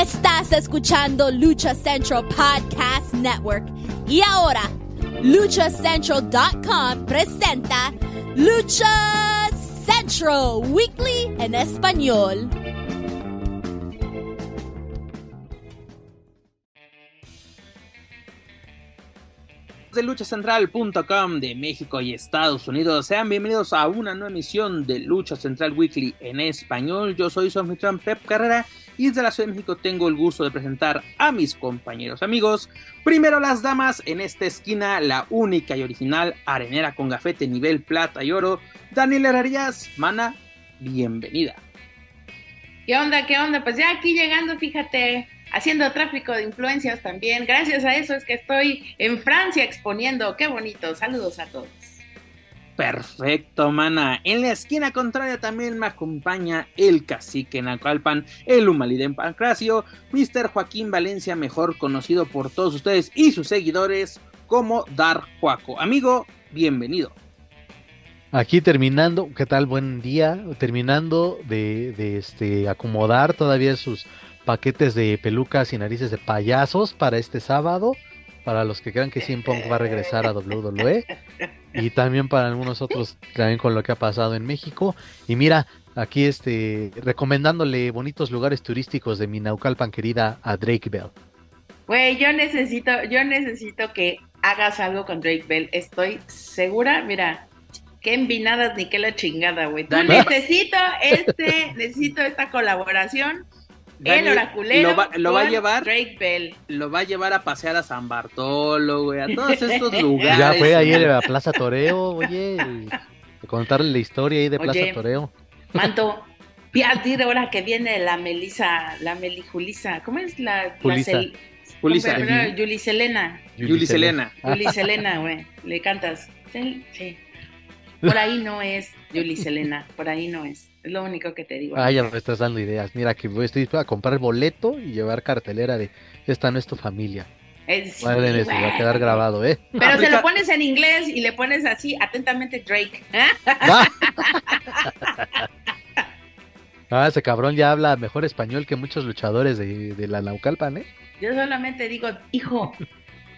Estás escuchando Lucha Central Podcast Network. Y ahora, luchacentral.com presenta Lucha Central Weekly en español. de luchacentral.com de México y Estados Unidos. Sean bienvenidos a una nueva emisión de Lucha Central Weekly en español. Yo soy su anfitrión Pep Carrera y desde la Ciudad de México tengo el gusto de presentar a mis compañeros amigos. Primero las damas, en esta esquina la única y original arenera con gafete nivel plata y oro, Daniela Arias. Mana, bienvenida. ¿Qué onda? ¿Qué onda? Pues ya aquí llegando, fíjate, haciendo tráfico de influencias también. Gracias a eso es que estoy en Francia exponiendo. Qué bonito. Saludos a todos. Perfecto, mana. En la esquina contraria también me acompaña el cacique Nacalpan, el Humaliden Pancracio, Mr. Joaquín Valencia, mejor conocido por todos ustedes y sus seguidores como Dar Juaco. Amigo, bienvenido. Aquí terminando, ¿qué tal? Buen día. Terminando de, de este, acomodar todavía sus paquetes de pelucas y narices de payasos para este sábado. Para los que crean que CM Punk va a regresar a WWE. Y también para algunos otros, también con lo que ha pasado en México. Y mira, aquí este, recomendándole bonitos lugares turísticos de mi Naucalpan querida a Drake Bell. Güey, yo necesito, yo necesito que hagas algo con Drake Bell. Estoy segura, mira, qué envinadas ni qué la chingada, güey. Necesito este, necesito esta colaboración el oraculero. Lo va, lo va a llevar. Drake Bell. Lo va a llevar a pasear a San Bartolo, güey, a todos estos lugares. Ya fue ahí a Plaza Toreo, oye. Y contarle la historia ahí de Plaza Toreo. Manto, de ahora que viene la Melisa, la Melijulisa. ¿Cómo es la? Julisa. La Julisa. Selena. Selena. Selena, güey. Le cantas. Sí. sí. Por ahí no es Julie Selena, por ahí no es. Es lo único que te digo. Ah, ya me estás dando ideas. Mira que voy a comprar boleto y llevar cartelera de esta no es tu familia. Es, va a quedar grabado, ¿eh? Pero se lo pones en inglés y le pones así, atentamente Drake. ah, ese cabrón ya habla mejor español que muchos luchadores de, de la Naucalpan, ¿eh? Yo solamente digo, hijo,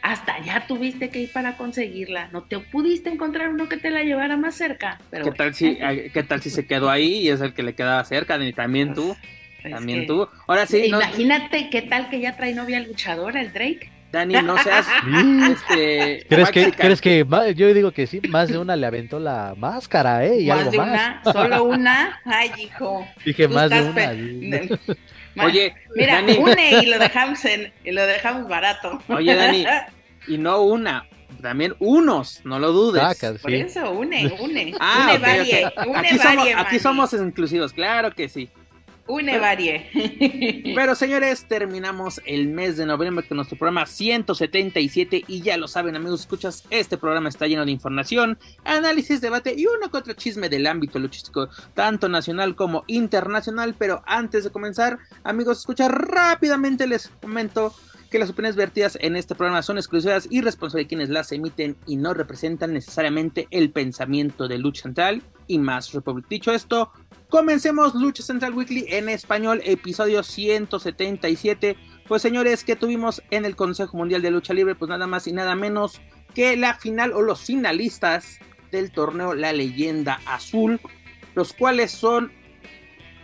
hasta allá tuviste que ir para conseguirla. No te pudiste encontrar uno que te la llevara más cerca. Pero ¿Qué, tal si, ¿Qué tal si se quedó ahí y es el que le quedaba cerca? Y también tú. Pues, también tú. Ahora sí. Imagínate qué tal que ya trae novia luchadora, el Drake. Dani, no seas. este, ¿Crees que, ¿Crees que yo digo que sí? Más de una le aventó la máscara, ¿eh? Y más algo de más. una, solo una. Ay, hijo. Dije más de una. Oye, mira, Dani. une y lo dejamos en, y lo dejamos barato. Oye, Dani, y no una, también unos, no lo dudes. Por eso, une, une. Ah, une varie, une aquí, varie, somos, aquí somos inclusivos, claro que sí. Une varie. Pero señores, terminamos el mes de noviembre con nuestro programa 177 y ya lo saben amigos, escuchas, este programa está lleno de información, análisis, debate y uno que otro chisme del ámbito luchístico, tanto nacional como internacional, pero antes de comenzar, amigos, escucha rápidamente les comento que las opiniones vertidas en este programa son exclusivas y responsables de quienes las emiten y no representan necesariamente el pensamiento de Lucha Central y más Republic. Dicho esto, comencemos Lucha Central Weekly en español, episodio 177. Pues señores, que tuvimos en el Consejo Mundial de Lucha Libre? Pues nada más y nada menos que la final o los finalistas del torneo La Leyenda Azul, los cuales son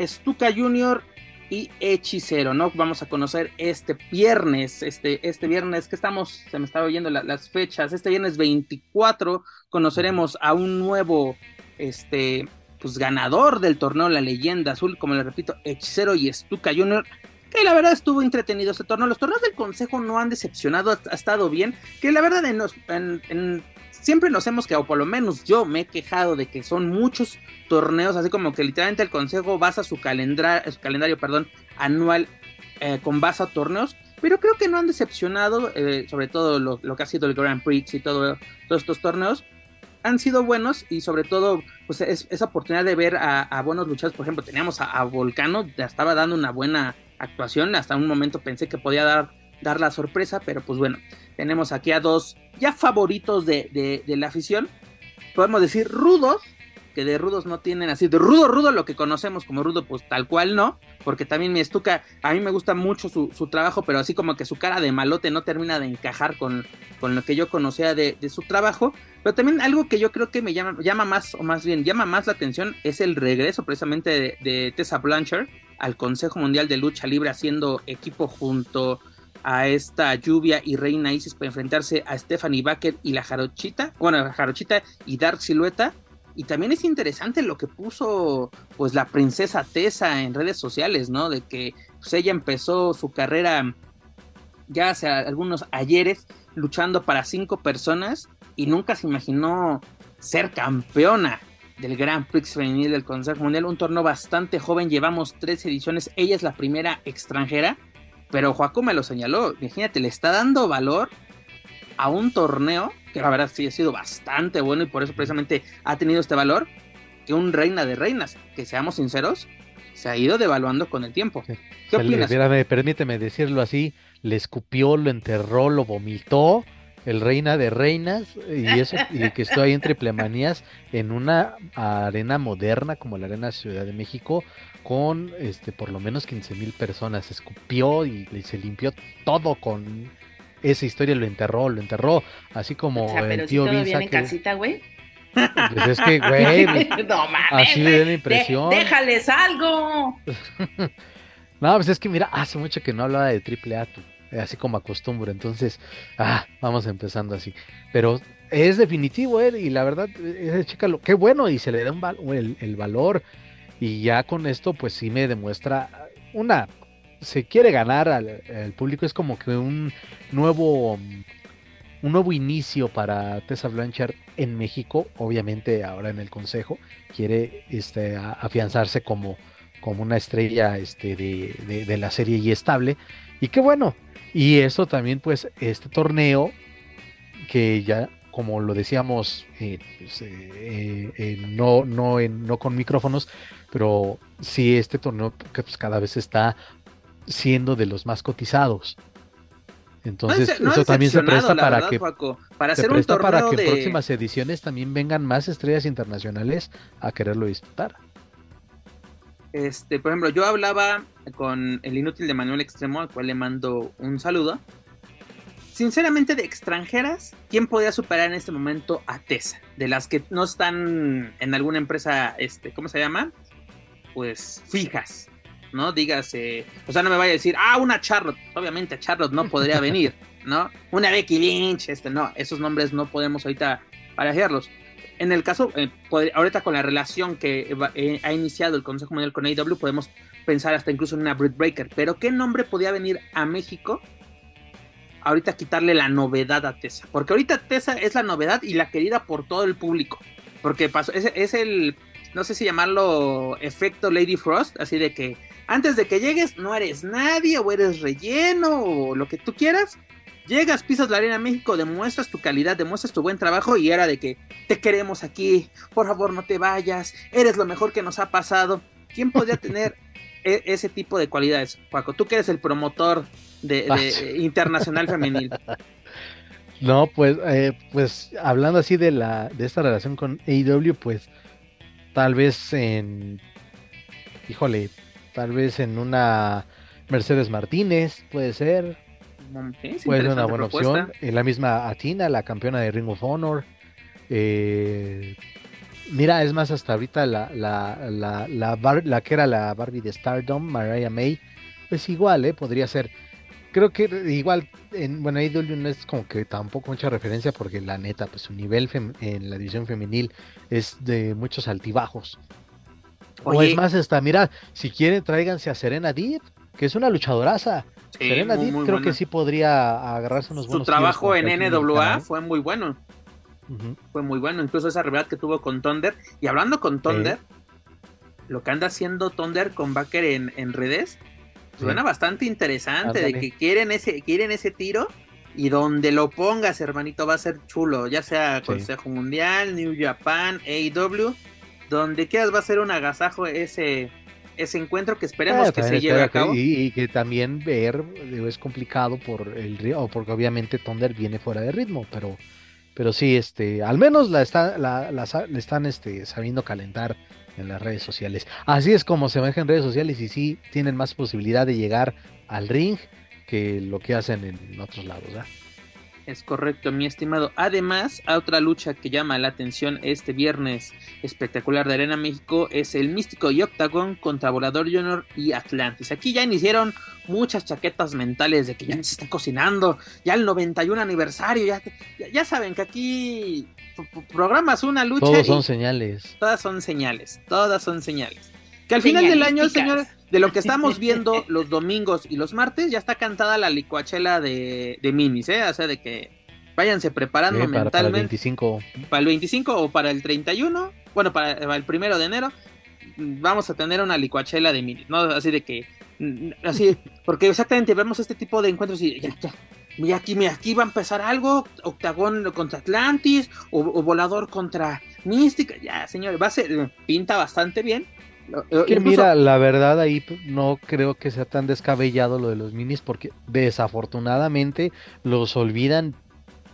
Stuka Junior y Hechicero, ¿no? Vamos a conocer este viernes, este, este viernes que estamos, se me estaba oyendo las fechas, este viernes 24 conoceremos a un nuevo, este, pues ganador del torneo La Leyenda Azul, como le repito, Hechicero y Stuka Junior, que la verdad estuvo entretenido este torneo. Los torneos del Consejo no han decepcionado, ha, estado bien, que la verdad en, en siempre nos hemos quedado, por lo menos yo me he quejado de que son muchos torneos, así como que literalmente el consejo basa su, su calendario perdón, anual eh, con base a torneos, pero creo que no han decepcionado, eh, sobre todo lo, que ha sido el Grand Prix y todo, todos estos torneos. Han sido buenos y sobre todo pues esa oportunidad de ver a, buenos luchadores. Por ejemplo, teníamos a, Volcano, ya estaba dando una buena actuación. Hasta un momento pensé que podía dar, dar la sorpresa, pero pues bueno, tenemos aquí a dos ya favoritos de, la afición, podemos decir rudos, que de rudos no tienen así, de rudo, rudo, lo que conocemos como rudo, pues tal cual no, porque también mi estuca, a mí me gusta mucho su, su trabajo, pero así como que su cara de malote no termina de encajar con, con lo que yo conocía de, de, su trabajo, pero también algo que yo creo que me llama, llama más, o más bien llama más la atención, es el regreso precisamente de, de Tessa Blanchard al Consejo Mundial de Lucha Libre haciendo equipo junto esta Lluvia y Reina Isis para enfrentarse a Stephanie Baker y la Jarochita, bueno, la Jarochita y Dark Silueta. Y también es interesante lo que puso pues la princesa Tessa en redes sociales, ¿no? De que pues, ella empezó su carrera ya hace algunos ayeres luchando para cinco personas y nunca se imaginó ser campeona del Grand Prix femenil del Consejo Mundial, un torneo bastante joven, llevamos tres ediciones, ella es la primera extranjera pero Joaco me lo señaló, imagínate, le está dando valor a un torneo que la verdad sí ha sido bastante bueno y por eso precisamente ha tenido este valor, que un reina de reinas, que seamos sinceros, se ha ido devaluando con el tiempo. ¿Qué opinas? permíteme decirlo así, le escupió, lo enterró, lo vomitó el reina de reinas y eso y que estoy ahí en triplemanías en una arena moderna como la arena Ciudad de México con este por lo menos 15 mil personas escupió y, se limpió todo con esa historia lo enterró lo enterró así como el tío si en casita güey pues es que, güey, no, mames, así le da la impresión. déjales algo. no, pues es que mira, hace mucho que no hablaba de triple A, tú. Eh, así como acostumbro. Entonces, ah, vamos empezando así. Pero es definitivo, eh, y la verdad, eh, chécalo, qué bueno, y se le da un el, el, valor. Y ya con esto, pues sí me demuestra una. Se quiere ganar al, público, es como que un nuevo. Un nuevo inicio para Tessa Blanchard en México, obviamente ahora en el Consejo, quiere este, afianzarse como, como una estrella este, de, de, de la serie y estable. Y qué bueno, y eso también, pues, este torneo, que ya, como lo decíamos, eh, pues, eh, eh, no, no, no con micrófonos, pero sí este torneo que pues, cada vez está siendo de los más cotizados. Entonces, eso también se presta para que, para hacer un torneo para que en próximas ediciones también vengan más estrellas internacionales a quererlo disputar. Este, por ejemplo, yo hablaba con el inútil de Manuel Extremo, al cual le mando un saludo. Sinceramente, de extranjeras, ¿quién podría superar en este momento a Tessa? De las que no están en alguna empresa, este, ¿cómo se llama? Pues fijas, ¿no? Dígase, o sea, no me vaya a decir, ah, una Charlotte. Obviamente Charlotte no podría venir, ¿no? Una Becky Lynch, este, no, esos nombres no podemos ahorita barajearlos en el caso, eh, ahorita con la relación que eh, ha iniciado el Consejo Mundial con AEW, podemos pensar hasta incluso en una Britt Breaker. Pero ¿qué nombre podía venir a México? Ahorita quitarle la novedad a Tessa. Porque ahorita Tessa es la novedad y la querida por todo el público. Porque pasó, es, es el, no sé si llamarlo efecto Lady Frost, así de que antes de que llegues no eres nadie o eres relleno o lo que tú quieras Llegas, pisas la Arena México, demuestras tu calidad, demuestras tu buen trabajo y era de que te queremos aquí, por favor no te vayas, eres lo mejor que nos ha pasado. ¿Quién podría tener e-, ese tipo de cualidades, Paco? Tú que eres el promotor de, internacional femenil. No, pues, eh, pues hablando así de la de esta relación con AEW, pues tal vez en, híjole, tal vez en una Mercedes Martínez, puede ser, Puede ser una buena opción. En la misma Atina, la campeona de Ring of Honor. Eh, mira, es más, hasta ahorita la, la, la, la, que era la Barbie de Stardom, Mariah May, pues igual, ¿eh? Podría ser. Creo que igual, en, bueno, AEW no es como que tampoco mucha referencia porque la neta, pues su nivel en la división femenil es de muchos altibajos. O es más, hasta, mira, si quieren, tráiganse a Serena Deep, que es una luchadoraza. Serena Deep creo que sí podría agarrarse unos buenos. Su trabajo en NWA fue muy bueno. Fue muy bueno. Incluso esa rivalidad que tuvo con Thunder. Y hablando con Thunder, lo que anda haciendo Thunder con Baker en, redes suena bastante interesante. De que quieren ese, quieren ese tiro. Y donde lo pongas, hermanito, va a ser chulo. Ya sea Consejo Mundial, New Japan, AEW. Donde quieras va a ser un agasajo ese ese encuentro que esperemos ah, que se lleve a cabo. Y, que también ver es complicado por el río, porque obviamente Thunder viene fuera de ritmo, pero pero sí, este, al menos la, está, la, están este, sabiendo calentar en las redes sociales. Así es como se manejan redes sociales y sí tienen más posibilidad de llegar al ring que lo que hacen en otros lados. Es correcto, mi estimado. Además, otra lucha que llama la atención este viernes espectacular de Arena México es el Místico y Octagon contra Volador Junior y Atlantis. Aquí ya iniciaron muchas chaquetas mentales de que ya se está cocinando, ya el 91 aniversario, ya, ya, saben que aquí programas una lucha. Todos son señales. Todas son señales, todas son señales. Que al final del año, señores, de lo que estamos viendo los domingos y los martes, ya está cantada la licuachela de, de minis, ¿eh? O sea, de que váyanse preparando mentalmente. Para el 25. Para el 25 o para el 31, bueno, para, el primero de enero, vamos a tener una licuachela de minis, ¿no? Así de que, mm, así, porque exactamente vemos este tipo de encuentros y ya, ya. Y aquí, aquí va a empezar algo, Octagón contra Atlantis, o, o Volador contra Mística, ya señores, va a ser, pinta bastante bien, que mira, la verdad ahí no creo que sea tan descabellado lo de los minis porque desafortunadamente los olvidan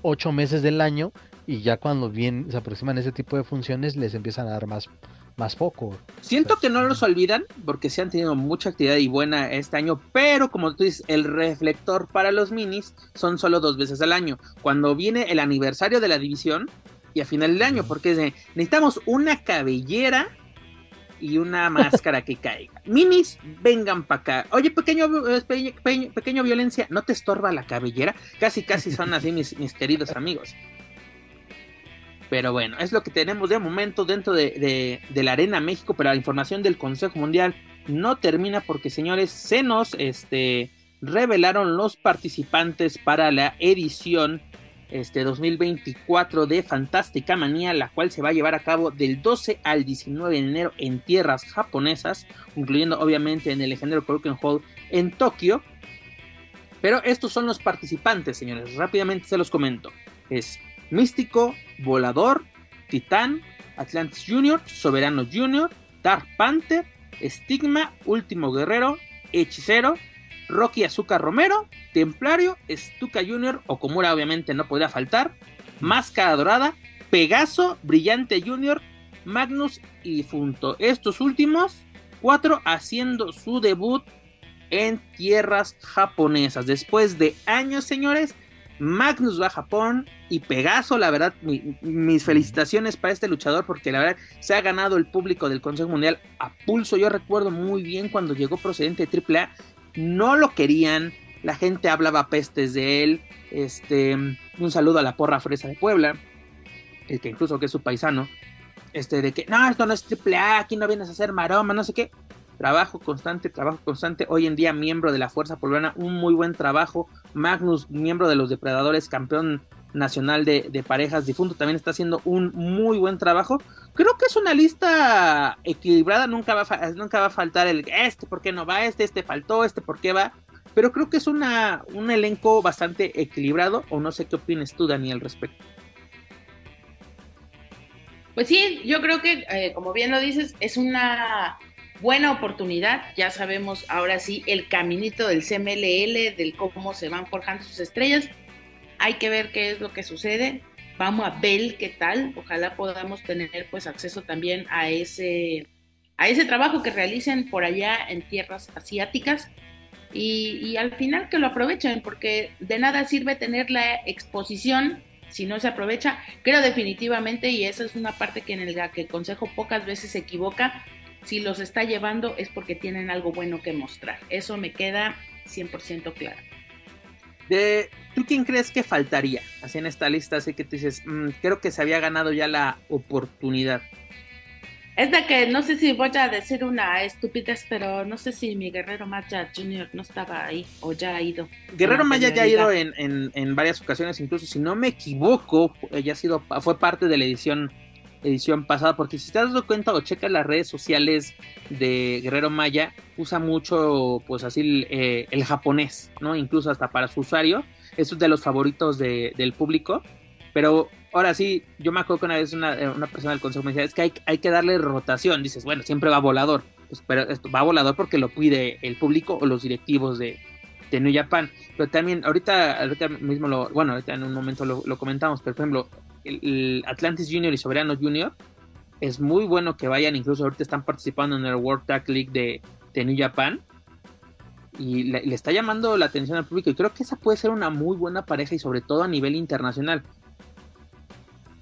ocho meses del año y ya cuando bien se aproximan ese tipo de funciones les empiezan a dar más, más foco. Siento que no los olvidan porque se han tenido mucha actividad y buena este año, pero como tú dices, el reflector para los minis son solo dos veces al año. Cuando viene el aniversario de la división y a final del año, porque necesitamos una cabellera y una máscara que caiga. Minis, vengan para acá. Oye, pequeño, pequeño, violencia, ¿no te estorba la cabellera? Casi, casi son así mis, mis queridos amigos. Pero bueno, es lo que tenemos de momento dentro de, de, la Arena México, pero la información del Consejo Mundial no termina porque, señores, se nos este, revelaron los participantes para la edición este 2024 de Fantástica Manía, la cual se va a llevar a cabo del 12 al 19 de enero en tierras japonesas, incluyendo obviamente en el legendario Korakuen Hall en Tokio. Pero estos son los participantes, señores. Rápidamente se los comento. Es Místico, Volador, Titán, Atlantis Junior, Soberano Junior, Dark Panther, Estigma, Último Guerrero, Hechicero, Rocky Azúcar Romero, Templario, Stuka Jr. Okumura obviamente no podría faltar, Máscara Dorada, Pegaso, Brillante Jr., Magnus y Difunto. Estos últimos cuatro haciendo su debut en tierras japonesas. Después de años, señores, Magnus va a Japón y Pegaso, la verdad, mis felicitaciones para este luchador porque la verdad se ha ganado el público del Consejo Mundial a pulso. Yo recuerdo muy bien cuando llegó procedente de AAA no lo querían, la gente hablaba pestes de él, este, un saludo a la porra fresa de Puebla, el que incluso que es su paisano, este, de que, no, esto no es triple A, aquí no vienes a hacer maroma, no sé qué, trabajo constante, trabajo constante, hoy en día miembro de la Fuerza Poblana, un muy buen trabajo, Magnus, miembro de los Depredadores, campeón nacional de, parejas difunto, también está haciendo un muy buen trabajo. Creo que es una lista equilibrada, nunca va, a, faltar el este, ¿por qué no va? Este, este faltó, este, ¿por qué va? Pero creo que es una, un elenco bastante equilibrado, o no sé qué opinas tú, Dani, al respecto. Pues sí, yo creo que, eh, como bien lo dices, es una buena oportunidad. Ya sabemos ahora sí el caminito del CMLL, del cómo se van forjando sus estrellas hay que ver qué es lo que sucede. Vamos a ver qué tal. Ojalá podamos tener pues acceso también a ese, a ese trabajo que realicen por allá en tierras asiáticas. Y, al final que lo aprovechen, porque de nada sirve tener la exposición si no se aprovecha. Creo definitivamente, y esa es una parte que en la que el Consejo pocas veces se equivoca, si los está llevando es porque tienen algo bueno que mostrar. Eso me queda 100% claro. De, ¿Tú quién crees que faltaría? Así en esta lista, así que te dices, mm, creo que se había ganado ya la oportunidad. Es de que no sé si voy a decir una estupidez, pero no sé si mi Guerrero Maya Jr. no estaba ahí o ya ha ido. Guerrero Maya ya ha ido en, en, varias ocasiones, incluso si no me equivoco, ya ha sido, fue parte de la edición edición pasada, porque si te has dado cuenta o checas las redes sociales de Guerrero Maya, usa mucho, pues así, eh, el japonés, ¿no? Incluso hasta para su usuario, eso es de los favoritos del público, pero ahora sí, yo me acuerdo que una vez una, eh, persona del consejo me decía, es que hay, hay que darle rotación, dices, bueno, siempre va volador, pues, pero esto va volador porque lo pide el público o los directivos de, de New Japan, pero también ahorita, ahorita mismo lo, bueno, ahorita en un momento lo, lo comentamos, pero por ejemplo, el Atlantis Junior y Soberano Junior es muy bueno que vayan, incluso ahorita están participando en el World Tag League de, de New Japan y le, está llamando la atención al público y creo que esa puede ser una muy buena pareja y sobre todo a nivel internacional.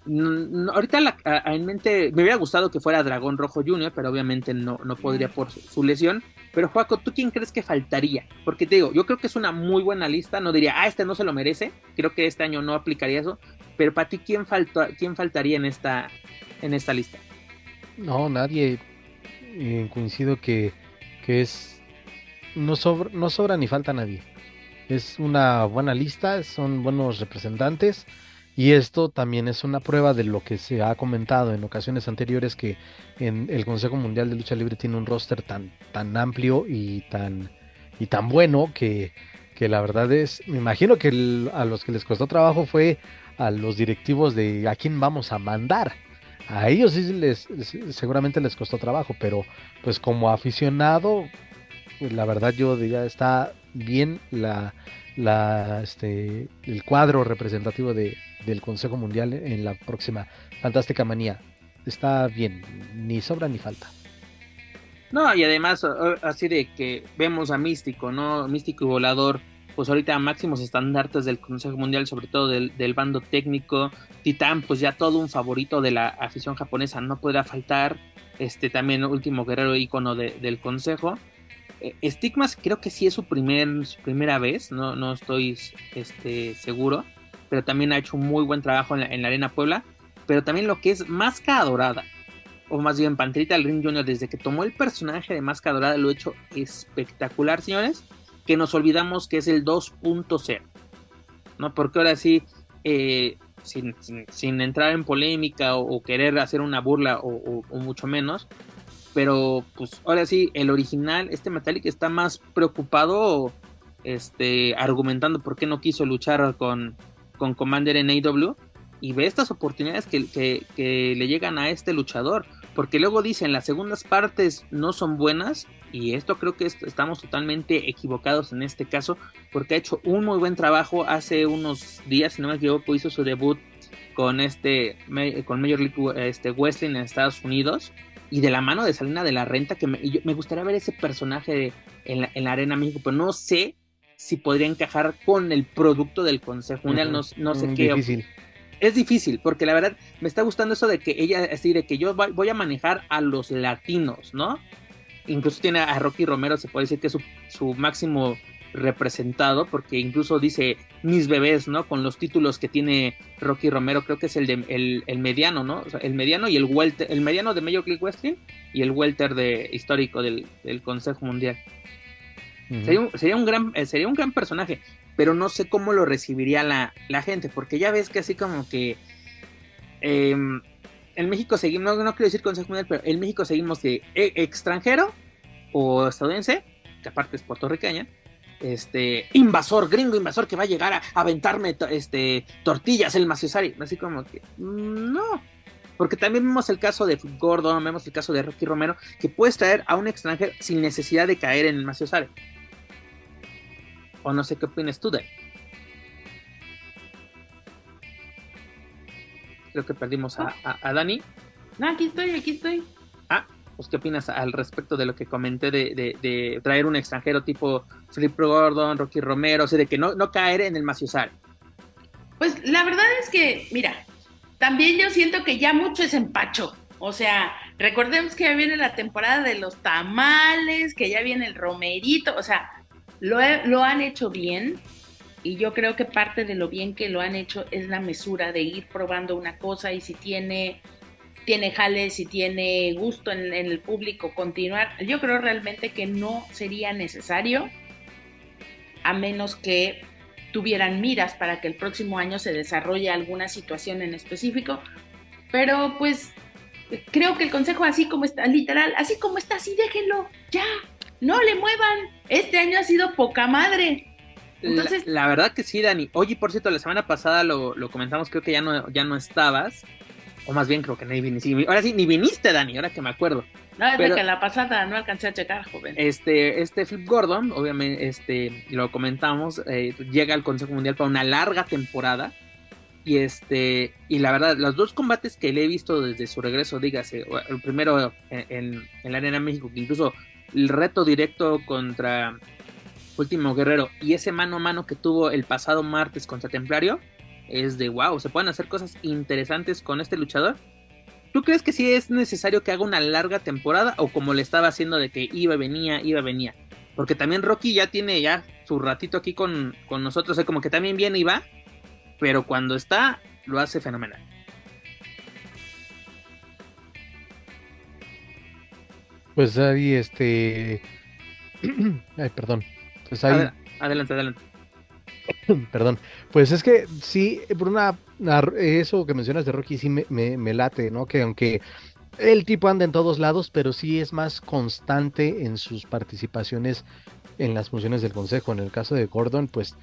ahorita la, en mente me hubiera gustado que fuera Dragón Rojo Junior, pero obviamente no, no podría por su, lesión. Pero Joaco, ¿tú quién crees que faltaría? Porque te digo, yo creo que es una muy buena lista, no diría, ah, este no se lo merece, creo que este año no aplicaría eso, pero para ti, ¿quién, falta, quién faltaría en esta, en esta lista? No, nadie. Coincido que, que es. No sobra, no sobra ni falta nadie. Es una buena lista, son buenos representantes. Y esto también es una prueba de lo que se ha comentado en ocasiones anteriores que en el Consejo Mundial de Lucha Libre tiene un roster tan, tan amplio y tan, y tan bueno que, que la verdad es, me imagino que a los que les costó trabajo fue a los directivos de a quién vamos a mandar a ellos sí les, seguramente les costó trabajo, pero pues como aficionado, pues la verdad yo diría está bien la, la este el cuadro representativo de, del Consejo Mundial en la próxima Fantástica Manía. Está bien, ni sobra ni falta. No, y además así de que vemos a Místico, ¿no? Místico y Volador pues ahorita máximos estandartes del Consejo Mundial, sobre todo del, bando técnico. Titán, pues ya todo un favorito de la afición japonesa, no podrá faltar. Este también último guerrero ícono del Consejo. Eh, Stigmas creo que sí es su, primer, primera vez, no, no estoy este, seguro, pero también ha hecho un muy buen trabajo en la, Arena Puebla. Pero también lo que es Máscara Dorada, o más bien Panterita del Ring Junior, desde que tomó el personaje de Máscara Dorada, lo ha hecho espectacular, señores que nos olvidamos que es el 2.0, ¿no? Porque ahora sí, eh, sin, entrar en polémica o, querer hacer una burla o, mucho menos, pero pues ahora sí, el original, este Metallic está más preocupado, este, argumentando por qué no quiso luchar con, con Commander en AW y ve estas oportunidades que, que le llegan a este luchador porque luego dicen las segundas partes no son buenas y esto creo que estamos totalmente equivocados en este caso porque ha hecho un muy buen trabajo. Hace unos días si no me equivoco hizo su debut con este con Major League este Wrestling en Estados Unidos y de la mano de Salina de la Renta que me, me gustaría ver ese personaje en la, Arena México pero no sé si podría encajar con el producto del Consejo Mundial no, no, sé mm, qué difícil es difícil, porque la verdad me está gustando eso de que ella, así de que yo voy a manejar a los latinos, ¿no? Incluso tiene a Rocky Romero, se puede decir que es su, máximo representado, porque incluso dice mis bebés, ¿no? Con los títulos que tiene Rocky Romero, creo que es el de el, mediano, ¿no? el mediano y el welter, el mediano de Major League Wrestling y el welter de histórico del, Consejo Mundial. sería, un, gran, eh, sería un gran personaje pero no sé cómo lo recibiría la, gente, porque ya ves que así como que em, en México seguimos, no, quiero decir Consejo Mundial, pero en México seguimos de e, extranjero o estadounidense, que aparte es puertorriqueña, este invasor, gringo invasor que va a llegar a, aventarme este, tortillas el Maciosari, así como que mm, no. Porque también vemos el caso de Gordon, vemos el caso de Rocky Romero, que puedes traer a un extranjero sin necesidad de caer en el Maciosari. O no sé qué opinas tú de. Creo que perdimos a, Dani. No, aquí estoy, aquí estoy. Ah, pues qué opinas al respecto de lo que comenté de, traer un extranjero tipo Flip Gordon, Rocky Romero, o sea, de que no, no caer en el maciosar. Pues la verdad es que, mira, también yo siento que ya mucho es empacho. O sea, recordemos que ya viene la temporada de los tamales, que ya viene el romerito, o sea, lo, han hecho bien y yo creo que parte de lo bien que lo han hecho es la mesura de ir probando una cosa y si tiene, tiene jale, si tiene gusto en, el público continuar. Yo creo realmente que no sería necesario a menos que tuvieran miras para que el próximo año se desarrolle alguna situación en específico. Pero pues creo que el consejo así como está, literal, así como está, así déjenlo, ya, no le muevan. Este año ha sido poca madre. Entonces... La, verdad que sí, Dani. Oye, por cierto, la semana pasada lo, comentamos, creo que ya no, ya no estabas. O más bien creo que ni viniste. Ahora sí, ni viniste, Dani, ahora que me acuerdo. No, es de que la pasada no alcancé a checar, joven. Este, este Flip Gordon, obviamente, este, lo comentamos, eh, llega al Consejo Mundial para una larga temporada. Y este, y la verdad, los dos combates que le he visto desde su regreso, dígase, el primero en, en la Arena México, que incluso el reto directo contra Último Guerrero y ese mano a mano que tuvo el pasado martes contra Templario, es de wow, se pueden hacer cosas interesantes con este luchador. ¿Tú crees que sí es necesario que haga una larga temporada o como le estaba haciendo de que iba, venía, iba, venía? Porque también Rocky ya tiene ya su ratito aquí con, con nosotros, como que también viene y va, pero cuando está, lo hace fenomenal. Pues ahí, este. Ay, perdón. Pues ahí. Adelante, adelante. Perdón. Pues es que sí, por una. Eso que mencionas de Rocky sí me, me, late, ¿no? Que aunque el tipo anda en todos lados, pero sí es más constante en sus participaciones en las funciones del consejo. En el caso de Gordon, pues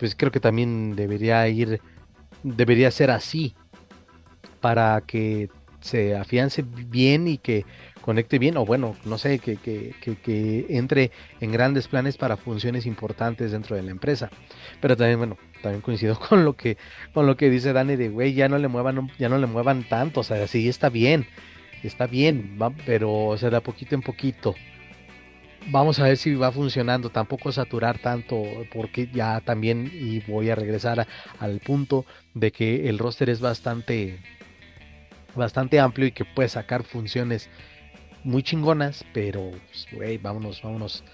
pues creo que también debería ir, debería ser así para que se afiance bien y que conecte bien, o bueno, no sé, que, que, que, entre en grandes planes para funciones importantes dentro de la empresa. Pero también, bueno, también coincido con lo que, con lo que dice Dani de güey, ya no le muevan, ya no le muevan tanto, o sea, sí está bien, está bien, pero se da poquito en poquito vamos a ver si va funcionando, tampoco saturar tanto, porque ya también, y voy a regresar al punto de que el roster es bastante, bastante amplio y que puede sacar funciones muy chingonas, pero, pues, vámonos, vámonos,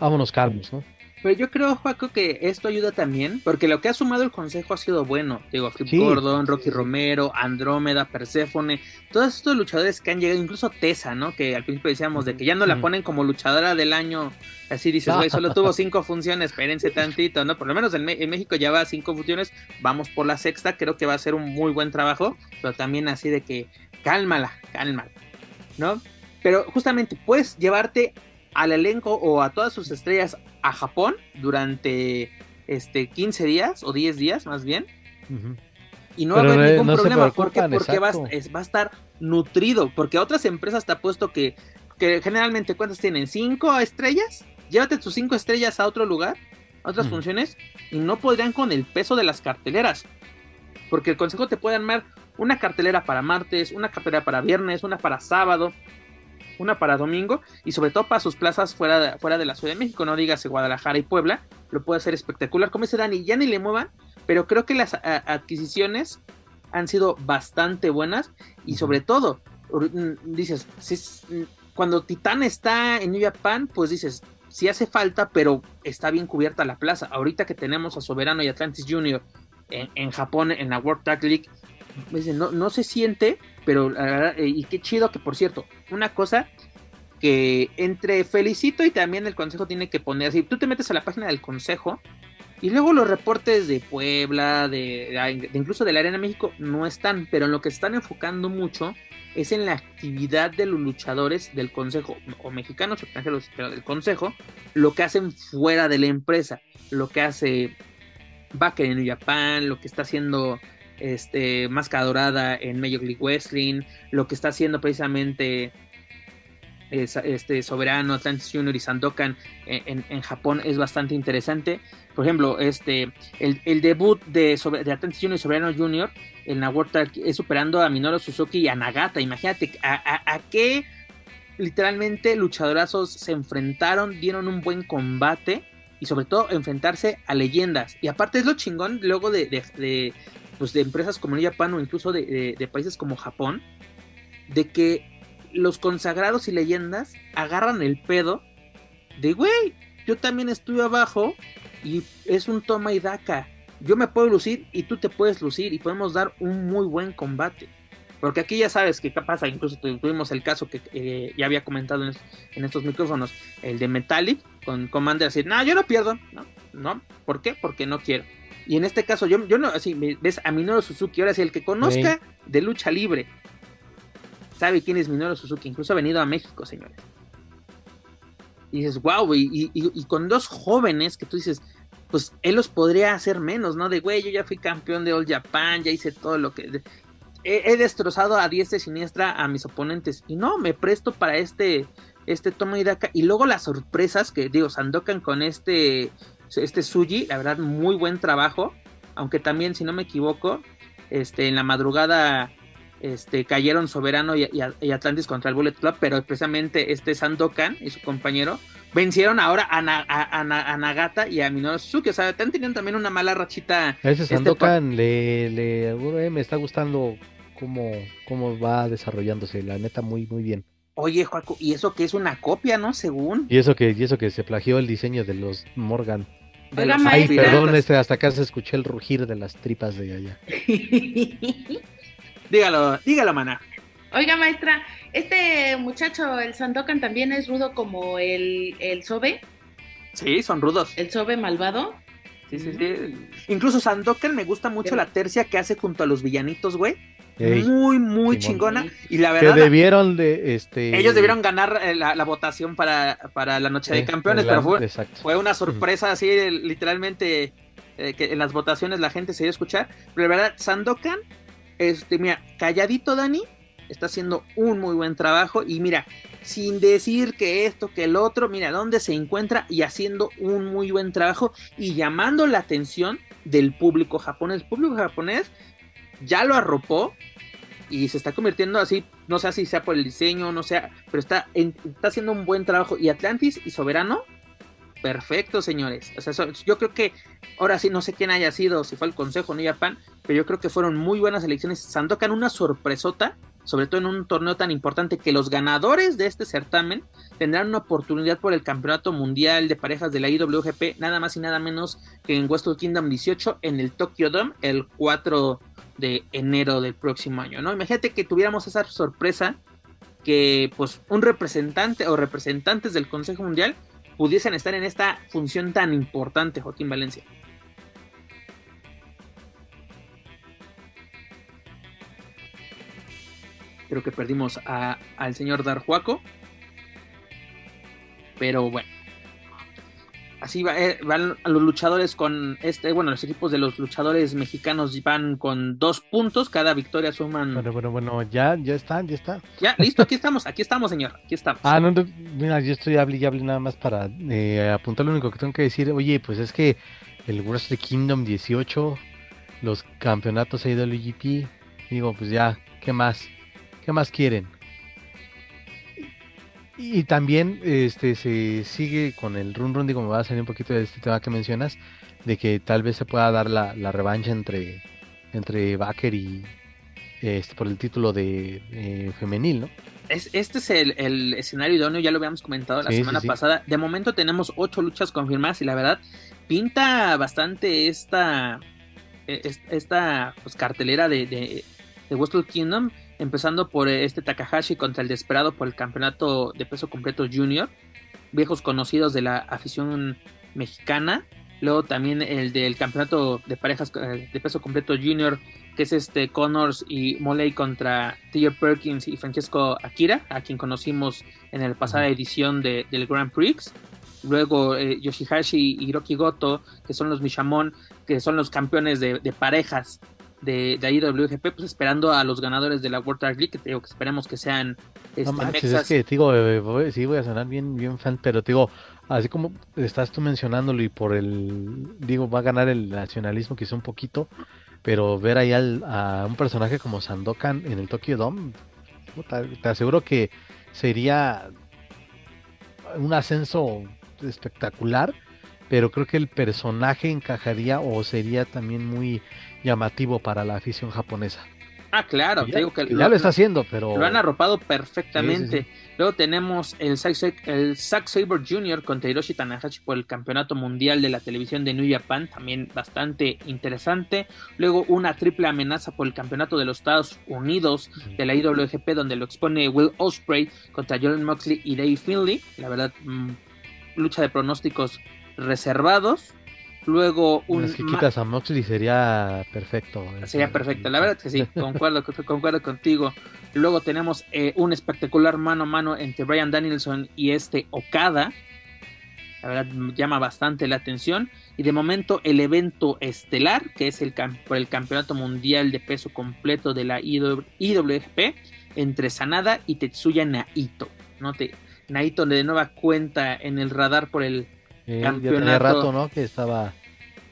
vámonos calmos, ¿no? Pero yo creo, Juaco, que esto ayuda también, porque lo que ha sumado el consejo ha sido bueno. Digo, Flip Gordon, Rocky Romero, Andrómeda, Perséfone, todos estos luchadores que han llegado, incluso Tessa, ¿no? Que al principio decíamos de que ya no la ponen como luchadora del año. Así dices, güey, solo tuvo cinco funciones, espérense tantito, ¿no? Por lo menos en, México ya va cinco funciones, vamos por la sexta, creo que va a ser un muy buen trabajo, pero también así de que cálmala, cálmala, ¿no? Pero justamente puedes llevarte al elenco o a todas sus estrellas a Japón durante este 15 días o 10 días más bien. Y no va a haber ningún problema porque, porque va, a estar nutrido. Porque otras empresas te ha puesto que, que generalmente cuántas tienen, cinco estrellas. Llévate tus cinco estrellas a otro lugar, a otras funciones, y no podrían con el peso de las carteleras. Porque el consejo te puede armar una cartelera para martes, una cartelera para viernes, una para sábado, una para domingo y sobre todo para sus plazas fuera de, fuera de la Ciudad de México, no digas Guadalajara y Puebla, lo puede hacer espectacular. Como dice Dani, ya ni le muevan, pero creo que las adquisiciones han sido bastante buenas y sobre todo, mm, dices, mm, cuando Titán está en New Japan, pues dices, sí hace falta, pero está bien cubierta la plaza. Ahorita que tenemos a Soberano y Atlantis Junior en, en Japón, en la World Tag League, no, no se siente, pero eh, y qué chido que por cierto, una cosa que entre felicito y también el consejo tiene que poner, si tú te metes a la página del consejo y luego los reportes de Puebla, de, incluso de la Arena México no están, pero en lo que están enfocando mucho es en la actividad de los luchadores del consejo, o mexicanos extranjeros, pero del consejo, lo que hacen fuera de la empresa, lo que hace Baker en Japan, lo que está haciendo este, Máscara Dorada en Major League Wrestling, lo que está haciendo precisamente este Soberano, Atlantis Junior y Sandokan en, en, Japón es bastante interesante. Por ejemplo, este el, debut de, de Atlantis Junior y Soberano Junior en la World es superando a Minoru Suzuki y a Nagata. Imagínate a, a, qué literalmente luchadorazos se enfrentaron, dieron un buen combate y sobre todo enfrentarse a leyendas. Y aparte es lo chingón luego de, pues, de empresas como New Japan o incluso de, países como Japón, de que los consagrados y leyendas agarran el pedo de, güey, yo también estuve abajo y es un toma y daca. Yo me puedo lucir y tú te puedes lucir y podemos dar un muy buen combate. Porque aquí ya sabes que pasa, incluso tuvimos el caso que eh, ya había comentado en, estos micrófonos, el de Metallic, con Commander decir, no, yo no pierdo, no, no, ¿por qué? Porque no quiero. Y en este caso, yo, yo no, así, ves a Minoru Suzuki, ahora sí, el que conozca de lucha libre, sabe quién es Minoru Suzuki, incluso ha venido a México, señores. Y dices, wow, y, y, con dos jóvenes que tú dices, pues él los podría hacer menos, ¿no? De, güey, yo ya fui campeón de All Japan, ya hice todo lo que... He, destrozado a diestra y siniestra a mis oponentes. Y no, me presto para este, este toma y daca. Y luego las sorpresas que, digo, Sandokan con este este Suji, la verdad, muy buen trabajo. Aunque también, si no me equivoco, este, en la madrugada este, cayeron Soberano y, Atlantis contra el Bullet Club, pero precisamente este Sandokan y su compañero vencieron ahora a, Nagata y a Minoru Suzuki. O sea, están teniendo también una mala rachita. A ese este, Sandokan le, le eh, me está gustando cómo, cómo va desarrollándose, la neta, muy, muy bien. Oye, Juaco, y eso que es una copia, ¿no? Según. Y eso que, y eso que se plagió el diseño de los Morgan. Ay, perdón, este, hasta acá se escuché el rugir de las tripas de allá. dígalo, dígalo, mana. Oiga, maestra, este muchacho, el Sandokan, también es rudo como el, el Sobe. Sí, son rudos. El Sobe malvado. Sí, sí, sí. Incluso Sandokan me gusta mucho la tercia que hace junto a los villanitos, güey muy, muy chingona. Y la verdad. Que debieron de. Este... Ellos debieron ganar eh, la, votación para, para, la Noche de Campeones, pero fue, fue, una sorpresa así, literalmente, eh, que en las votaciones la gente se dio a escuchar. Pero la verdad, Sandokan, este, mira, calladito Dani, está haciendo un muy buen trabajo. Y mira, sin decir que esto, que el otro, mira dónde se encuentra y haciendo un muy buen trabajo y llamando la atención del público japonés. El público japonés ya lo arropó y se está convirtiendo así, no sé si sea por el diseño, no sea, pero está, está haciendo un buen trabajo. Y Atlantis y Soberano, perfecto, señores. O sea, yo creo que, ahora sí, no sé quién haya sido, si fue el Consejo no Japan, pero yo creo que fueron muy buenas elecciones. Sandokan una sorpresota, sobre todo en un torneo tan importante que los ganadores de este certamen tendrán una oportunidad por el Campeonato Mundial de Parejas de la IWGP, nada más y nada menos que en Wrestle Kingdom 18 en el Tokyo Dome el 4 de enero del próximo año, ¿no? Imagínate que tuviéramos esa sorpresa que pues un representante o representantes del Consejo Mundial pudiesen estar en esta función tan importante, Joaquín Valencia. Creo que perdimos al señor Darjuaco. Pero bueno así eh, van los luchadores con este, bueno, los equipos de los luchadores mexicanos van con dos puntos, cada victoria suman. Bueno, bueno, bueno, ya, ya están, ya están. Ya, listo, aquí estamos, aquí estamos, señor, aquí estamos. Ah, no, mira, yo estoy hable y hable nada más para eh, apuntar lo único que tengo que decir. Oye, pues es que el Wrestle Kingdom 18, los campeonatos IWGP, digo, pues ya, ¿qué más? ¿Qué más quieren? Y también este se sigue con el run run, digo, me va a salir un poquito de este tema que mencionas, de que tal vez se pueda dar la, revancha entre, entre Baker y este por el título de femenil, ¿no? Es, este es el, escenario idóneo, ya lo habíamos comentado la semana pasada. De momento tenemos ocho luchas confirmadas y la verdad pinta bastante esta, e, esta pues, cartelera de, de, de Wrestle Kingdom empezando por este Takahashi contra el Desperado por el campeonato de peso completo junior, viejos conocidos de la afición mexicana. Luego también el del campeonato de parejas eh, de peso completo junior, que es este Connors y Moley contra T.J. Perkins y Francesco Akira, a quien conocimos en la pasada edición del Grand Prix. Luego eh, Yoshihashi y Hiroki Goto, que son los Mishamon, que son los campeones de parejas de, de IWGP, pues esperando a los ganadores de la World Tag League, que digo que esperemos que sean este, no es que digo, eh, sí voy a sonar bien, bien fan, pero digo, así como estás tú mencionándolo y por el, digo, va a ganar el nacionalismo quizá un poquito, pero ver ahí al, a un personaje como Sandokan en el Tokyo Dome, te aseguro que sería un ascenso espectacular, pero creo que el personaje encajaría o sería también muy llamativo para la afición japonesa. Ah, claro, te digo que ya lo, está haciendo, pero. Lo han arropado perfectamente. Luego tenemos el Zack, el Saber Jr. contra Hiroshi Tanahashi por el Campeonato Mundial de la Televisión de New Japan, también bastante interesante. Luego una triple amenaza por el Campeonato de los Estados Unidos de la IWGP, donde lo expone Will Ospreay contra Jordan Moxley y Dave Finley. La verdad, mm, lucha de pronósticos reservados. Luego un. Es que quitas a Moxley sería perfecto. Sería perfecto, la verdad que sí, concuerdo, concuerdo contigo. Luego tenemos eh, un espectacular mano a mano entre Brian Danielson y este Okada. La verdad llama bastante la atención. Y de momento el evento estelar, que es el por el Campeonato Mundial de Peso Completo de la IWGP, entre Sanada y Tetsuya Naito. ¿no? Te, Naito de nueva cuenta en el radar por el campeonato. rato, ¿no? Que estaba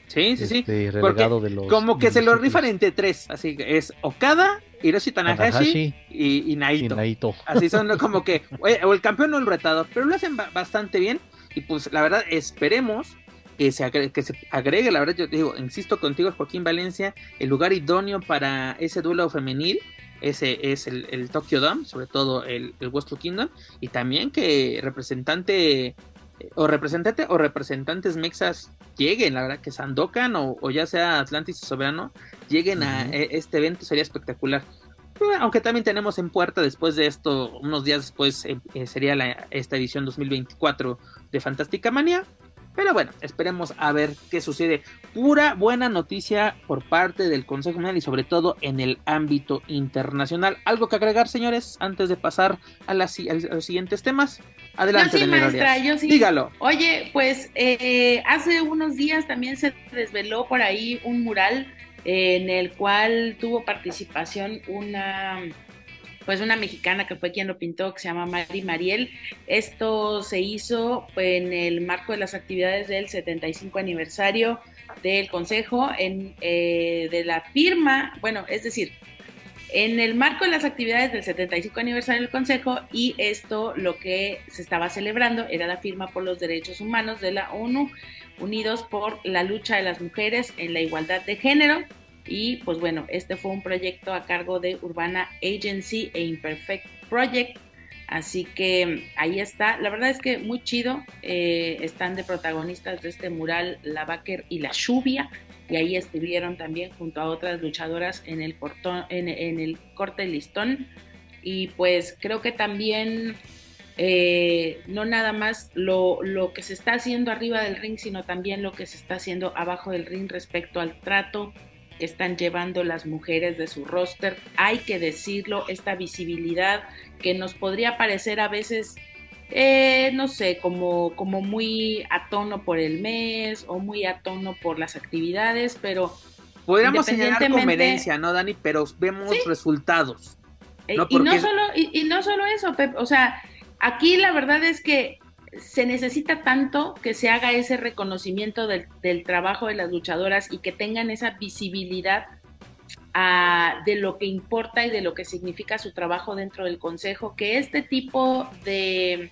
Sí, sí, sí. este, Porque de los como que se lo municipios. rifan entre tres. Así que es Okada, Hiroshi Tanahashi, Tanahashi y, y y Naito. Así son como que o el campeón o el retador, pero lo hacen ba- bastante bien. Y pues la verdad, esperemos que se, agregue, que se agregue. La verdad, yo te digo, insisto contigo, Joaquín Valencia, el lugar idóneo para ese duelo femenil. Ese es el, el Tokyo Dome, sobre todo el, el Wrestle Kingdom. Y también que representante eh, o representante o representantes mexas lleguen, la verdad, que Sandokan o, o ya sea Atlantis y Soberano lleguen a eh, este evento, sería espectacular. Pero, Aunque también tenemos en puerta después de esto, unos días después eh, eh, sería la, esta edición 2024 de Fantástica Manía. Pero bueno, esperemos a ver qué sucede. Pura buena noticia por parte del Consejo Mundial y sobre todo en el ámbito internacional. ¿Algo que agregar, señores, antes de pasar a, las a los siguientes temas? Adelante, Yo sí, maestra, yo sí. Dígalo. Oye, pues eh, hace unos días también se desveló por ahí un mural eh, en el cual tuvo participación una pues una mexicana que fue quien lo pintó, que se llama Mari Mariel. Esto se hizo en el marco de las actividades del 75 aniversario del Consejo, en, eh, de la firma, bueno, es decir, en el marco de las actividades del 75 aniversario del Consejo y esto lo que se estaba celebrando era la firma por los derechos humanos de la ONU, unidos por la lucha de las mujeres en la igualdad de género. Y pues bueno, este fue un proyecto a cargo de Urbana Agency e Imperfect Project. Así que ahí está. La verdad es que muy chido. Eh, están de protagonistas de este mural La Baker y la Lluvia y ahí estuvieron también junto a otras luchadoras en el, en, el corte listón y pues creo que también eh, no nada más lo, lo, que se está haciendo arriba del ring, sino también lo que se está haciendo abajo del ring respecto al trato están llevando las mujeres de su roster. Hay que decirlo, esta visibilidad que nos podría parecer a veces eh, no sé, como, como muy a tono por el mes o muy a tono por las actividades, pero... Podríamos señalar conveniencia, ¿no, Dani? Pero vemos ¿sí? resultados. ¿no? Y, no solo, y, y, no solo eso, Pep, o sea, aquí la verdad es que se necesita tanto que se haga ese reconocimiento del, trabajo de las luchadoras y que tengan esa visibilidad a, de lo que importa y de lo que significa su trabajo dentro del Consejo, que este tipo de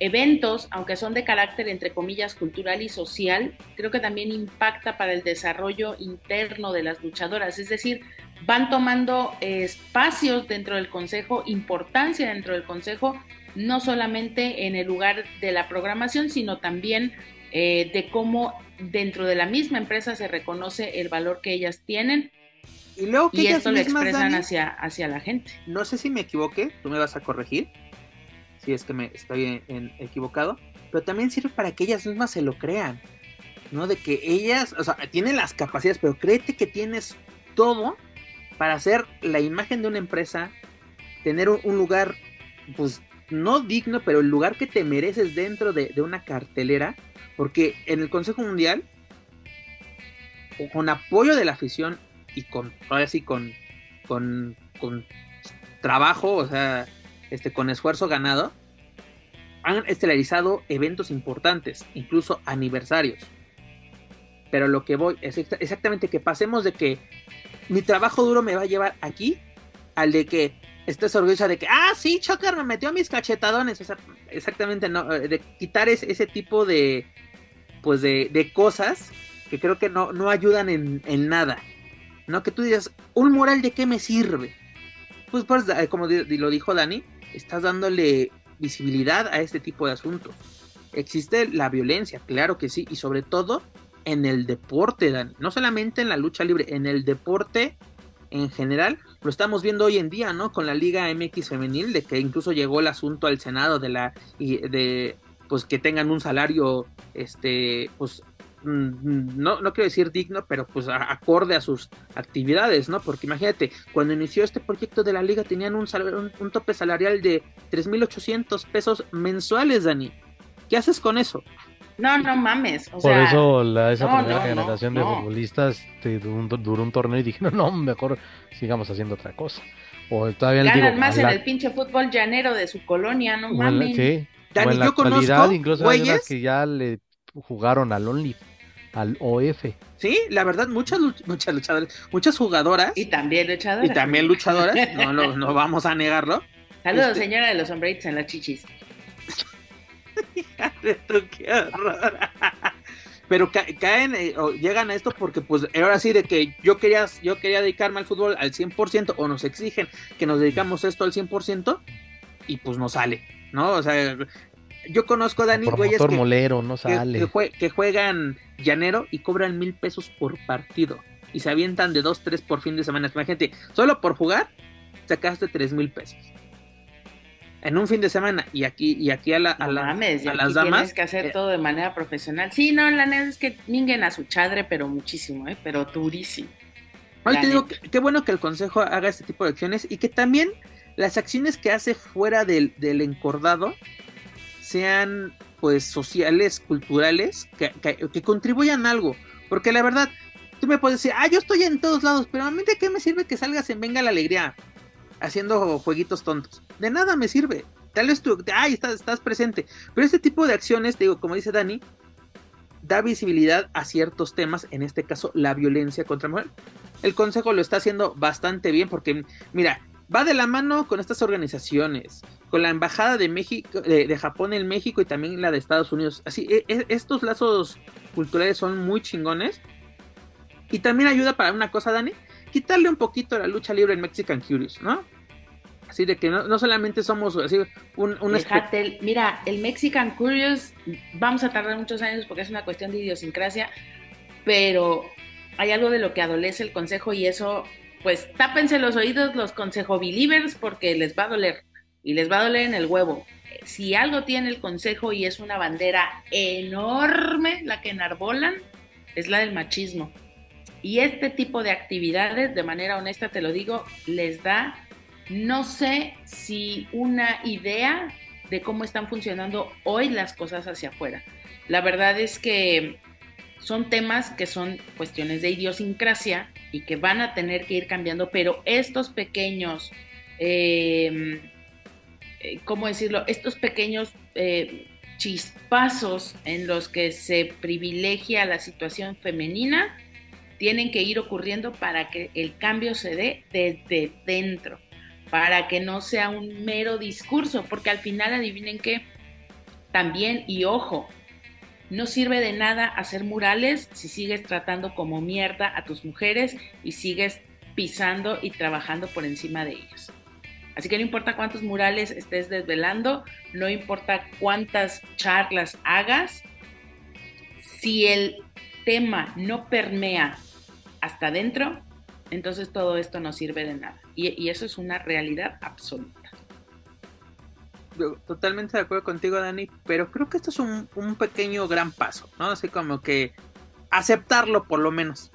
eventos, aunque son de carácter entre comillas cultural y social, creo que también impacta para el desarrollo interno de las luchadoras, es decir, van tomando espacios dentro del Consejo, importancia dentro del Consejo, no solamente en el lugar de la programación, sino también eh, de cómo dentro de la misma empresa se reconoce el valor que ellas tienen y, luego que y ellas esto lo expresan Dani, hacia, hacia la gente. No sé si me equivoqué, tú me vas a corregir, si es que me estoy en, en equivocado, pero también sirve para que ellas mismas se lo crean, ¿no? De que ellas, o sea, tienen las capacidades, pero créete que tienes todo para hacer la imagen de una empresa, tener un, un lugar, pues, no digno, pero el lugar que te mereces dentro de, una cartelera, porque en el Consejo Mundial, con apoyo de la afición y con, ahora con, con, con trabajo, o sea, este, con esfuerzo ganado, han estelarizado eventos importantes, incluso aniversarios. Pero lo que voy es exactamente que pasemos de que mi trabajo duro me va a llevar aquí al de que estés orgullosa de que, ah, sí, Choker me metió mis cachetadones. O sea, exactamente, no, de quitar ese, tipo de, pues de, de, cosas que creo que no, no ayudan en, en, nada. No que tú digas, un mural de qué me sirve. Pues, pues como lo dijo Dani, estás dándole visibilidad a este tipo de asuntos. Existe la violencia, claro que sí, y sobre todo en el deporte, Dani. No solamente en la lucha libre, en el deporte en general, lo estamos viendo hoy en día, ¿no? Con la Liga MX femenil, de que incluso llegó el asunto al Senado de la y de pues que tengan un salario, este, pues no, no quiero decir digno, pero pues acorde a sus actividades, ¿no? Porque imagínate, cuando inició este proyecto de la liga tenían un, un, un tope salarial de 3.800 pesos mensuales, Dani. ¿Qué haces con eso? No, no mames. O Por sea, eso la, esa no, primera no, generación no, de no. futbolistas te, duró, un, duró un torneo y dijeron, no, mejor sigamos haciendo otra cosa. O todavía Ganan digo, más en la- el pinche fútbol llanero de su colonia, no o mames. sí, o Dani, en la yo conozco actualidad incluso hay unas güeyes- que ya le jugaron al Only al OF. Sí, la verdad, muchas, muchas luchadoras, muchas jugadoras. Y también luchadoras. Y también luchadoras, no, no, no vamos a negarlo. Saludos, este señora de los hombritos en las chichis. Qué horror. Pero caen eh, o llegan a esto porque pues ahora sí de que yo quería yo quería dedicarme al fútbol al 100% o nos exigen que nos dedicamos esto al 100% y pues no sale, ¿no? O sea, yo conozco a Dani güeyes que, molero, no sale. Que, juegan llanero y cobran mil pesos por partido y se avientan de dos, tres por fin de semana. Imagínate, solo por jugar sacaste tres mil pesos en un fin de semana y aquí y aquí a, la, a, las damas tienes que hacer eh, todo de manera profesional. Sí no la neta es que minguen a su chadre pero muchísimo ¿eh? pero durísimo. Hoy te digo qué bueno que el consejo haga este tipo de acciones y que también las acciones que hace fuera del, del encordado sean pues sociales culturales que, que, contribuyan algo. Porque la verdad tú me puedes decir ah yo estoy en todos lados pero a mí de qué me sirve que salgas en venga la alegría haciendo jueguitos tontos. De nada me sirve. Tal vez tú, ay, estás, presente. Pero este tipo de acciones, digo, como dice Dani, da visibilidad a ciertos temas, en este caso la violencia contra mujer. El Consejo lo está haciendo bastante bien porque, mira, va de la mano con estas organizaciones, con la Embajada de México, de, Japón en México y también la de Estados Unidos. Así, e, e, estos lazos culturales son muy chingones. Y también ayuda para una cosa, Dani, quitarle un poquito la lucha libre en Mexican Curious, ¿no? Así de que no, solamente somos así un, un mira, el Mexican Curious vamos a tardar muchos años porque es una cuestión de idiosincrasia, pero hay algo de lo que adolece el consejo y eso, pues tápense los oídos los consejo believers porque les va a doler y les va a doler en el huevo. Si algo tiene el consejo y es una bandera enorme la que enarbolan, es la del machismo. Y este tipo de actividades, de manera honesta te lo digo, les da, no sé si una idea de cómo están funcionando hoy las cosas hacia afuera. La verdad es que son temas que son cuestiones de idiosincrasia y que van a tener que ir cambiando, pero estos pequeños, em, eh, ¿cómo decirlo? Estos pequeños eh, chispazos en los que se privilegia la situación femenina, tienen que ir ocurriendo para que el cambio se dé desde dentro, para que no sea un mero discurso, porque al final adivinen que también, y ojo, no sirve de nada hacer murales si sigues tratando como mierda a tus mujeres y sigues pisando y trabajando por encima de ellas. Así que no importa cuántos murales estés desvelando, no importa cuántas charlas hagas, si el tema no permea hasta adentro, entonces todo esto no sirve de nada. Y, eso es una realidad absoluta. Totalmente de acuerdo contigo, Dani, pero creo que esto es un, pequeño gran paso, ¿no? Así como que aceptarlo por lo menos.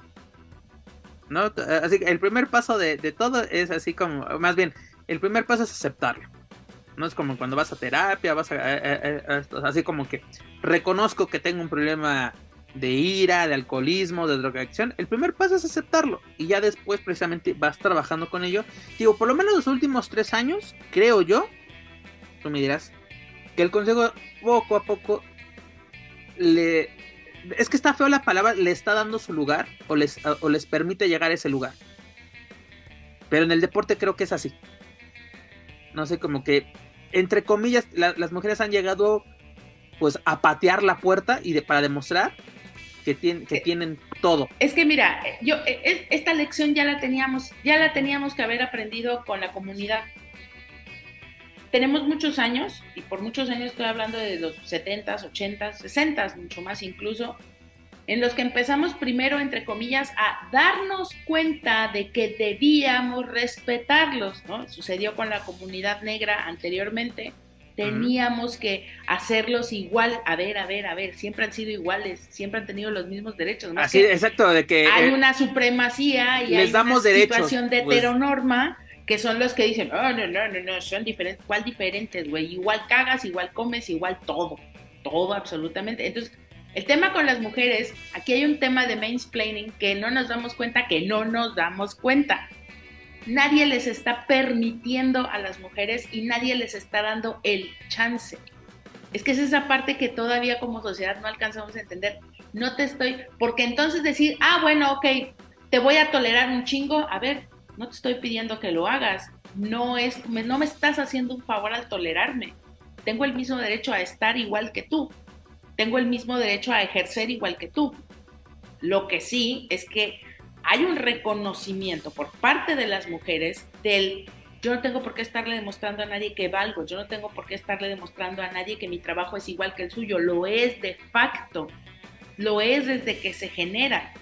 ¿No? Así que el primer paso de, todo es así como, más bien, el primer paso es aceptarlo. No es como cuando vas a terapia, vas a, así como que reconozco que tengo un problema de ira, de alcoholismo, de drogadicción, el primer paso es aceptarlo y ya después precisamente vas trabajando con ello. Digo, por lo menos los últimos tres años, creo yo, tú me dirás, que el consejo poco a poco le... Es que está feo la palabra, le está dando su lugar o les, o les permite llegar a ese lugar. Pero en el deporte creo que es así. No sé, como que, entre comillas, las mujeres han llegado pues a patear la puerta y de, para demostrar que, tienen, que tienen todo. Es que mira, yo e, esta lección ya la teníamos, ya la teníamos que haber aprendido con la comunidad. Tenemos muchos años, y por muchos años estoy hablando de los 70s, 80s, 60s, mucho más incluso, en los que empezamos primero, entre comillas, a darnos cuenta de que debíamos respetarlos, ¿no? Sucedió con la comunidad negra anteriormente, Teníamos que hacerlos igual. A ver, a ver, a ver, siempre han sido iguales, siempre han tenido los mismos derechos. Así, exacto, de que hay eh, una supremacía y hay una situación de pues. heteronorma que son los que dicen, oh, no, no, no, no, son diferentes. ¿Cuál diferentes, güey? Igual cagas, igual comes, igual todo, todo absolutamente. Entonces, el tema con las mujeres, aquí hay un tema de mansplaining que no nos damos cuenta que no nos damos cuenta nadie les está permitiendo a las mujeres y nadie les está dando el chance. Es que es esa parte que todavía como sociedad no alcanzamos a entender. no te estoy, porque entonces decir, ah, bueno, ok, te voy a tolerar un chingo, a ver, no te estoy pidiendo que lo hagas, no es, no me estás haciendo un favor al tolerarme, tengo el mismo derecho a estar igual que tú, tengo el mismo derecho a ejercer igual que tú. Lo que sí es que hay un reconocimiento por parte de las mujeres del yo no tengo por qué estarle demostrando a nadie que valgo, yo no tengo por qué estarle demostrando a nadie que mi trabajo es igual que el suyo, lo es de facto, lo es desde que se genera.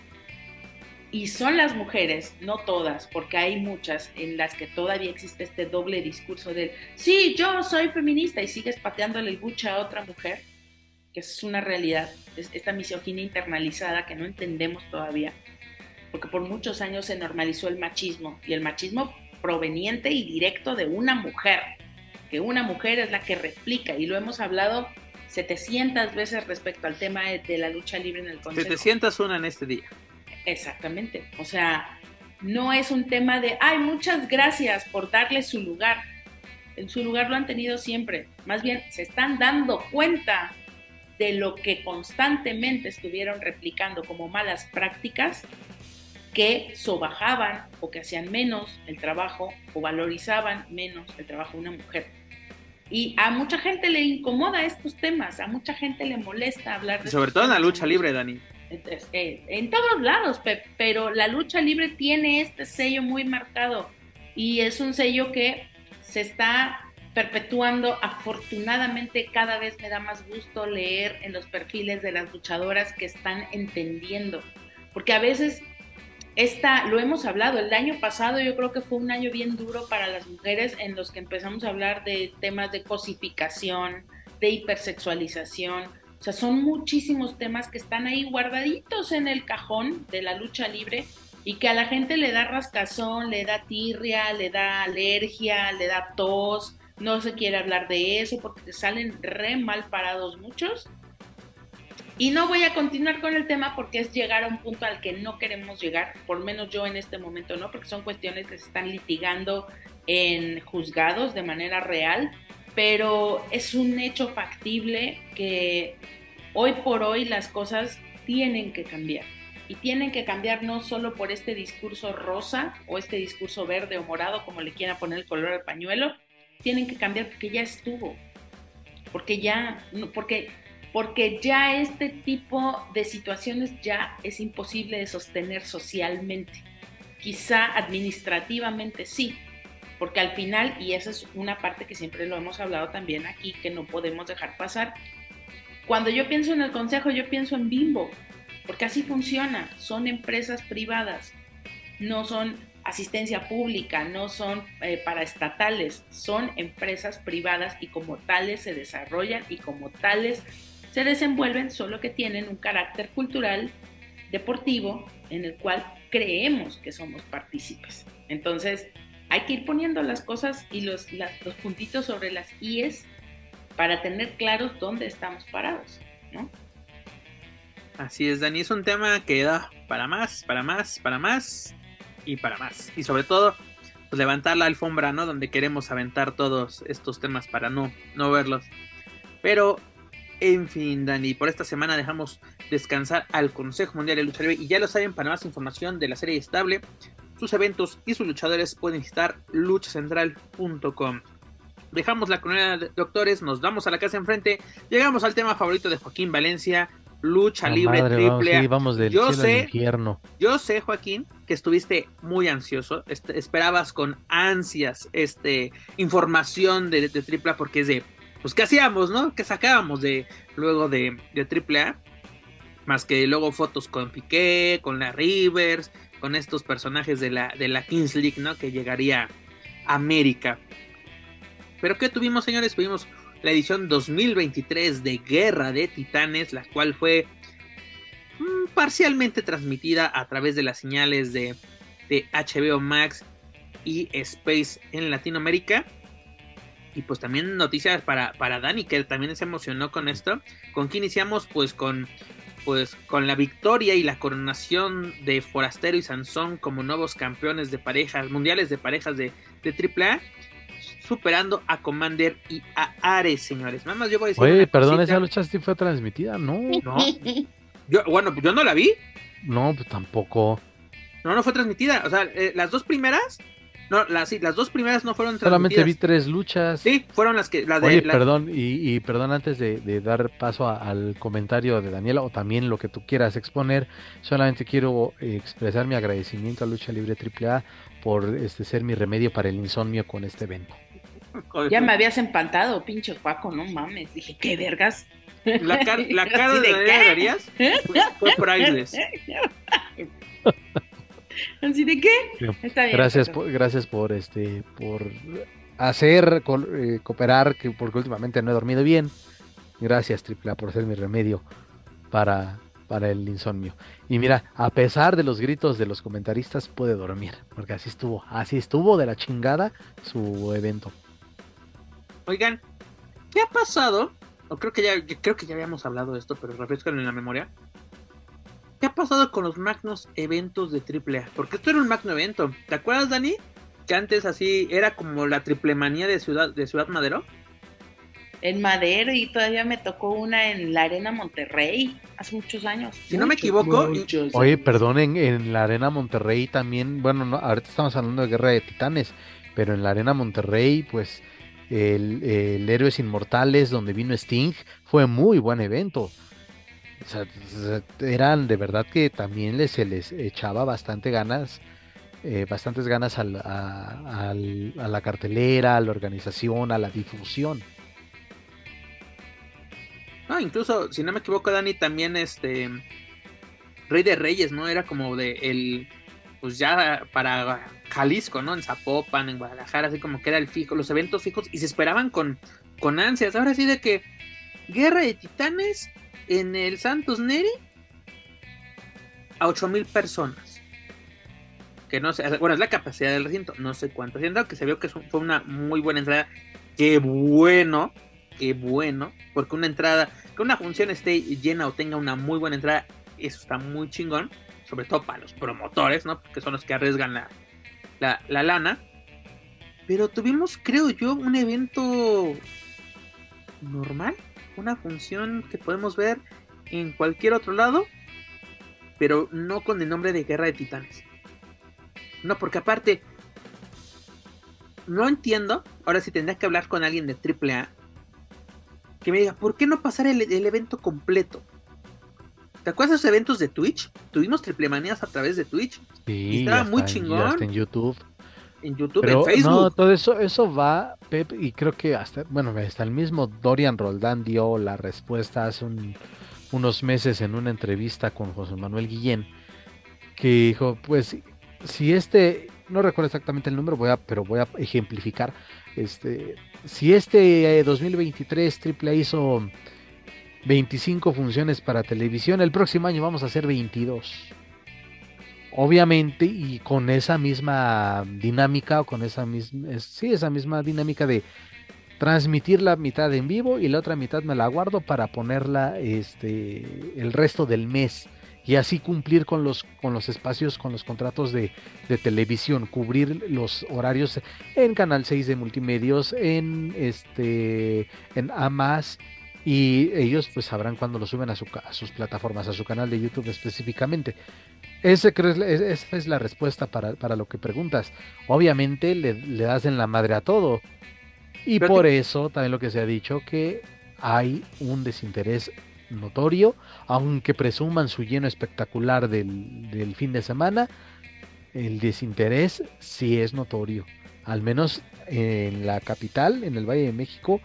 Y son las mujeres, no todas, porque hay muchas en las que todavía existe este doble discurso del, sí, yo soy feminista y sigues pateándole el buche a otra mujer, que es una realidad, es esta misoginia internalizada que no entendemos todavía, porque por muchos años se normalizó el machismo y el machismo proveniente y directo de una mujer, que una mujer es la que replica y lo hemos hablado 700 veces respecto al tema de, la lucha libre en el Consejo. 701 en este día. Exactamente, o sea, no es un tema de, ay, muchas gracias por darle su lugar. En su lugar lo han tenido siempre. Más bien, se están dando cuenta de lo que constantemente estuvieron replicando como malas prácticas que sobajaban o que hacían menos el trabajo o valorizaban menos el trabajo de una mujer. Y a mucha gente le incomoda estos temas, a mucha gente le molesta hablar de Sobre todo en la lucha libre, Dani. Eh, en todos lados, pero la lucha libre tiene este sello muy marcado y es un sello que se está perpetuando. Afortunadamente cada vez me da más gusto leer en los perfiles de las luchadoras que están entendiendo, porque a veces esta, lo hemos hablado, el año pasado yo creo que fue un año bien duro para las mujeres en los que empezamos a hablar de temas de cosificación, de hipersexualización, o sea, son muchísimos temas que están ahí guardaditos en el cajón de la lucha libre y que a la gente le da rascazón, le da tirria, le da alergia, le da tos, no se quiere hablar de eso porque salen re mal parados muchos y no voy a continuar con el tema porque es llegar a un punto al que no queremos llegar, por menos yo en este momento no, porque son cuestiones que se están litigando en juzgados de manera real, pero es un hecho factible que hoy por hoy las cosas tienen que cambiar. Y tienen que cambiar no solo por este discurso rosa o este discurso verde o morado, como le quiera poner el color al pañuelo, tienen que cambiar porque ya estuvo. Porque ya, porque porque ya este tipo de situaciones ya es imposible de sostener socialmente. Quizá administrativamente sí, porque al final, y esa es una parte que siempre lo hemos hablado también aquí, que no podemos dejar pasar, cuando yo pienso en el Consejo, yo pienso en Bimbo, porque así funciona, son empresas privadas, no son asistencia pública, no son eh, paraestatales, son empresas privadas y como tales se desarrollan y como tales se desenvuelven, solo que tienen un carácter cultural, deportivo, en el cual creemos que somos partícipes. Entonces, hay que ir poniendo las cosas y los, los puntitos sobre las IES para tener claros dónde estamos parados. Así es, Dani, es un tema que da para más, para más, para más y para más. Y sobre todo, pues, levantar la alfombra, ¿no? Donde queremos aventar todos estos temas para no, no verlos. Pero en fin, Dani, por esta semana dejamos descansar al Consejo Mundial de Lucha Libre y ya lo saben, para más información de la serie estable, sus eventos y sus luchadores pueden visitar luchacentral.com. Dejamos la comunidad de doctores, nos damos a la casa enfrente, llegamos al tema favorito de Joaquín Valencia, lucha libre triple vamos, del yo sé, Yo sé, Joaquín, que estuviste muy ansioso, esperabas con ansias este información de, de triple porque es de pues qué hacíamos, ¿no? ¿Qué sacábamos de luego de, de AAA? Más que luego fotos con Piqué, con la Rivers, con estos personajes de la, de la Kings League, ¿no? Que llegaría a América. Pero ¿qué tuvimos, señores? Tuvimos la edición 2023 de Guerra de Titanes, la cual fue mm, parcialmente transmitida a través de las señales de, de HBO Max y Space en Latinoamérica y pues también noticias para, para Dani, que también se emocionó con esto. ¿Con qué iniciamos? Pues con, pues con la victoria y la coronación de Forastero y Sansón como nuevos campeones de parejas, mundiales de parejas de, de AAA, superando a Commander y a Ares, señores. Nada más yo voy a decir. Oye, perdón, esa lucha sí fue transmitida, no. No. Yo, bueno, yo no la vi. No, pues tampoco. No, no fue transmitida. O sea, eh, las dos primeras no, las, sí, las dos primeras no fueron Solamente vi tres luchas. Sí, fueron las que... La de, Oye, perdón, y, perdón antes de, dar paso al comentario de Daniela o también lo que tú quieras exponer, solamente quiero expresar mi agradecimiento a Lucha Libre AAA por este ser mi remedio para el insomnio con este evento. Ya me habías empantado, pinche Paco, no mames. Dije, ¿qué vergas? La, la cara de, Daniela fue, fue priceless. Así de qué? Está bien. Gracias por, gracias por este por hacer eh, cooperar que porque últimamente no he dormido bien. Gracias Tripla por ser mi remedio para para el insomnio. Y mira, a pesar de los gritos de los comentaristas puede dormir, porque así estuvo, así estuvo de la chingada su evento. Oigan, ¿qué ha pasado? O creo que ya creo que ya habíamos hablado de esto, pero refrescan en la memoria. ¿Qué ha pasado con los magnos eventos de AAA? Porque esto era un magno evento. ¿Te acuerdas, Dani? Que antes así era como la triple manía de Ciudad, de Ciudad Madero. En Madero y todavía me tocó una en la Arena Monterrey hace muchos años. Si no me equivoco. Oye, perdón, en, la Arena Monterrey también, bueno, no, ahorita estamos hablando de Guerra de Titanes, pero en la Arena Monterrey, pues el, el Héroes Inmortales, donde vino Sting, fue muy buen evento. Eran de verdad que también se les echaba bastante ganas, eh, bastantes ganas a, la cartelera, a la organización, a la difusión. Incluso, si no me equivoco, Dani, también este Rey de Reyes, ¿no? Era como de el, pues ya para Jalisco, ¿no? En Zapopan, en Guadalajara, así como que era el fijo, los eventos fijos y se esperaban con, con ansias. Ahora sí de que Guerra de Titanes en el Santos Neri a 8000 personas. Que no sé, bueno, es la capacidad del recinto, no sé cuánto. Siento que se vio que fue una muy buena entrada. Qué bueno, qué bueno, porque una entrada, que una función esté llena o tenga una muy buena entrada, eso está muy chingón, sobre todo para los promotores, ¿no? Porque son los que arriesgan la, la lana. Pero tuvimos, creo yo, un evento normal una función que podemos ver en cualquier otro lado, pero no con el nombre de Guerra de Titanes. No, porque aparte, no entiendo, ahora sí tendría que hablar con alguien de AAA, que me diga, ¿por qué no pasar el, evento completo? ¿Te acuerdas de esos eventos de Twitch? Tuvimos triple manías a través de Twitch. Sí, estaba muy chingón. en YouTube en YouTube, en Facebook. No, todo eso, eso va, Pep, y creo que hasta, bueno, hasta el mismo Dorian Roldán dio la respuesta hace unos meses en una entrevista con José Manuel Guillén, que dijo, pues, si este, no recuerdo exactamente el número, voy a, pero voy a ejemplificar, este, si este 2023 Triple hizo 25 funciones para televisión, el próximo año vamos a hacer 22 obviamente y con esa misma dinámica o con esa misma sí esa misma dinámica de transmitir la mitad en vivo y la otra mitad me la guardo para ponerla este el resto del mes y así cumplir con los con los espacios con los contratos de, de televisión cubrir los horarios en canal 6 de multimedios en este en AMAS y ellos pues sabrán cuando lo suben a, su, a sus plataformas a su canal de YouTube específicamente ese creo esa es la respuesta para, lo que preguntas. Obviamente le, das en la madre a todo. Y por eso también lo que se ha dicho que hay un desinterés notorio, aunque presuman su lleno espectacular del, fin de semana, el desinterés sí es notorio. Al menos en la capital, en el Valle de México,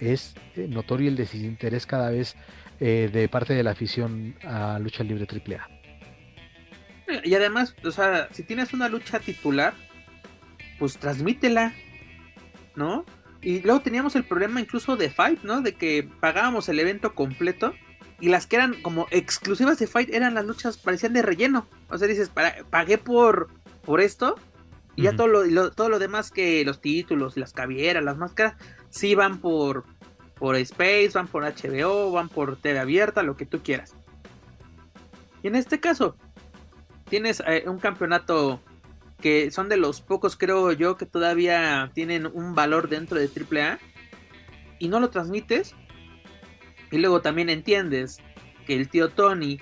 es eh, notorio el desinterés cada vez eh, de parte de la afición a lucha libre AAA. Y además, o sea, si tienes una lucha titular, pues transmítela, ¿no? Y luego teníamos el problema incluso de Fight, ¿no? De que pagábamos el evento completo y las que eran como exclusivas de Fight eran las luchas, parecían de relleno. O sea, dices, pagué por, por esto y ya todo lo, todo lo demás que los títulos, las cavieras, las máscaras, sí van por, por Space, van por HBO, van por TV abierta, lo que tú quieras. Y en este caso, tienes eh, un campeonato que son de los pocos, creo yo, que todavía tienen un valor dentro de AAA y no lo transmites. Y luego también entiendes que el tío Tony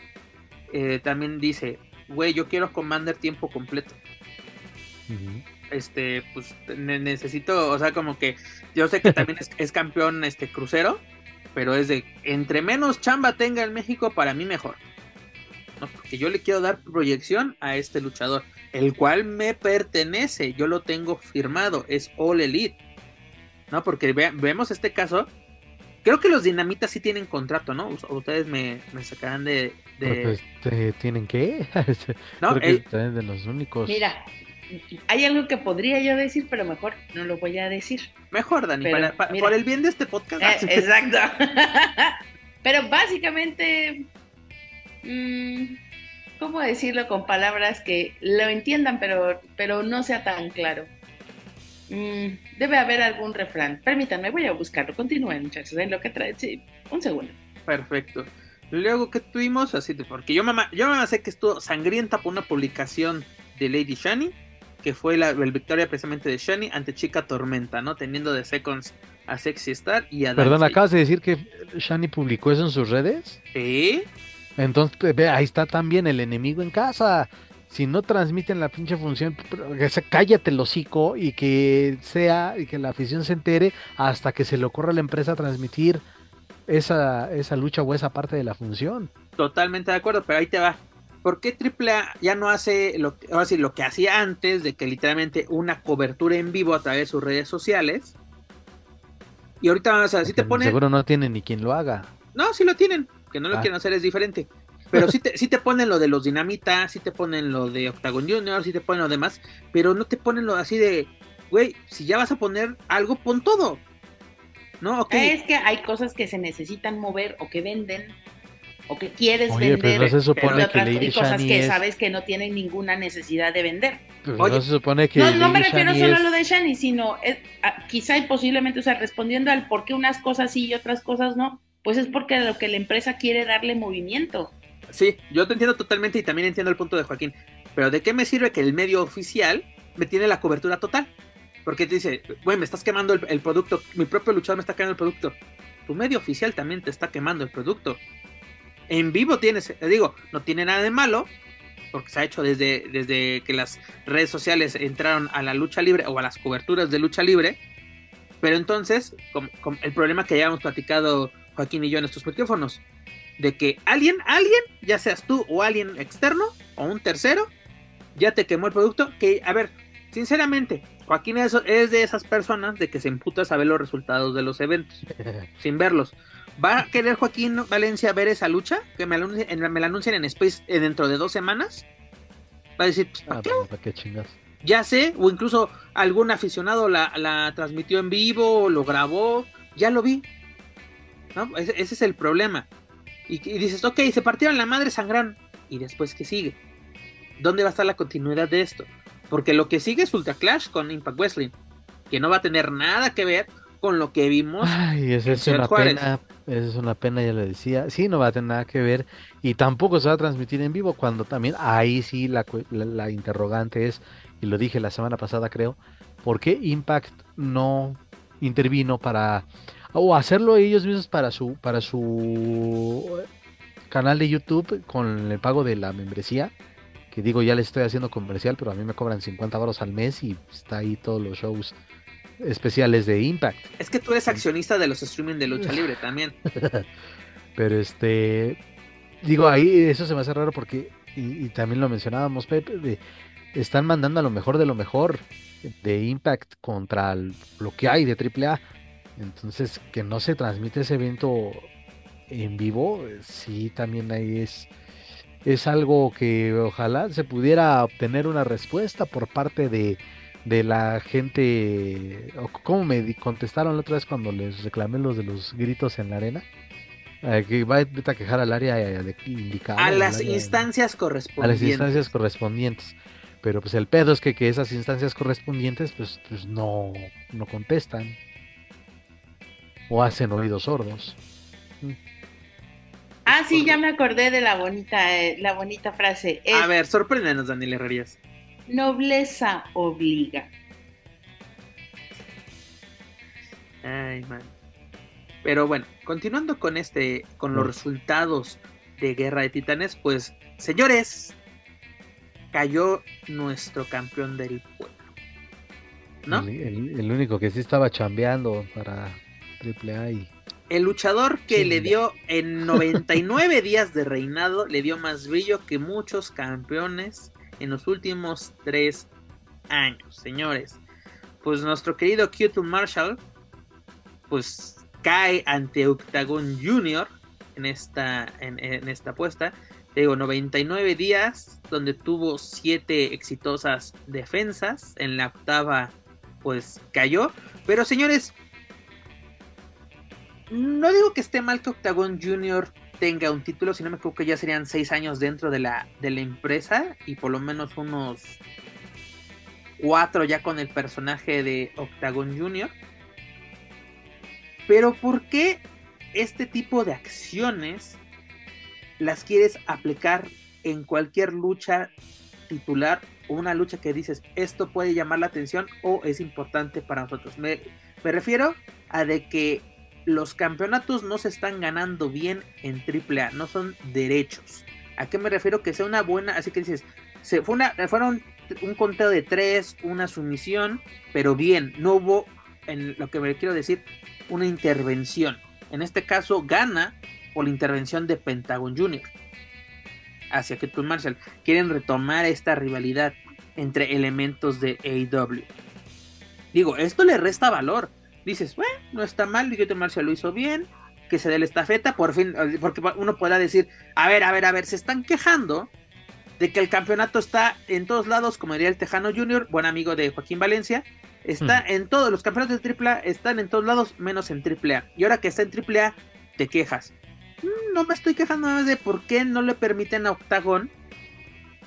eh, también dice, güey, yo quiero Commander tiempo completo. Este, pues ne- necesito, o sea, como que yo sé que también es, es campeón este crucero, pero es de entre menos chamba tenga en México, para mí mejor. ¿no? Porque yo le quiero dar proyección a este luchador, el cual me pertenece, yo lo tengo firmado, es All Elite. ¿No? Porque ve- vemos este caso. Creo que los dinamitas sí tienen contrato, ¿no? Us- Ustedes me, me sacarán de. de- Pues, ¿te- ¿Tienen qué? ¿no? Creo que Eh, también de los únicos. Mira, hay algo que podría yo decir, pero mejor no lo voy a decir. mejor, Dani, Pero, para- mira. por el bien de este podcast. Eh, exacto. Pero básicamente, mm, ¿cómo decirlo con palabras que lo entiendan, pero, pero no sea tan claro? Mm, debe haber algún refrán. Permítanme, voy a buscarlo. Continúen, muchachos, en lo que trae. Sí, un segundo. Perfecto. Luego que tuvimos, así de, porque yo mamá, yo mamá sé que estuvo sangrienta por una publicación de Lady Shani, que fue la, victoria precisamente de Shani ante Chica Tormenta, ¿no? Teniendo de seconds a Sexy Star y a Perdón, acabas de decir que Shani publicó eso en sus redes. Sí, Entonces, pues, ve, ahí está también el enemigo en casa. Si no transmiten la pinche función, que se cállate el hocico y que sea, y que la afición se entere hasta que se le ocurra a la empresa a transmitir esa, esa lucha o esa parte de la función. totalmente de acuerdo, pero ahí te va. ¿Por qué AAA ya no hace lo, que- ahora sí, lo que hacía antes de que literalmente una cobertura en vivo a través de sus redes sociales? Y ahorita vamos a ver, si te ponen... Seguro no tiene ni quien lo haga. No, sí lo tienen. Que no lo Ah. quieren hacer es diferente. Pero sí te, sí te ponen lo de los Dinamita, sí te ponen lo de Octagon Junior, sí te ponen lo demás, pero no te ponen lo así de, güey, si ya vas a poner algo, pon todo. ¿No? Ok. Es que hay cosas que se necesitan mover o que venden o que quieres Oye, vender. pero no se supone pero que otras- Lady y cosas Shani que es- sabes que no tienen ninguna necesidad de vender. Oye, no se supone que No, no me refiero Shani solo es- a lo de Shani, sino es, a- quizá y posiblemente, o sea, respondiendo al por qué unas cosas sí y otras cosas no, pues es porque lo que la empresa quiere darle movimiento. Sí, yo te entiendo totalmente y también entiendo el punto de Joaquín. Pero ¿de qué me sirve que el medio oficial me tiene la cobertura total? Porque te dice, güey, me estás quemando el, el producto, mi propio luchador me está quemando el producto. Tu medio oficial también te está quemando el producto. En vivo tienes, te digo, no tiene nada de malo, porque se ha hecho desde, desde que las redes sociales entraron a la lucha libre o a las coberturas de lucha libre. Pero entonces, com- el problema que ya hemos platicado Joaquín y yo en estos micrófonos, de que alguien, alguien, ya seas tú o alguien externo o un tercero, ya te quemó el producto. Que, a ver, sinceramente, Joaquín es, es de esas personas de que se emputa a saber los resultados de los eventos sin verlos. ¿Va a querer Joaquín Valencia ver esa lucha? Que me la, anunci- en- me la anuncien en Space eh, dentro de dos semanas. Va a decir, pues, ¿para Ah, qué? pues, ¿para qué chingas? Ya sé, o incluso algún aficionado la, la transmitió en vivo, lo grabó, ya lo vi. ¿No? Ese, ese es el problema. Y, y dices, ok, se partieron la madre sangran. ¿Y después qué sigue? ¿Dónde va a estar la continuidad de esto? Porque lo que sigue es Ultra Clash con Impact Wrestling, que no va a tener nada que ver con lo que vimos. Ay, esa es una Juárez. pena, esa es una pena, ya lo decía. Sí, no va a tener nada que ver y tampoco se va a transmitir en vivo cuando también ahí sí la, la, la interrogante es, y lo dije la semana pasada creo, ¿por qué Impact no intervino para o hacerlo ellos mismos para su para su canal de YouTube con el pago de la membresía? Que digo, ya le estoy haciendo comercial, pero a mí me cobran 50 baros al mes y está ahí todos los shows especiales de Impact. Es que tú eres accionista de los streaming de lucha libre también. Pero este, digo, ahí eso se me hace raro porque, y, y también lo mencionábamos, Pepe, de- están mandando a lo mejor de lo mejor de Impact contra el- lo que hay de AAA. Entonces, que no se transmite ese evento en vivo, sí, también ahí es, es algo que ojalá se pudiera obtener una respuesta por parte de, de la gente. o ¿Cómo me contestaron la otra vez cuando les reclamé los de los gritos en la arena? Eh, que va a quejar al área eh, de indicada. A las de- instancias a correspondientes. las instancias correspondientes. Pero pues el pedo es que, que esas instancias correspondientes pues, pues no, no contestan. O hacen oídos sordos. Ah, sí, ya me acordé de la bonita, eh, la bonita frase. Es A ver, sorpréndenos, Daniel Herrerías. Nobleza obliga. Ay, man. Pero bueno, continuando con este, con los Mm. resultados de Guerra de Titanes, pues, señores, cayó nuestro campeón del pueblo. ¿No? El, el único que sí estaba chambeando para AAA y el luchador que le dio en 99 días de reinado, le dio más brillo que muchos campeones en los últimos tres años, señores. Pues nuestro querido Q2 Marshall, pues cae ante Octagon Junior en esta, en, esta apuesta. Digo, 99 días, donde tuvo 7 exitosas defensas. En la octava, pues cayó. Pero señores, no digo que esté mal que Octagon Junior tenga un título, sino me creo que ya serían seis años dentro de la, de la empresa y por lo menos unos cuatro ya con el personaje de Octagon Junior. Pero ¿por qué este tipo de acciones las quieres aplicar en cualquier lucha titular o una lucha que dices esto puede llamar la atención o es importante para nosotros? Me, me refiero a de que los campeonatos no se están ganando bien en AAA, no son derechos. ¿A qué me refiero? Que sea una buena, así que dices, se fue una, fueron un conteo de tres, una sumisión, pero bien, no hubo, en lo que me quiero decir, una intervención. En este caso, gana por la intervención de Pentagon Junior hacia que Marshall. Quieren retomar esta rivalidad entre elementos de AEW. Digo, esto le resta valor dices, bueno, no está mal, Miguel Marcial lo hizo bien, que se dé la estafeta, por fin, porque uno podrá decir, a ver, a ver, a ver, se están quejando de que el campeonato está en todos lados, como diría el Tejano Junior, buen amigo de Joaquín Valencia, está en todos, los campeonatos de AAA están en todos lados, menos en AAA. Y ahora que está en AAA, te quejas. Mm, no me estoy quejando de por qué no le permiten a Octagon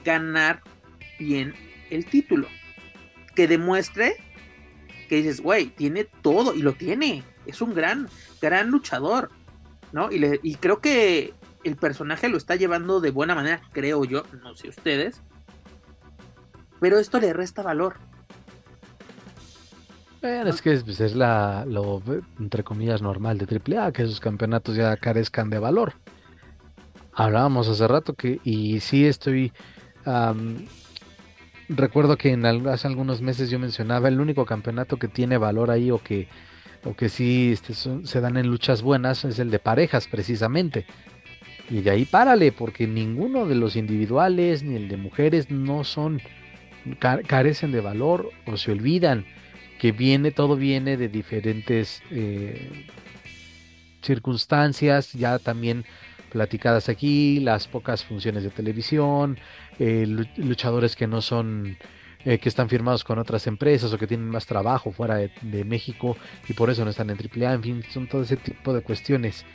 ganar bien el título. Que demuestre que dices, güey, tiene todo y lo tiene. Es un gran, gran luchador, ¿no? Y, le, y creo que el personaje lo está llevando de buena manera, creo yo, no sé ustedes. Pero esto le resta valor. Bueno, es que es, la, lo, entre comillas, normal de AAA, que esos campeonatos ya carezcan de valor. Hablábamos hace rato que, y sí estoy recuerdo que en hace algunos meses yo mencionaba el único campeonato que tiene valor ahí o que, o que sí este, se dan en luchas buenas es el de parejas precisamente. Y de ahí párale, porque ninguno de los individuales ni el de mujeres no son, carecen de valor o se olvidan que viene, todo viene de diferentes eh, circunstancias, ya también platicadas aquí, las pocas funciones de televisión, eh, luchadores que no son, eh, que están firmados con otras empresas o que tienen más trabajo fuera de, México y por eso no están en AAA, en fin, son todo ese tipo de cuestiones.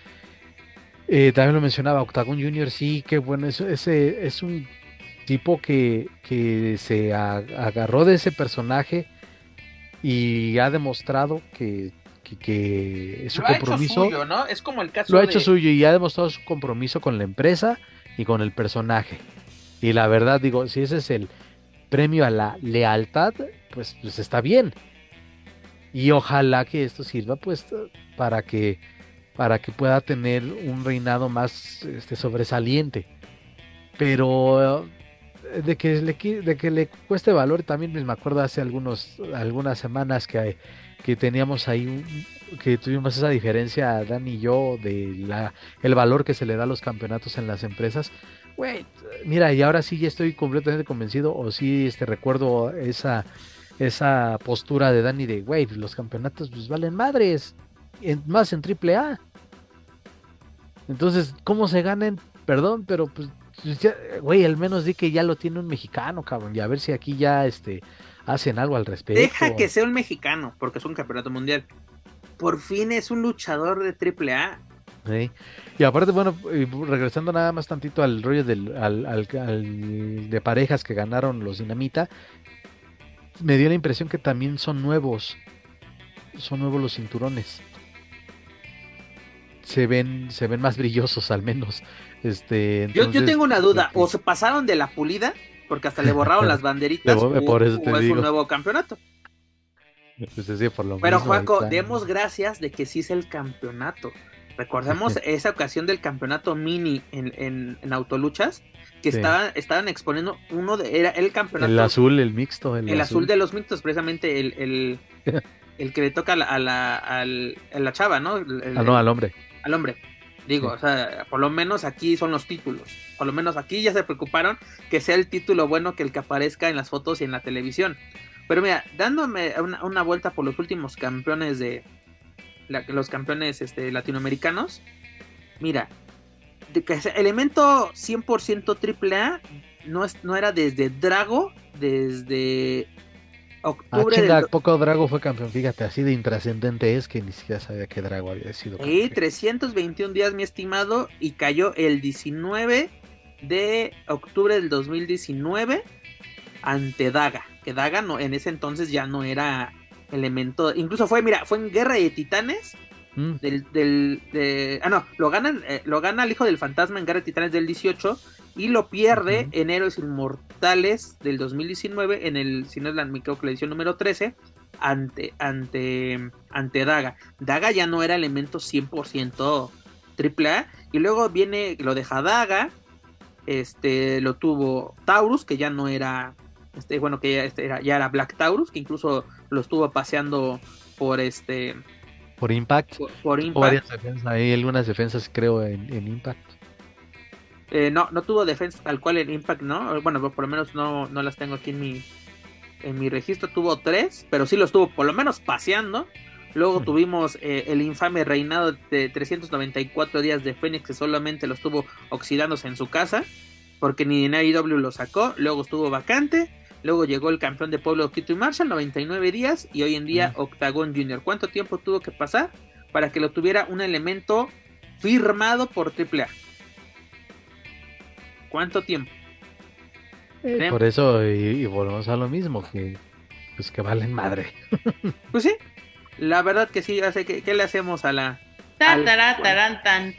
Eh, también lo mencionaba Octagon Junior, sí, que bueno, ese es un tipo que, que se agarró de ese personaje y ha demostrado que que, su compromiso. Es como el caso Lo ha hecho suyo y ha demostrado su compromiso con la empresa y con el personaje. Y la verdad, digo, si ese es el premio a la lealtad, pues, pues está bien. Y ojalá que esto sirva, pues, para que para que pueda tener un reinado más este, sobresaliente. Pero eh, de que le de que le cueste valor también me acuerdo hace algunos algunas semanas que que teníamos ahí, que tuvimos esa diferencia, Dan y yo, de la, el valor que se le da a los campeonatos en las empresas. Güey, mira, y ahora sí ya estoy completamente convencido, o sí este, recuerdo esa, esa postura de Dani de, güey, los campeonatos pues valen madres, más en triple A. Entonces, ¿cómo se ganen? Perdón, pero pues, güey, al menos di que ya lo tiene un mexicano, cabrón, y a ver si aquí ya, este, hacen algo al respecto. Deja que sea un mexicano, porque es un campeonato mundial. Por fin es un luchador de triple A. Y aparte, bueno, regresando nada más tantito al rollo del, al, de parejas que ganaron los Dinamita, me dio la impresión que también son nuevos. Son nuevos los cinturones. Se ven, se ven más brillosos al menos. Este, yo, yo tengo una duda, o se pasaron de la pulida porque hasta le borraron las banderitas por eso es un nuevo campeonato. Pues por lo Pero Juaco, demos gracias de que sí es el campeonato. Recordemos esa ocasión del campeonato mini en, en, autoluchas, que estaban, estaban exponiendo uno de, era el campeonato. El azul, el mixto. El, azul. de los mixtos, precisamente el, el, que le toca a la, a la, a la chava, ¿no? ah, no, al hombre. Al hombre. Digo, o sea, por lo menos aquí son los títulos. Por lo menos aquí ya se preocuparon que sea el título bueno que el que aparezca en las fotos y en la televisión. Pero mira, dándome una, una vuelta por los últimos campeones de, los campeones este, latinoamericanos. Mira, de que elemento 100% AAA no, es, no era desde Drago, desde octubre. Ah, poco Drago fue campeón, fíjate, así de intrascendente es que ni siquiera sabía que Drago había sido campeón. Y 321 días, mi estimado, y cayó el 19 de octubre del 2019 ante Daga. Que Daga no, en ese entonces ya no era elemento. Incluso fue, mira, fue en Guerra de Titanes. Mm. Del, del ah, no, lo ganan, eh, lo gana el hijo del fantasma en Guerra de Titanes del 18 y lo pierde en Héroes Inmortales del 2019 en el, si no es la, edición número 13 ante, ante, ante Daga. Daga ya no era elemento 100% AAA y luego viene, lo deja Daga, este, lo tuvo Taurus que ya no era, este, bueno, que ya, este, era, ya era Black Taurus, que incluso lo estuvo paseando por este. Por Impact. Por, Impact. Hay algunas defensas, creo, en, Impact. Eh, no, no tuvo defensa tal cual en Impact, ¿no? Bueno, por lo menos no, no las tengo aquí en mi, en mi registro. Tuvo tres, pero sí lo estuvo por lo menos paseando. Luego tuvimos eh, el infame reinado de 394 días de Fénix, que solamente lo estuvo oxidándose en su casa, porque ni en AEW lo sacó. Luego estuvo vacante. Luego llegó el campeón de pueblo Quito y Marshall, 99 días, y hoy en día Octagon Junior. ¿Cuánto tiempo tuvo que pasar para que lo tuviera un elemento firmado por AAA? ¿Cuánto tiempo? Eh, por eso, y, volvemos a lo mismo, que pues que valen madre. pues sí, la verdad que sí, hace que, ¿qué le hacemos a la... tan.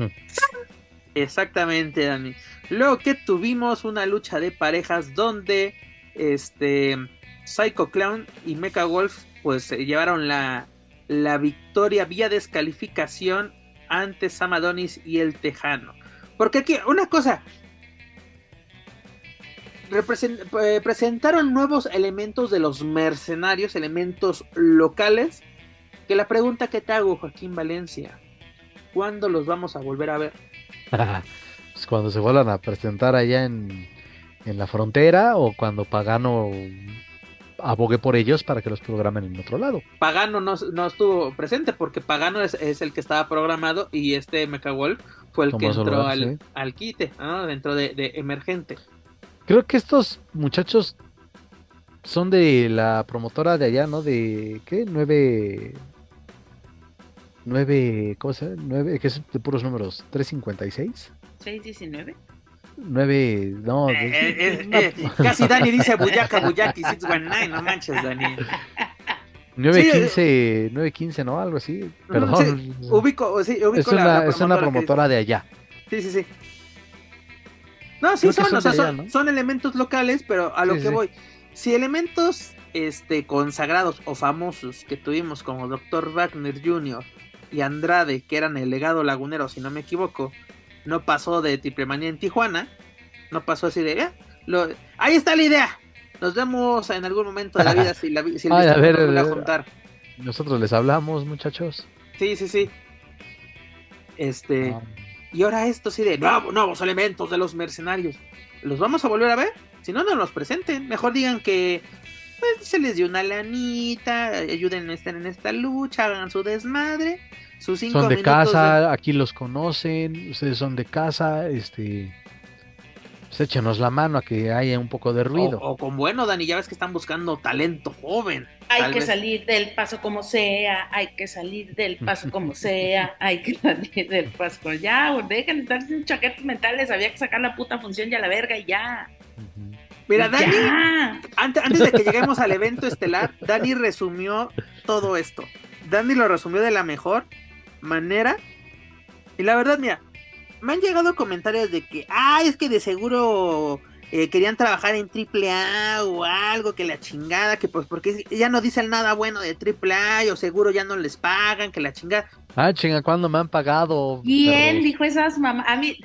Exactamente, Dani. Luego que tuvimos una lucha de parejas donde este Psycho Clown y Mecha Wolf pues se llevaron la, la victoria vía descalificación ante Sam Adonis y el Tejano. Porque aquí, una cosa, presentaron nuevos elementos de los mercenarios, elementos locales, que la pregunta que te hago, Joaquín Valencia, ¿cuándo los vamos a volver a ver? pues cuando se vuelvan a presentar allá en en la frontera o cuando Pagano abogue por ellos para que los programen en otro lado. Pagano no, estuvo presente porque Pagano es, el que estaba programado y este Wolf fue el que entró al, al, quite, dentro de, emergente. Creo que estos muchachos son de la promotora de allá, ¿no? De, ¿qué? Nueve... Nueve, ¿cómo se llama? Nueve, que es de puros números, 356. 619. 9, no. Eh, eh, eh, casi Dani dice Buyaka, Buyaki, 619, no manches, Dani. 915, 915, ¿no? Algo así. Perdón. ubico, sí, ubico es, una, es una promotora de allá. Sí, sí, sí. No, sí, son, o sea, son, son, elementos locales, pero a lo que voy. Si elementos este, consagrados o famosos que tuvimos como Dr. Wagner Jr. y Andrade, que eran el legado lagunero, si no me equivoco, no pasó de Triplemanía en Tijuana, no pasó así de, ya, lo, ahí está la idea, nos vemos en algún momento de la vida si, la, si el Ay, a ver, a juntar. Nosotros les hablamos, muchachos. Sí, sí, sí. Este, y ahora esto sí de nuevos elementos de los mercenarios. ¿Los vamos a volver a ver? Si no, no los presenten. Mejor digan que pues, se les dio una lanita, ayuden a estar en esta lucha, hagan su desmadre son de casa, aquí los conocen, ustedes son de casa, este pues la mano a que haya un poco de ruido. O, con bueno, Dani, ya ves que están buscando talento joven. Hay que salir del paso como sea, hay que salir del paso como sea, hay que salir del paso ya, dejen de estar sin chaquetas mentales, había que sacar la puta función ya la verga y ya. Mira, Dani, antes, antes de que lleguemos al evento estelar, Dani resumió todo esto. Dani lo resumió de la mejor manera. Y la verdad, mira, me han llegado comentarios de que, ah, es que de seguro eh, querían trabajar en AAA o algo, que la chingada, que pues porque ya no dicen nada bueno de AAA o seguro ya no les pagan, que la chingada. Ah, chinga, ¿cuándo me han pagado? ¿Quién perros? dijo esas mamás? A mí.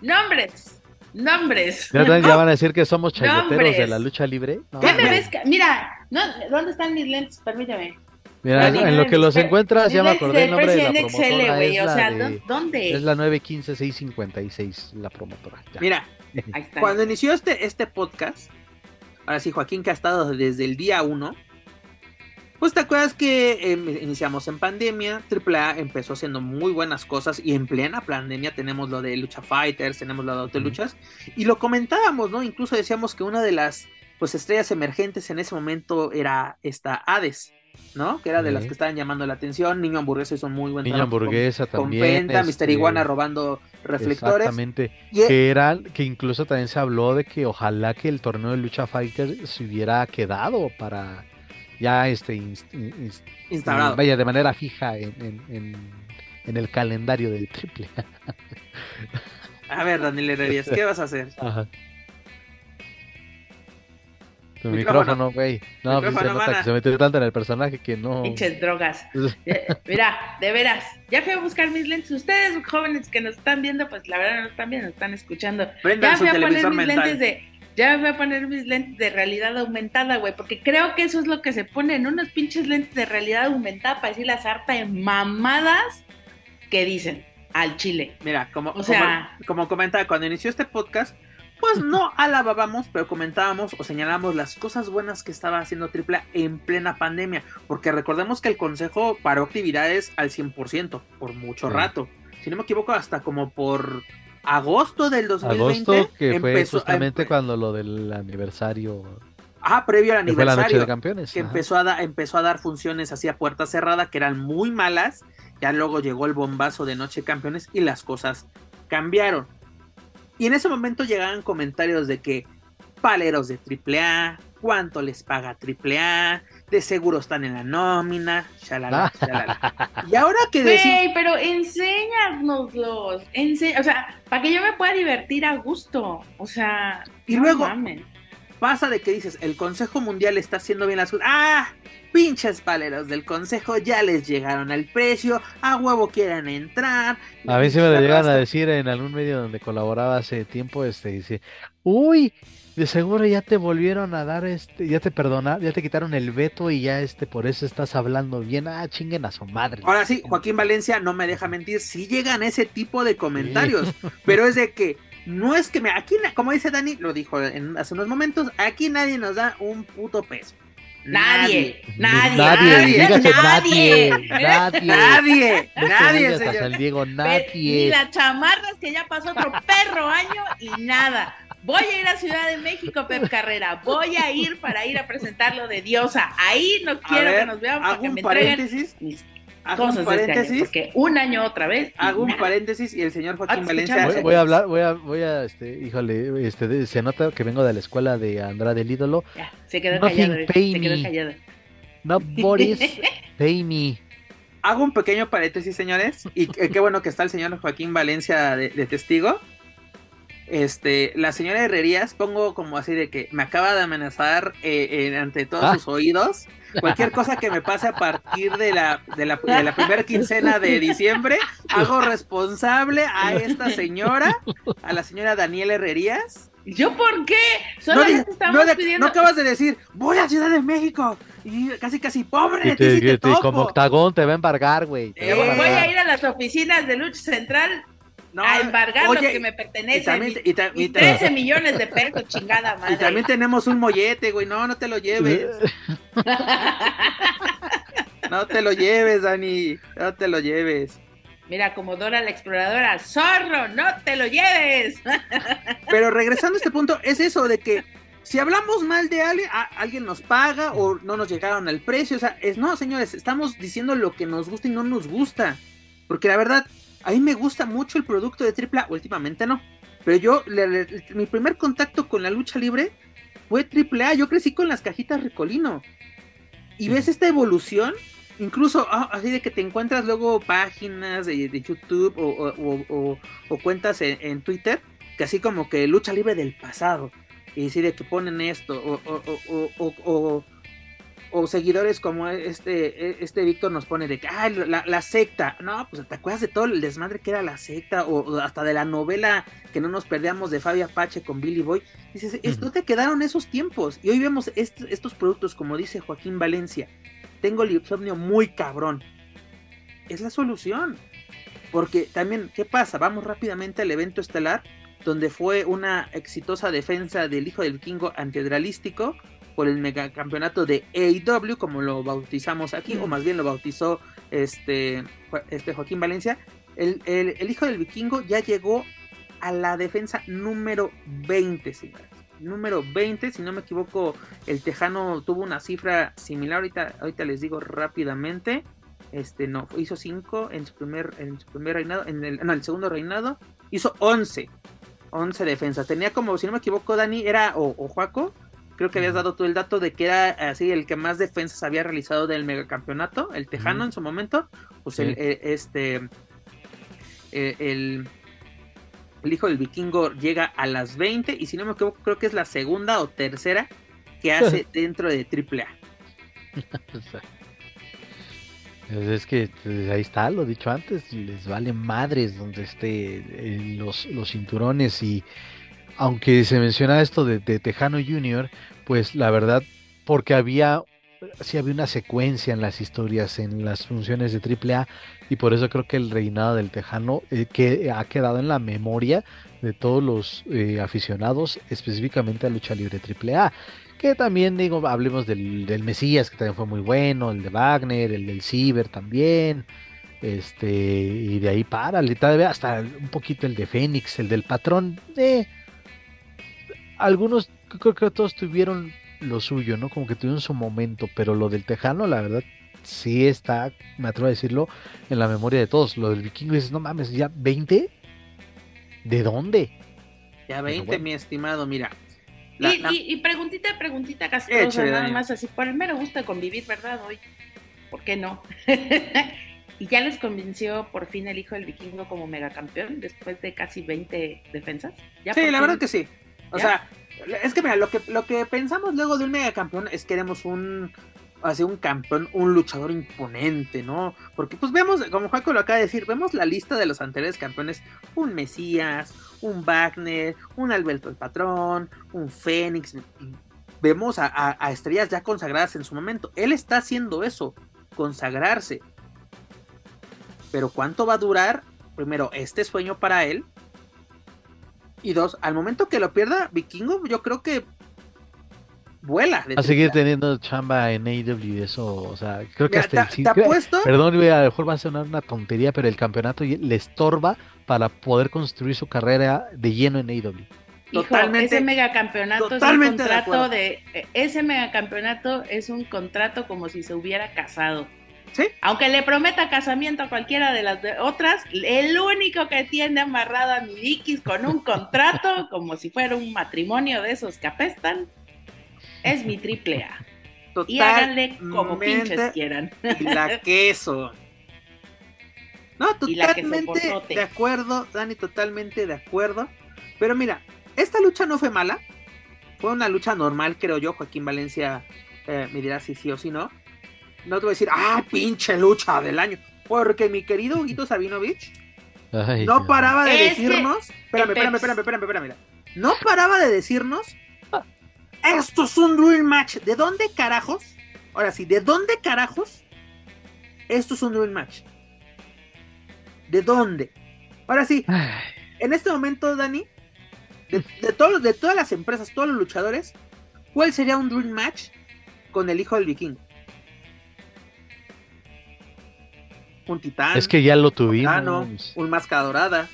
Nombres. Nombres. ¿Ya, ya van a decir que somos chayoteros de la lucha libre? No, ¿Qué me ves? Mira, no, ¿dónde están mis lentes? Permítame. Mira, en lo que los encuentras ya me acordé el nombre de la promotora. güey, Es O la, sea, de- ¿dó- ¿dónde? es la 915-656, la promotora. Ya. Mira, Ahí está. cuando inició este, este podcast, ahora sí, Joaquín que ha estado desde el día uno, pues te acuerdas que eh, iniciamos en pandemia, AAA empezó haciendo muy buenas cosas y en plena pandemia tenemos lo de Lucha Fighters, tenemos lo de Autoluchas y lo comentábamos, ¿no? Incluso decíamos que una de las pues estrellas emergentes en ese momento era esta Hades, ¿no? Que era de las que estaban llamando la atención, Niño Hamburguesa hizo muy buen con- hamburguesa con también. Penta, Mr. este, Iguana robando reflectores. Exactamente. Y- Que era, que incluso también se habló de que ojalá que el torneo de lucha fighter se hubiera quedado para ya este inst- inst- Instaurado. vaya de manera fija en, en, en- en el calendario del triple. A ver, Daniel Herrerías, ¿qué vas a hacer? Ajá. Tu Micrófono. micrófono, güey. No, pues se Micrófono, nota mana. que se metió tanto en el personaje que no. Pinches drogas. Mira, de veras, ya fui a buscar mis lentes. Ustedes, jóvenes que nos están viendo, pues la verdad no nos están viendo, nos están escuchando. Prendan Ya su fui a poner mis mental. lentes de. Ya me voy a poner mis lentes de realidad aumentada, güey, porque creo que eso es lo que se ponen, unos pinches lentes de realidad aumentada para decir la sarta de mamadas que dicen al chile. Mira, como, O sea- como, como comentaba, cuando inició este podcast, pues no alabábamos, pero comentábamos o señalábamos las cosas buenas que estaba haciendo AAA en plena pandemia. Porque recordemos que el consejo paró actividades al 100% por mucho Sí. rato. Si no me equivoco, hasta como por agosto del 2020. Agosto, que fue empezó- justamente em- cuando lo del aniversario. Ah, previo al Que fue la noche aniversario. de campeones. que ajá. empezó a, da- empezó a dar funciones así a puerta cerrada que eran muy malas. Ya luego llegó el bombazo de Noche de Campeones y las cosas cambiaron. Y en ese momento llegaban comentarios de que paleros de AAA, cuánto les paga AAA, de seguro están en la nómina, shalala, shalala. Y ahora que decimos, Güey, pero enséñanoslos. Ense o sea, para que yo me pueda divertir a gusto. O sea, Y no luego-. Pasa de que dices, el Consejo Mundial está haciendo bien las cosas. ¡Ah! Pinches paleros del Consejo ya les llegaron al precio, a huevo quieren entrar. A mí sí me lo Se llegan a decir en algún medio donde colaboraba hace tiempo, este, dice, uy, de seguro ya te volvieron a dar este, ya te perdonaron, ya te quitaron el veto y ya este, por eso estás hablando bien, ah, chinguen a su madre. Ahora sí, Joaquín Valencia no me deja mentir, sí llegan ese tipo de comentarios, pero es de que no es que me, aquí, como dice Dani, lo dijo en- hace unos momentos, aquí nadie nos da un puto peso. Nadie, nadie, Nadie, nadie, dígase nadie. nadie, nadie, Nadie, nadie, señor. Diego, Ve- Ni nadie. las chamarras que ya pasó otro perro año y nada. Voy a ir a Ciudad de México, Pep Carrera. Voy a ir para ir a presentar lo de Diosa. Ahí no quiero ver, que nos para hago un paréntesis, mis hago un cosas de este año. paréntesis, Porque un año otra vez. hago un nada. paréntesis y el señor Ah, Joaquín Valencia. Voy, voy a hablar, voy a, voy a, este, híjole, este, se nota que vengo de la escuela de Andrade el ídolo. Ya, se quedó Nothing callado. Se quedó callado. No, Boris, pay me. hago un pequeño paréntesis, señores, y qué qué bueno que está el señor Joaquín Valencia de, de testigo. Este, la señora Herrerías, pongo como así de que me acaba de amenazar eh, eh, ante todos Ah. sus oídos. Cualquier cosa que me pase a partir de la, de la, de la primera quincena de diciembre, hago responsable a esta señora, a la señora Daniela Herrerías. ¿Yo por qué? No, Solamente di- estamos no de- pidiendo. no acabas de decir, voy a Ciudad de México. Y casi, casi, pobre, ti te- te te- como octagón te va a embargar, güey. Eh, Voy a ir a las oficinas de Lucha Central No, a embargar oye, lo que me y pertenece. también, y ta- y mis ta- 13 millones de pesos, chingada madre. Y también tenemos un mollete, güey. No, no te lo lleves. No te lo lleves, Dani. No te lo lleves. Mira, como Dora la exploradora, zorro, no te lo lleves. Pero regresando a este punto, es eso de que si hablamos mal de alguien, a- alguien nos paga o no nos llegaron al precio. O sea, es no, señores, estamos diciendo lo que nos gusta y no nos gusta. Porque la verdad, a mí me gusta mucho el producto de AAA. Últimamente no. Pero yo, le- le- mi primer contacto con la lucha libre fue AAA. Yo crecí con las cajitas Ricolino. Y ves esta evolución, incluso ah, así de que te encuentras luego páginas de, de YouTube o, o- o- o- o cuentas en, en Twitter, que así como que lucha libre del pasado. Y así de que ponen esto, o, o- seguidores como este, e, este Víctor nos pone de que, ah, la, secta, no, pues te acuerdas de todo el desmadre que era la secta, o, hasta de la novela que no nos perdíamos de Fabio Apache con Billy Boy, dices, esto te quedaron esos tiempos, y hoy vemos estos productos, como dice Joaquín Valencia, tengo el insomnio muy cabrón, es la solución, porque también, ¿qué pasa? Vamos rápidamente al evento estelar, donde fue una exitosa defensa del hijo del vikingo antidralístico, por el megacampeonato de AEW, como lo bautizamos aquí, o más bien lo bautizó este, este Joaquín Valencia. El, hijo del vikingo ya llegó a la defensa número 20, señores. Número 20, si no me equivoco, el Tejano tuvo una cifra similar, ahorita, ahorita les digo rápidamente. Este no, hizo 5 en su primer, en su primer reinado, en el, no, el segundo reinado, hizo 11. 11 defensas. Tenía como, si no me equivoco, Dani, era o, o Juaco, creo que habías dado tú el dato de que era así el que más defensas había realizado del megacampeonato, el Tejano en su momento, pues el, eh, este, eh, el, el, hijo del vikingo llega a las 20 y si no me equivoco creo que es la segunda o tercera que hace dentro de AAA. Pues es que pues, ahí está, lo dicho antes, les vale madres donde esté eh, los, los cinturones y aunque se menciona esto de, Tejano Junior, pues la verdad, porque había, sí había una secuencia en las historias, en las funciones de AAA, y por eso creo que el reinado del Tejano eh, que ha quedado en la memoria de todos los eh, aficionados, específicamente a lucha libre AAA. Que también, digo, hablemos del, del, Mesías, que también fue muy bueno, el de Wagner, el del Ciber también. Este, y de ahí para, hasta un poquito el de Fénix, el del patrón. de algunos, creo que todos tuvieron lo suyo, ¿no? Como que tuvieron su momento, pero lo del Tejano, la verdad, sí está, me atrevo a decirlo, en la memoria de todos. Lo del vikingo dices, no mames, ya 20? ¿De dónde? Ya 20, mi estimado, mira. y, preguntita, preguntita castrosa, nada más así, por el mero gusto de convivir, ¿verdad? Hoy, ¿por qué no? y ya les convenció por fin el hijo del vikingo como megacampeón después de casi 20 defensas. sí, la verdad que sí. O sea, es que mira, lo que, lo que pensamos luego de un megacampeón es que queremos un así un campeón, un luchador imponente, ¿no? Porque pues vemos, como Juaco lo acaba de decir, vemos la lista de los anteriores campeones, un Mesías, un Wagner, un Alberto el Patrón, un Fénix, vemos a, a, estrellas ya consagradas en su momento. Él está haciendo eso, consagrarse. Pero ¿cuánto va a durar? Primero, este sueño para él y dos, al momento que lo pierda Vikingo, yo creo que vuela. a seguir teniendo chamba en AEW y eso, o sea, creo que hasta el ¿te apuesto? Perdón, a lo mejor va a sonar una tontería, pero el campeonato le estorba para poder construir su carrera de lleno en AEW. totalmente, ese megacampeonato es un contrato de, ese megacampeonato es un contrato como si se hubiera casado. Aunque le prometa casamiento a cualquiera de las otras, el único que tiene amarrado a mi con un contrato, como si fuera un matrimonio de esos que apestan, es mi triple A. y háganle como pinches quieran. Y la queso. No, totalmente de acuerdo, Dani, totalmente de acuerdo. Pero mira, esta lucha no fue mala. Fue una lucha normal, creo yo. Joaquín Valencia eh, me dirá si sí o si no no te voy a decir, ah, pinche lucha del año. Porque mi querido Huguito Sabinovich no paraba de decirnos. Espérame, espérame, espérame, espérame, espérame, No paraba de decirnos. Esto es un Dream Match. ¿De dónde carajos? Ahora sí, ¿de dónde carajos? Esto es un Dream Match. ¿De dónde? Ahora sí, en este momento, Dani, de, de, todos, de todas las empresas, todos los luchadores, ¿cuál sería un Dream Match con el hijo del vikingo? Un titán. Es que ya lo tuvimos. un máscara dorada.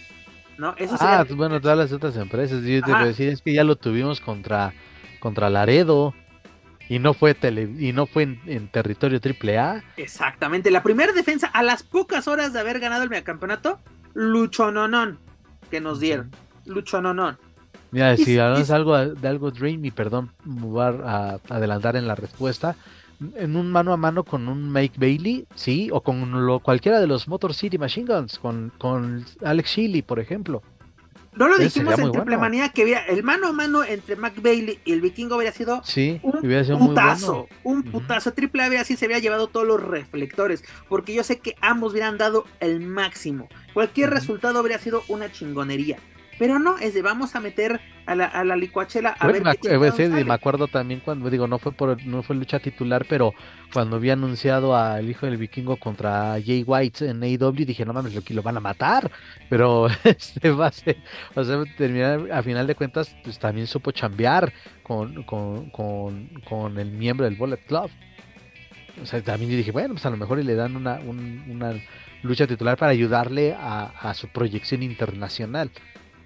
¿no? ah, bueno, todas las otras empresas. Yo te voy a decir, es que ya lo tuvimos contra, contra Laredo. Y no fue tele, y no fue en, territorio triple A. Exactamente. La primera defensa, a las pocas horas de haber ganado el megacampeonato, Luchononón, que nos dieron. Luchononón. Mira, si hablamos algo de algo Dreamy, perdón, voy a adelantar en la respuesta en un mano a mano con un Mike Bailey, sí, o con lo, cualquiera de los Motor City Machine Guns, con, con Alex Shelley, por ejemplo. No lo dijimos en Triple bueno. Manía que hubiera- el mano a mano entre Mac Bailey y el vikingo hubiera sido Sí, un hubiera sido putazo, bueno. un putazo. Triple A así se había llevado todos los reflectores, porque yo sé que ambos hubieran dado el máximo. Cualquier Ujú. resultado habría sido una chingonería. Pero no, es de vamos a meter a la, a la licuachela a Bueno, me, ver qué eh, chingados sí, me acuerdo también cuando, digo, no fue por, no fue lucha titular, pero cuando había anunciado al hijo del vikingo contra Jay White en AEW, dije, no mames, lo, lo van a matar, pero este va a ser, o sea, terminar, a final de cuentas, pues también supo chambear con, con, con, con el miembro del Bullet Club. O sea, también yo dije, bueno, pues a lo mejor y le dan una, un- una lucha titular para ayudarle a, a su proyección internacional.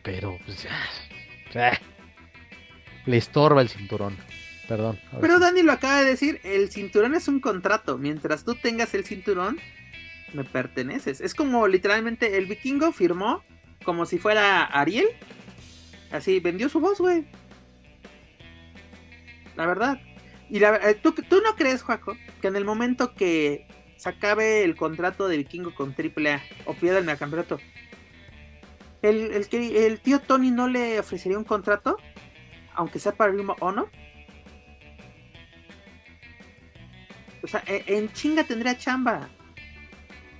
Pero, pues, ah, le estorba el cinturón. Perdón. Pero. Dani lo acaba de decir, el cinturón es un contrato. Mientras tú tengas el cinturón, me perteneces. Es como literalmente el vikingo firmó como si fuera Ariel. Así, vendió su voz, güey. La verdad. Y la, eh, ¿tú, tú no crees, Juaco, que en el momento que se acabe el contrato de vikingo con AAA o pierda el megacampeonato, el, el, el tío Tony no le ofrecería un contrato? Aunque sea para Ring of Honor. O sea, e- en chinga tendría chamba.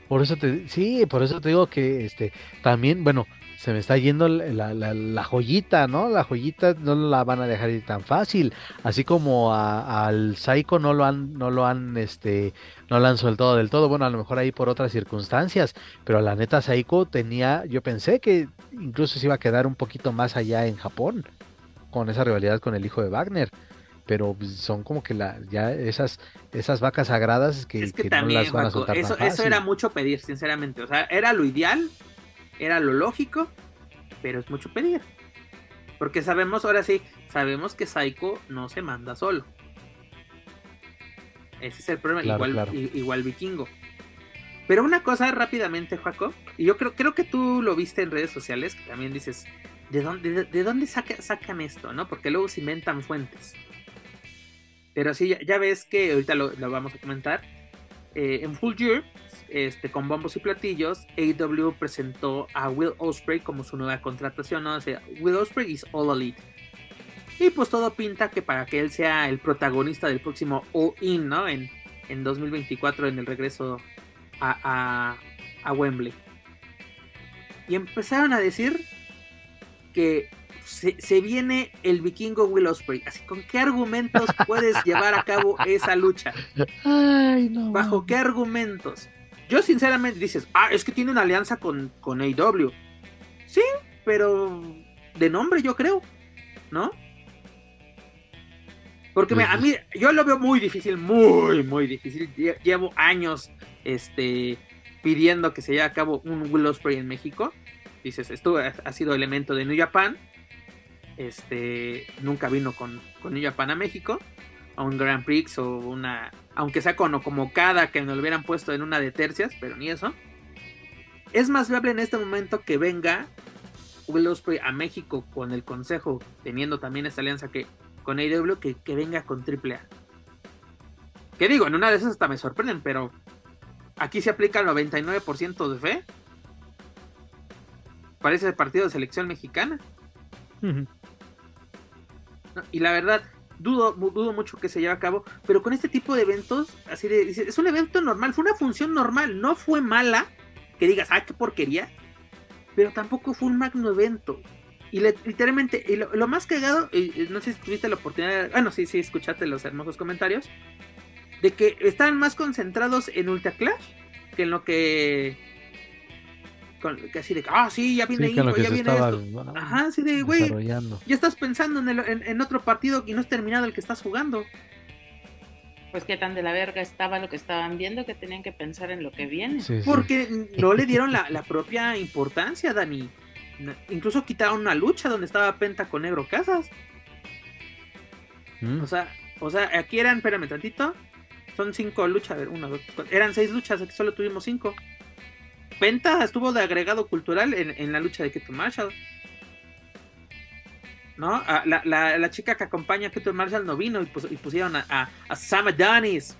Por eso te, sí, por eso te digo que este también, bueno, se me está yendo la, la, la joyita, ¿no? La joyita no la van a dejar ir tan fácil. Así como a- al Psycho no lo han, no lo han, este, no lo han soltado del todo. Bueno, a lo mejor ahí por otras circunstancias. Pero la neta Psycho tenía, yo pensé que incluso se iba a quedar un poquito más allá en Japón. Con esa rivalidad con el hijo de Wagner. Pero son como que la, ya esas, esas vacas sagradas que, es que, que no también, las van a soltar eso, tan eso era mucho pedir, sinceramente. O sea, era lo ideal, era lo lógico, pero es mucho pedir. Porque sabemos, ahora sí, sabemos que Psycho no se manda solo. Ese es el problema, Claro, igual, claro. igual vikingo. Pero una cosa rápidamente, Juaco, y yo creo, creo que tú lo viste en redes sociales, que también dices, ¿de dónde, de, de dónde saca- sacan esto? ¿no? Porque luego se inventan fuentes. Pero sí, ya, ya ves que ahorita lo, lo vamos a comentar. eh, en Full Year, este, con bombos y platillos, AEW presentó a Will Ospreay como su nueva contratación, ¿no? O sea, Will Ospreay is All Elite. Y pues todo pinta que para que él sea el protagonista del próximo All In, ¿no? En, en 2024, en el regreso a, a, a Wembley. Y empezaron a decir que se, se viene el vikingo Will Ospreay. Así, ¿con qué argumentos puedes llevar a cabo esa lucha? Ay, no. ¿Bajo qué argumentos? Yo sinceramente dices, ah, es que tiene una alianza con, con AEW. Sí, pero de nombre yo creo, ¿no? Porque a mí, yo lo veo muy difícil, muy, muy difícil. Lle- Llevo años este, pidiendo que se lleve a cabo un Will Ospreay en México. Dices, esto ha ha sido elemento de New Japan. Este, nunca vino con, con New Japan a México. A un Grand Prix o una. Aunque sea con, como cada que nos lo hubieran puesto en una de tercias, pero ni eso. Es más viable en este momento que venga Will Ospreay a México con el consejo, teniendo también esta alianza que con AEW, que, que venga con AAA. Que digo, en una de esas hasta me sorprenden, pero aquí se aplica el 99% de fe. Parece el partido de selección mexicana. Y la verdad, dudo, dudo mucho que se lleve a cabo, pero con este tipo de eventos, así de, es un evento normal, fue una función normal, no fue mala, que digas, ah, qué porquería, pero tampoco fue un magno evento. Y literalmente, y lo, más cagado, y, no sé si tuviste la oportunidad, bueno, sí, sí, escuchaste los hermosos comentarios, de que estaban más concentrados en Ultra Clash que en lo que... Con, que así de, ah, sí, ya viene Sí, ya viene esto. Ajá, así de, güey, desarrollando. ya estás pensando en, el- en- en otro partido y no has terminado el que estás jugando. Pues qué tan de la verga estaba lo que estaban viendo que tenían que pensar en lo que viene. Sí, sí. Porque no le dieron la, la propia importancia, Dani. Incluso quitaron una lucha donde estaba Penta con Negro Casas. Mm. O sea, o sea, aquí eran, espérame tantito. Son cinco luchas, a ver, una, dos, cuatro. Eran seis luchas, aquí solo tuvimos cinco. Penta estuvo de agregado cultural en, en la lucha de Keto Marshall. ¿No? A- la, la- la chica que acompaña a Keto Marshall no vino y, pus- y pusieron a, a, a Sam Adonis.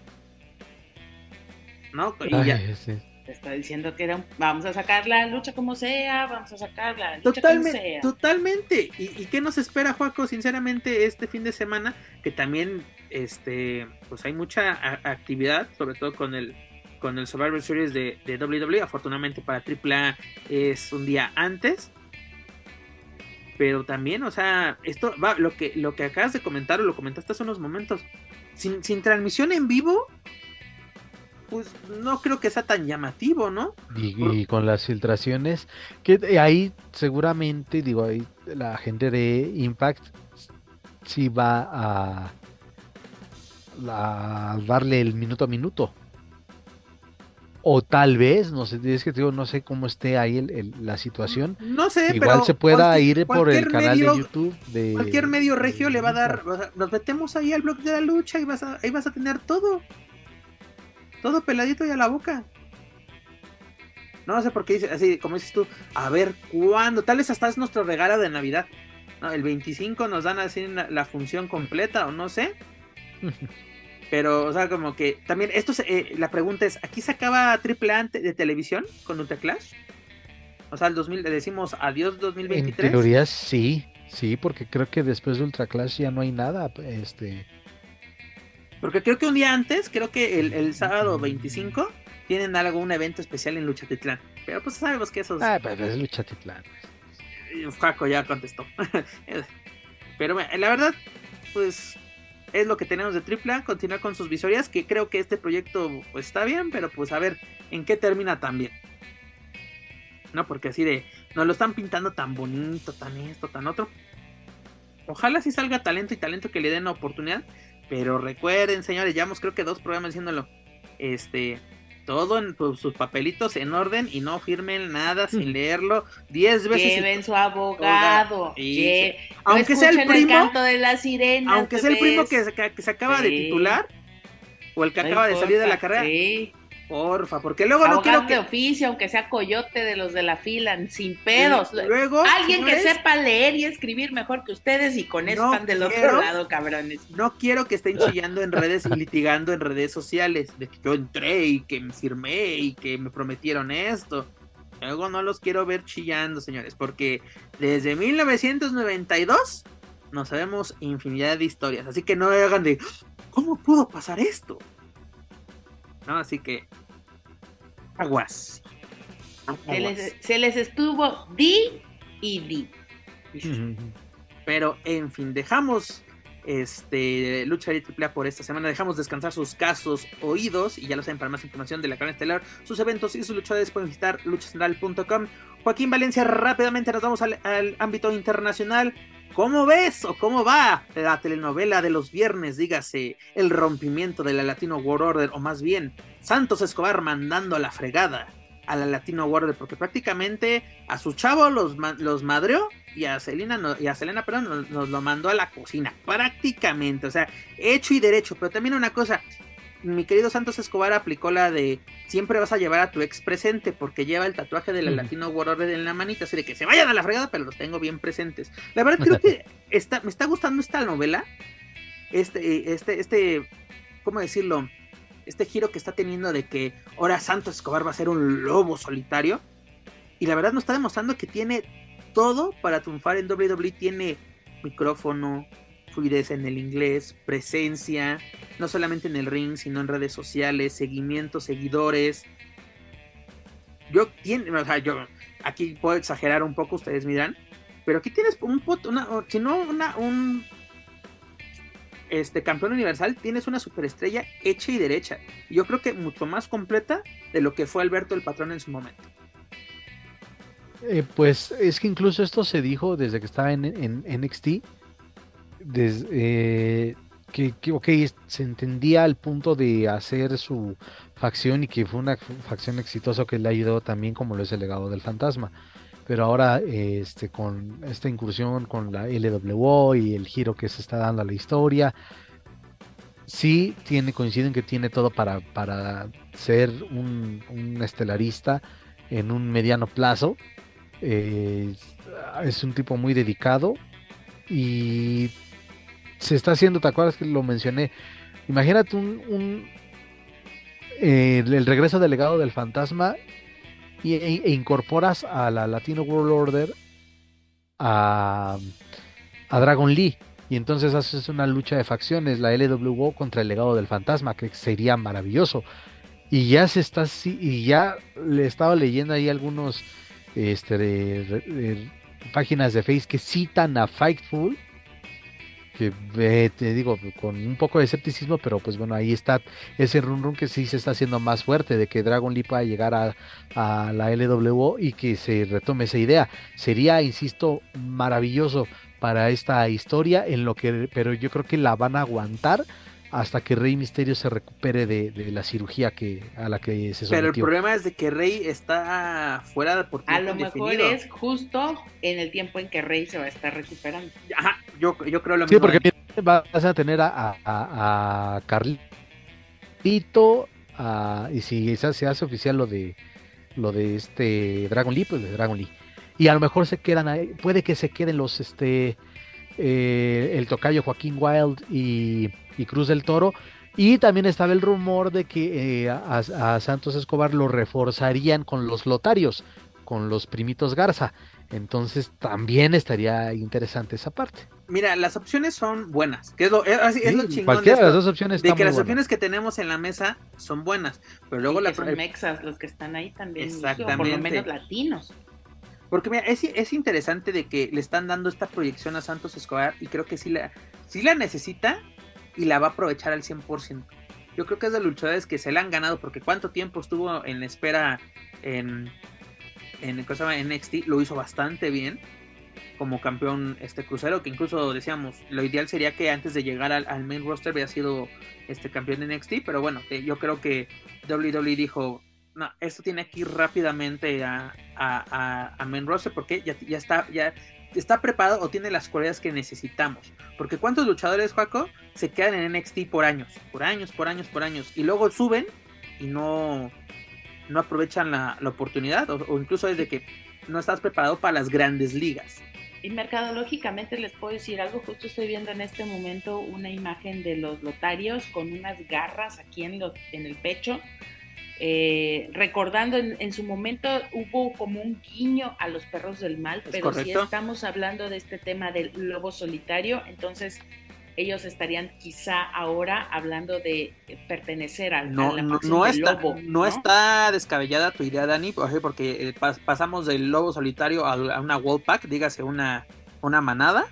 ¿No? Y ya- sí. te está diciendo que era vamos a sacar la lucha como sea, vamos a sacar la lucha totalmente, como sea. Totalmente. ¿Y, ¿Y, qué nos espera, Juaco, sinceramente, este fin de semana? Que también, este, pues hay mucha actividad, sobre todo con el con el Survivor Series de, de WWE. Afortunadamente para AAA es un día antes. Pero también, o sea, esto va, lo que, lo que acabas de comentar o lo comentaste hace unos momentos. Sin, sin transmisión en vivo, pues no creo que sea tan llamativo, ¿no? Y, con las filtraciones, que ahí seguramente, digo, ahí la gente de Impact sí va a, a darle el minuto a minuto. O tal vez, no sé, es que digo, no sé cómo esté ahí el, la situación. No sé, Igual se pueda ir por el canal de YouTube de cualquier medio regio le va a dar, nos metemos ahí al blog de la lucha y vas a, ahí vas a tener todo. Todo peladito y a la boca. No sé por qué dice así, como dices tú, a ver cuándo, tal vez hasta es nuestro regalo de Navidad. ¿no? El 25 nos dan así la, función completa o no sé. Pero, o sea, como que también, esto eh, la pregunta es, ¿aquí se acaba Triple A de televisión con Ultra Clash? O sea, el 2000, le decimos adiós 2023. En teoría sí, sí, porque creo que después de Ultra Clash ya no hay nada, este... Porque creo que un día antes, creo que el, sábado 25, tienen algo, un evento especial en Lucha Titlán. Pero pues sabemos que eso es... Ah, pero es Lucha Titlán. Jaco ya contestó. pero la verdad, pues es lo que tenemos de AAA, continuar con sus visorías, que creo que este proyecto pues está bien, pero pues a ver en qué termina también. No, porque así de, nos lo están pintando tan bonito, tan esto, tan otro. Ojalá sí salga talento y talento que le den la oportunidad, pero recuerden, señores, llevamos creo que dos programas diciéndolo. Este, todo en pues, sus papelitos en orden y no firmen nada sin leerlo diez veces. Lleven su abogado. aunque sea el primo. canto de la sirena. Aunque sea el primo que, se acaba de titular o el que acaba de salir de la carrera. Sí. Porfa, porque luego no quiero que... de oficio, aunque sea coyote de los de la fila, sin pedos. Luego, Alguien que sepa leer y escribir mejor que ustedes y con eso están del otro lado, cabrones. No quiero que estén chillando en redes y litigando en redes sociales de que yo entré y que me firmé y que me prometieron esto. Luego no los quiero ver chillando, señores, porque desde 1992 no sabemos infinidad de historias. Así que no hagan de, ¿cómo pudo pasar esto? ¿No? Así que aguas. Se, les, estuvo di y di. Pero en fin, dejamos este lucha y triple por esta semana. Dejamos descansar sus casos oídos y ya lo saben, para más información de la cadena estelar, sus eventos y sus luchadores pueden visitar luchacentral.com. Joaquín Valencia, rápidamente nos vamos al, al, ámbito internacional. ¿Cómo ves o cómo va la telenovela de los viernes? Dígase, el rompimiento de la Latino World Order, o más bien, Santos Escobar mandando a la fregada a la Latino World Order, porque prácticamente a su chavo los, los madreó y a Selena, y a Selena perdón, nos, lo mandó a la cocina, prácticamente, o sea, hecho y derecho, pero también una cosa, mi querido Santos Escobar aplicó la de siempre vas a llevar a tu ex presente porque lleva el tatuaje de la Latino World en la manita, así de que se vayan a la fregada, pero los tengo bien presentes. La verdad creo que está, me está gustando esta novela, este, este, este, ¿cómo decirlo? Este giro que está teniendo de que ahora Santos Escobar va a ser un lobo solitario. Y la verdad nos está demostrando que tiene todo para triunfar en WWE. Tiene micrófono, fluidez en el inglés, presencia, no solamente en el ring, sino en redes sociales, seguimiento, seguidores. Yo tiene, o sea, yo aquí puedo exagerar un poco, ustedes miran, pero aquí tienes un si no una, un este campeón universal, tienes una superestrella hecha y derecha. Yo creo que mucho más completa de lo que fue Alberto el patrón en su momento. Eh, pues es que incluso esto se dijo desde que estaba en NXT eh, que, que, se entendía al punto de hacer su facción y que fue una facción exitosa que le ayudó también como lo es el legado del fantasma. Pero ahora este, con esta incursión con la LWO y el giro que se está dando a la historia, sí tiene, coinciden que tiene todo para, para ser un, estelarista en un mediano plazo. Eh, es un tipo muy dedicado y se está haciendo, ¿te acuerdas que lo mencioné? Imagínate un, eh, el regreso del legado del fantasma y, e, e incorporas a la Latino World Order a, a Dragon Lee. Y entonces haces una lucha de facciones, la LWO contra el legado del fantasma, que sería maravilloso. Y ya se está y ya le estaba leyendo ahí algunos este, páginas de Face que citan a Fightful que eh, te digo, con un poco de escepticismo, pero pues bueno, ahí está ese run run que sí se está haciendo más fuerte de que Dragon Leap va a llegar a, a la LWO y que se retome esa idea. Sería, insisto, maravilloso para esta historia, en lo que, pero yo creo que la van a aguantar hasta que Rey Misterio se recupere de, la cirugía que a la que se sometió. Pero el problema es de que Rey está fuera de por A lo mejor es justo en el tiempo en que Rey se va a estar recuperando. Ajá, yo, yo creo lo mismo. Sí, porque vas a tener a, a, Carlito y si se hace oficial lo de lo de este Dragon Lee, pues de Dragon Lee. Y a lo mejor se quedan ahí, puede que se queden los este eh, el tocayo Joaquín Wild y y Cruz del Toro. Y también estaba el rumor de que eh, a, Santos Escobar lo reforzarían con los lotarios, con los primitos Garza. Entonces también estaría interesante esa parte. Mira, las opciones son buenas, que es lo, es, chingón Cualquiera de, las dos opciones de que las opciones que tenemos en la mesa son buenas, pero luego la son mexas los que están ahí también, Exactamente. por lo menos latinos. Porque mira, es, es, interesante de que le están dando esta proyección a Santos Escobar y creo que sí la, sí la necesita, y la va a aprovechar al 100%. Yo creo que es de luchadores que se la han ganado porque cuánto tiempo estuvo en espera en, en, en NXT, lo hizo bastante bien como campeón este crucero, que incluso decíamos, lo ideal sería que antes de llegar al, main roster hubiera sido este campeón de NXT, pero bueno, eh, yo creo que WWE dijo, no, esto tiene que ir rápidamente a, a, a, main roster porque ya, ya está, ya está preparado o tiene las cualidades que necesitamos. Porque ¿cuántos luchadores, Juaco, se quedan en NXT por años? Por años, por años, por años. Y luego suben y no, no aprovechan la, oportunidad. O, incluso es de que no estás preparado para las grandes ligas. Y mercadológicamente les puedo decir algo, justo estoy viendo en este momento una imagen de los lotarios con unas garras aquí en, los, en el pecho eh, recordando en, su momento hubo como un guiño a los perros del mal, pero si estamos hablando de este tema del lobo solitario, entonces ellos estarían quizá ahora hablando de pertenecer al no, no, está, lobo, no, está descabellada tu idea, Dani, porque eh, pasamos del lobo solitario a, una wall pack, dígase una, una manada.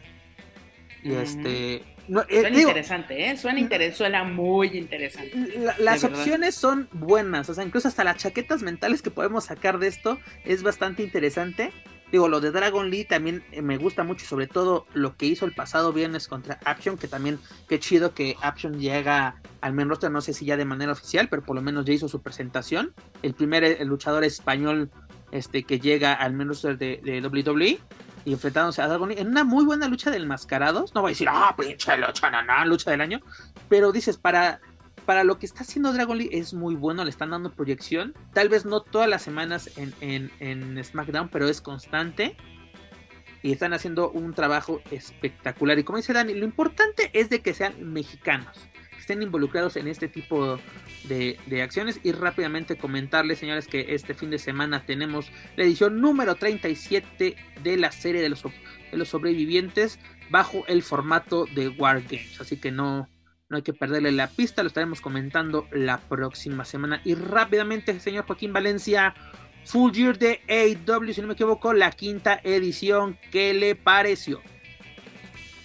Y este eh, suena interesante, ¿eh? Suena, suena muy interesante. las opciones son buenas, o sea, incluso hasta las chaquetas mentales que podemos sacar de esto es bastante interesante. Digo, lo de Dragon Lee también eh, me gusta mucho, sobre todo lo que hizo el pasado viernes contra Action, que también, qué chido que Action llega al main roster, no sé si ya de manera oficial, pero por lo menos ya hizo su presentación. El primer eh, luchador español este, que llega al main roster de, WWE y enfrentándose a Dragon en una muy buena lucha del mascarados. No voy a decir, ah, pinche lucha, no, lucha del año. Pero dices, para, para lo que está haciendo Dragon Lee es muy bueno, le están dando proyección. Tal vez no todas las semanas en, en, SmackDown, pero es constante. Y están haciendo un trabajo espectacular. Y como dice Dani, lo importante es de que sean mexicanos estén involucrados en este tipo de, acciones y rápidamente comentarles señores que este fin de semana tenemos la edición número 37 de la serie de los, de los sobrevivientes bajo el formato de Wargames así que no, no hay que perderle la pista, lo estaremos comentando la próxima semana y rápidamente señor Joaquín Valencia Full Year de AW, si no me equivoco, la quinta edición. ¿Qué le pareció?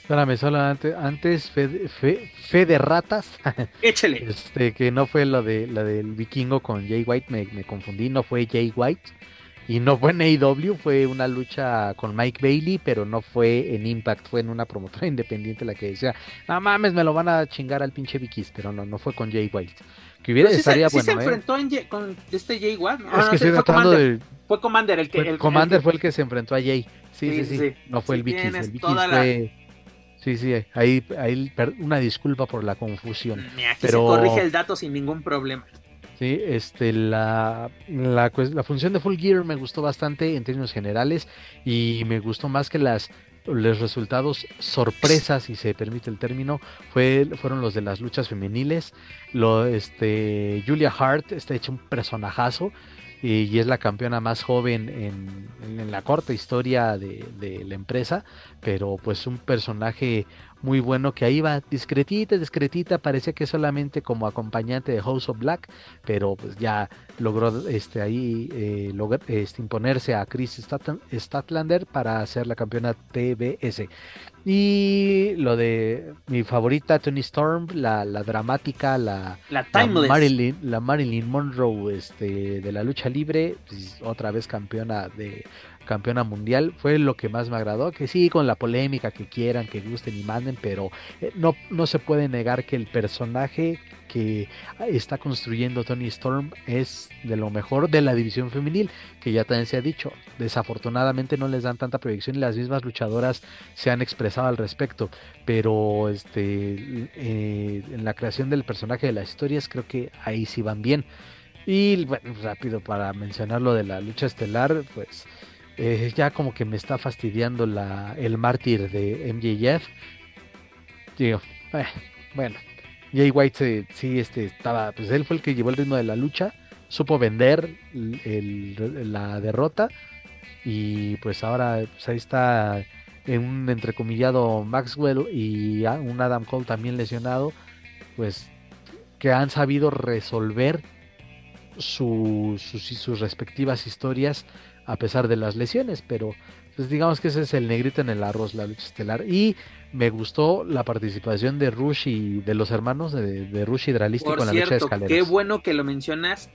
Espérame, solo antes, antes fe, de ratas. Échale. Este, que no fue lo de la del vikingo con Jay White, me, confundí, no fue Jay White. Y no fue en AEW, fue una lucha con Mike Bailey, pero no fue en Impact, fue en una promotora independiente la que decía, no mames, me lo van a chingar al pinche Vikis, pero no, no fue con Jay White. Que hubiera, estaría se, bueno, se ¿eh? enfrentó con este Jay White. es que estoy tratando de... Fue Commander el que... Fue, Commander fue el que se enfrentó a Jay. Sí, sí, sí. No fue el Vikis, el Vikis fue... Sí, sí, ahí, ahí una disculpa por la confusión. Aquí pero... se corrige el dato sin ningún problema. Sí, este, la, la, la, función de Full Gear me gustó bastante en términos generales y me gustó más que las los resultados sorpresa, si se permite el término, fue, fueron los de las luchas femeniles. Lo, este, Julia Hart está hecha un personajazo y, es la campeona más joven en, la corta historia de, de, la empresa, pero pues un personaje muy bueno que ahí va discretita, discretita, parecía que solamente como acompañante de House of Black, pero pues ya logró este ahí eh, este, imponerse a Chris Statlander para ser la campeona TBS. Y lo de mi favorita Tony Storm, la, dramática, la, la, Marilyn, la Marilyn Monroe este, de la lucha libre, pues, otra vez campeona de campeona mundial, fue lo que más me agradó, que sí, con la polémica que quieran, que gusten y manden, pero eh, no, no se puede negar que el personaje que está construyendo Tony Storm es de lo mejor de la división femenil, que ya también se ha dicho. Desafortunadamente no les dan tanta proyección y las mismas luchadoras se han expresado al respecto, pero este eh, en la creación del personaje de las historias creo que ahí sí van bien. Y bueno, rápido para mencionar lo de la lucha estelar, pues eh, ya como que me está fastidiando la, el mártir de MJF. Digo, eh, bueno, Jay White sí, este, estaba, pues él fue el que llevó el ritmo de la lucha, supo vender la derrota y pues ahora pues ahí está en un entrecomillado Maxwell y un Adam Cole también lesionado, pues que han sabido resolver sus, sus respectivas historias a pesar de las lesiones, pero pues digamos que ese es el negrito en el arroz, la lucha estelar. Y me gustó la participación de Rush y de los hermanos de, de Rush y Dralisti con la lucha de escaleras. Qué bueno que lo mencionas,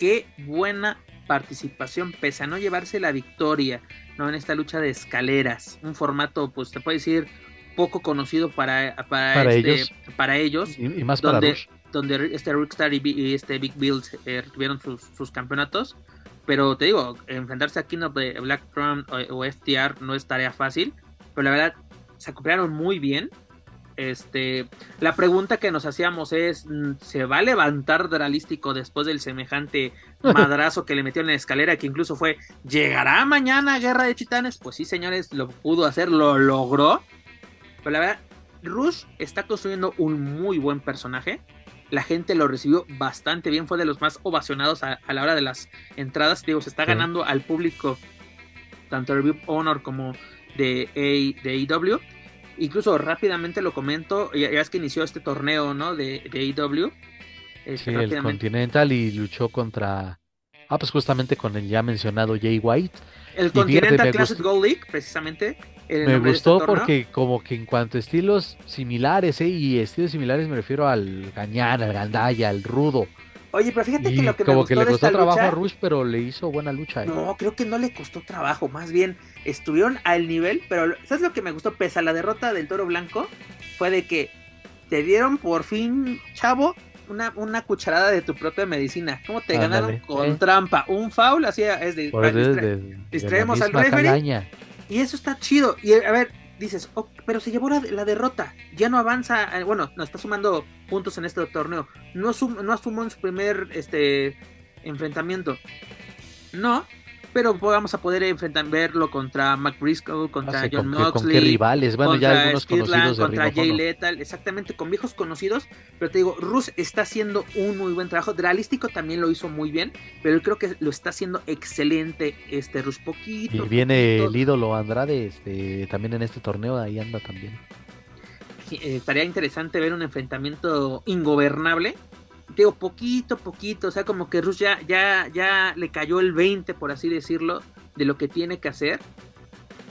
qué buena participación, pese a no llevarse la victoria, ¿no? En esta lucha de escaleras, un formato, pues te puedo decir, poco conocido para, para, este, ellos. Para ellos y, más para Rush. Donde este Rickstar y, este Big Bill eh, tuvieron sus, sus campeonatos pero te digo, enfrentarse a Kingdom de Black Crown o, FTR no es tarea fácil. Pero la verdad, se acoplaron muy bien. Este, la pregunta que nos hacíamos es: ¿se va a levantar Dralístico después del semejante madrazo que le metió en la escalera? Que incluso fue: ¿llegará mañana Guerra de Titanes? Pues sí, señores, lo pudo hacer, lo logró. Pero la verdad, Rush está construyendo un muy buen personaje la gente lo recibió bastante bien, fue de los más ovacionados a, la hora de las entradas. Digo, se está ganando al público tanto de Review Honor como de, A, de AEW. Incluso rápidamente lo comento, ya, es que inició este torneo, ¿no? De, de AEW. Este, sí, el Continental y luchó contra, ah, pues justamente con el ya mencionado Jay White. El Continental Classic Gold League, precisamente. Me gustó este porque como que en cuanto a estilos similares, ¿eh? y estilos similares me refiero al gañán, al gandaya, al rudo. Oye, pero fíjate que lo que como me que le costó trabajo a Rush, pero le hizo buena lucha. ¿eh? No, creo que no le costó trabajo, más bien estuvieron al nivel, pero ¿sabes lo que me gustó? Pese a la derrota del Toro Blanco, fue de que te dieron por fin, chavo, una, una cucharada de tu propia medicina. ¿Cómo te ganaron con eh. trampa? Un foul, así es de, distraemos al referee. Y eso está chido. Y a ver, dices, oh, pero se llevó la, derrota, ya no avanza, eh, bueno, no está sumando puntos en este torneo, no, no asumó en su primer este enfrentamiento. No, pero vamos a poder enfrentar, verlo contra Mac Briscoe, contra John Moxley. ¿Con qué rivales? Bueno, ya algunos conocidos Contra Jay Lethal, exactamente, con viejos conocidos. Pero te digo, Rus está haciendo un muy buen trabajo. Dralístico también lo hizo muy bien, pero creo que lo está haciendo excelente este Rus. Poquito. Y viene el ídolo Andrade este, también en este torneo, ahí anda también. Eh, estaría interesante ver un enfrentamiento ingobernable digo, poquito, poquito, o sea, como que Rush ya, ya, ya le cayó el 20, por así decirlo, de lo que tiene que hacer.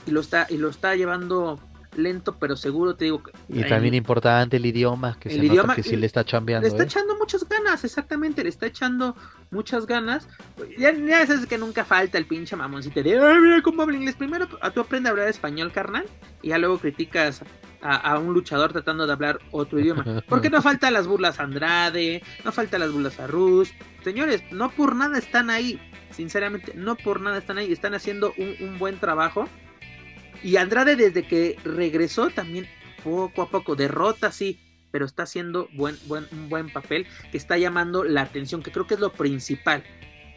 Y lo está, y lo está llevando lento, pero seguro, te digo. Y también importante el idioma, que el se idioma, nota que sí le está chambeando. Le está ¿eh? echando muchas ganas, exactamente, le está echando muchas ganas. Ya, ya sabes que nunca falta el pinche mamoncito de, ay, mira cómo habla inglés. Primero tú aprendes a hablar español, carnal, y ya luego criticas a, un luchador tratando de hablar otro idioma. Porque no falta las burlas a Andrade, no falta las burlas a Rush. Señores, no por nada están ahí. Sinceramente, no por nada están ahí. Están haciendo un, buen trabajo. Y Andrade desde que regresó también poco a poco derrota, sí, pero está haciendo buen, buen, un buen papel que está llamando la atención, que creo que es lo principal.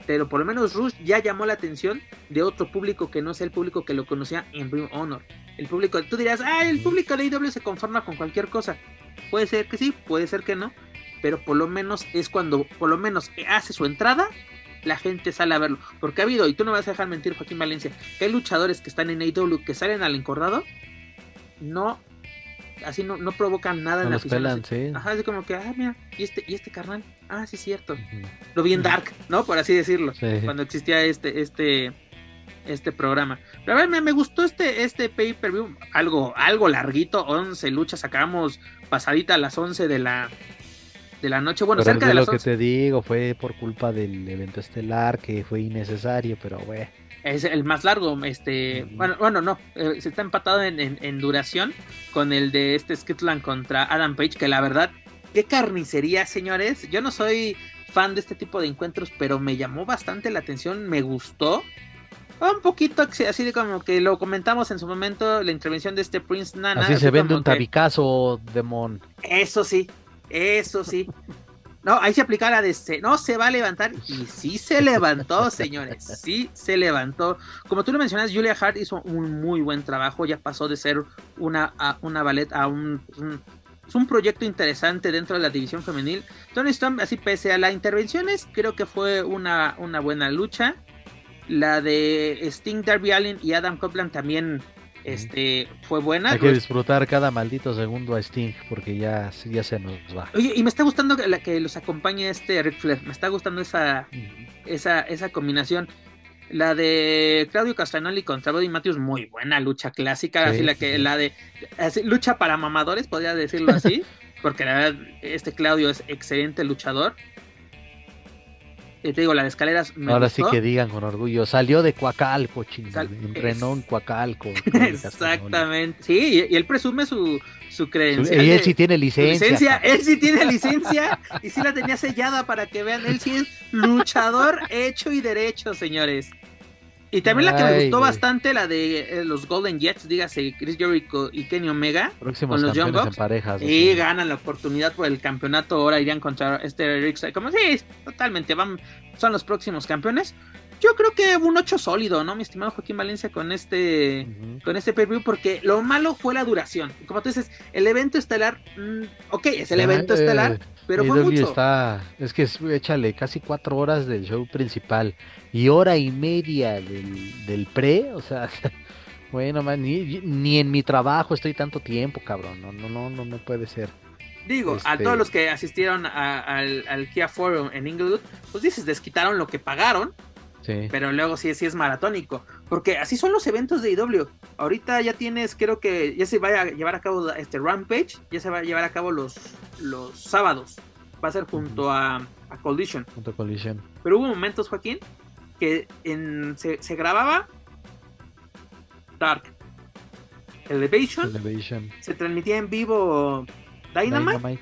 Pero por lo menos Rush ya llamó la atención de otro público que no sea el público que lo conocía en Ring Honor el público, tú dirás, ah, el público de AEW se conforma con cualquier cosa. Puede ser que sí, puede ser que no, pero por lo menos es cuando, por lo menos hace su entrada, la gente sale a verlo. Porque ha habido, y tú no vas a dejar mentir, Joaquín Valencia, que hay luchadores que están en AEW que salen al encordado, no, así no, no provocan nada en la afición. Ajá, así como que, ah, mira, y este, y este carnal, ah, sí, cierto. Lo vi en Dark, ¿no? Por así decirlo, cuando existía este, este, este programa. Pero a ver, me, gustó este, este pay-per-view, algo, algo larguito, 11 luchas, sacamos pasadita a las 11 de la, de la noche. Bueno, cerca de, lo que te digo, fue por culpa del evento estelar que fue innecesario, pero bueno. Es el más largo, este, bueno, bueno, no, eh, se está empatado en, duración con el de este Skitland contra Adam Page, que la verdad, qué carnicería, señores. Yo no soy fan de este tipo de encuentros, pero me llamó bastante la atención, me gustó. Un poquito así de como que lo comentamos en su momento, la intervención de este Prince Nana. Así, se vende un tabicazo, Demon. Eso sí, eso sí. No, ahí se aplica la de no se va a levantar y sí se levantó, señores, sí se levantó. Como tú lo mencionas, Julia Hart hizo un muy buen trabajo, ya pasó de ser una, una ballet a un, un, proyecto interesante dentro de la división femenil. Tony Storm, así pese a las intervenciones, creo que fue una, una buena lucha. La de Sting, Darby Allen y Adam Copeland también este fue buena. Hay que disfrutar cada maldito segundo a Sting porque ya, ya se nos va. Oye, y me está gustando la que los acompañe este Ric Flair. Me está gustando esa, esa, esa combinación. La de Claudio Castagnoli contra Body Matthews, muy buena lucha clásica. así la que la de lucha para mamadores, podría decirlo así. porque la verdad, este Claudio es excelente luchador. Te digo, la de escaleras. Ahora sí que digan con orgullo, salió de Coacalco, chingada. Entrenó en Coacalco. Exactamente. Sí, y, él presume su, su creencia. Y él sí tiene licencia. Él sí tiene licencia y sí la tenía sellada para que vean. Él sí es luchador hecho y derecho, señores. Y también la que me gustó bastante, la de eh, los Golden Jets, dígase Chris Jericho y Kenny Omega. con los Young Bucks. parejas, y ganan la oportunidad por el campeonato. Ahora irían contra este Rick. Como sí, totalmente. Van, son los próximos campeones. Yo creo que un 8 sólido, ¿no? Mi estimado Joaquín Valencia con este con este preview porque lo malo fue la duración. Como tú dices, el evento estelar, mm, ok, es el evento estelar, eh, pero fue mucho. Está, es que échale casi cuatro horas del show principal y hora y media del, del pre, o sea, bueno, man, ni, ni en mi trabajo estoy tanto tiempo, cabrón, no, no, no, no, no puede ser. Digo, a este todos los que asistieron al, al Kia Forum en Inglewood, pues dices, desquitaron lo que pagaron pero luego sí, sí es maratónico. Porque así son los eventos de IW. Ahorita ya tienes, creo que ya se va a llevar a cabo este Rampage. Ya se va a llevar a cabo los, los sábados. Va a ser junto a, a Collision. Junto a Collision. Pero hubo momentos, Joaquín, que en, se, se grababa Dark. Elevation, Elevation. Se transmitía en vivo Dynamite,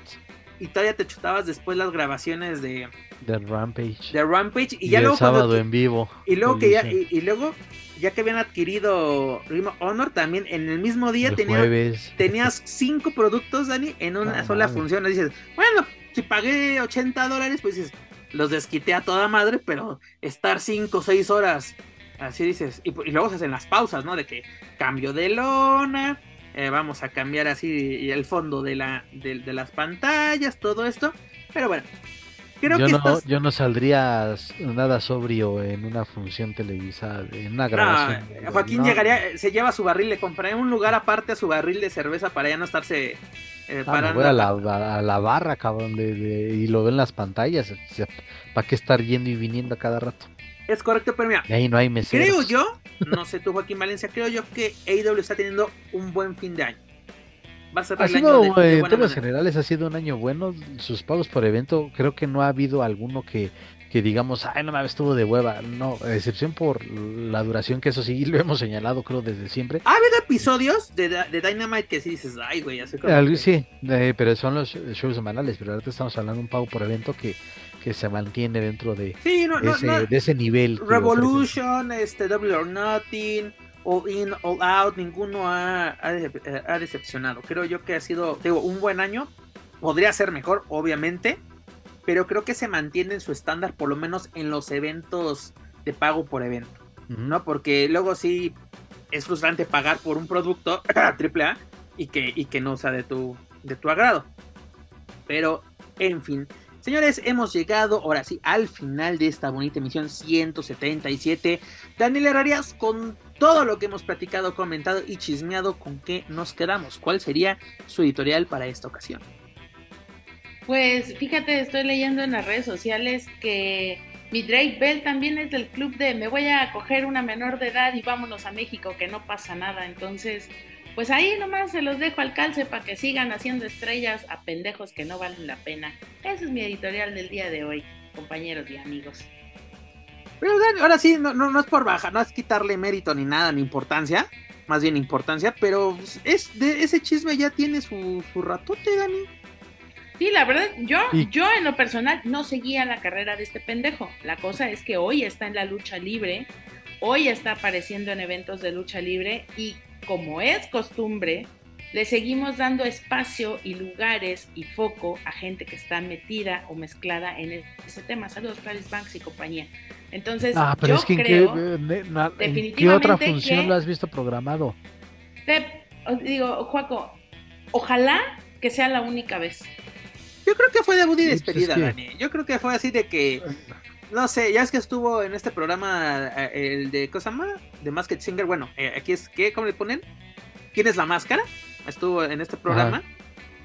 Y todavía te chutabas después las grabaciones de, de Rampage. De Rampage. Y, ya luego. sábado en vivo. Y luego que ya, y, luego, ya que habían adquirido Ring Honor, también en el mismo día tenías cinco productos, Dani, en una sola función. Y dices, bueno, si pagué 80 dólares, pues dices, los desquité a toda madre, pero estar 5 o 6 horas, así dices, y, luego se hacen las pausas, ¿no? De que cambio de lona, eh, vamos a cambiar así el fondo de, la, de, de las pantallas, todo esto. Pero bueno, yo, no, yo no saldría nada sobrio en una función televisada, en una grabación. Joaquín llegaría, se lleva su barril, le compraría un lugar aparte a su barril de cerveza para ya no estarse eh, ah, parando. a, la, barra, cabrón, de, y lo ven las pantallas. ¿Para qué estar yendo y viniendo a cada rato? Es correcto, pero mira. ahí no hay meseros. Creo yo, no sé tú, Joaquín Valencia, creo yo que AEW está teniendo un buen fin de año va a ser ha sido, en términos generales ha sido un año bueno. Sus pagos por evento, creo que no ha habido alguno que, que digamos, ay, no me estuvo de hueva. No, excepción por la duración, que eso sí lo hemos señalado, creo, desde siempre. ¿Ha habido episodios de, de Dynamite que sí dices, ay, güey, hace como. Sí, pero son los shows semanales, pero ahorita estamos hablando de un pago por evento que, que se mantiene dentro de, ese, de ese nivel. Revolution, este, Double or Nothing all in, all out, ninguno ha, ha, decepcionado. Creo yo que ha sido, digo, un buen año. Podría ser mejor, obviamente, pero creo que se mantiene en su estándar, por lo menos en los eventos de pago por evento, ¿no? Porque luego sí, es frustrante pagar por un producto AAA y que, y que no sea de tu, de tu agrado. Pero, en fin. Señores, hemos llegado ahora sí al final de esta bonita emisión 177. Daniel Herrarias, con todo lo que hemos platicado, comentado y chismeado, ¿con qué nos quedamos? ¿Cuál sería su editorial para esta ocasión? Pues fíjate, estoy leyendo en las redes sociales que mi Drake Bell también es del club de me voy a coger una menor de edad y vámonos a México, que no pasa nada. Entonces, pues ahí nomás se los dejo al calce para que sigan haciendo estrellas a pendejos que no valen la pena. Ese es mi editorial del día de hoy, compañeros y amigos. Pero ahora sí, no, no, es por baja, no es quitarle mérito ni nada, ni importancia, más bien importancia, pero es de ese chisme ya tiene su, su ratote, Dani. Sí, la verdad, yo, yo en lo personal no seguía la carrera de este pendejo. La cosa es que hoy está en la lucha libre, hoy está apareciendo en eventos de lucha libre y como es costumbre, le seguimos dando espacio y lugares y foco a gente que está metida o mezclada en ese tema. Saludos, Paris Banks y compañía. Entonces, ah, pero es que en qué, otra función lo has visto programado? Te, digo, Juaco, ojalá que sea la única vez. Yo creo que fue debut y pues despedida, Dani. Yo creo que fue así de que. No sé, ya es que estuvo en este programa, eh, el de cosa más, de Masked Singer. Bueno, eh, aquí es que, ¿cómo le ponen? ¿Quién es la máscara? Estuvo en este programa.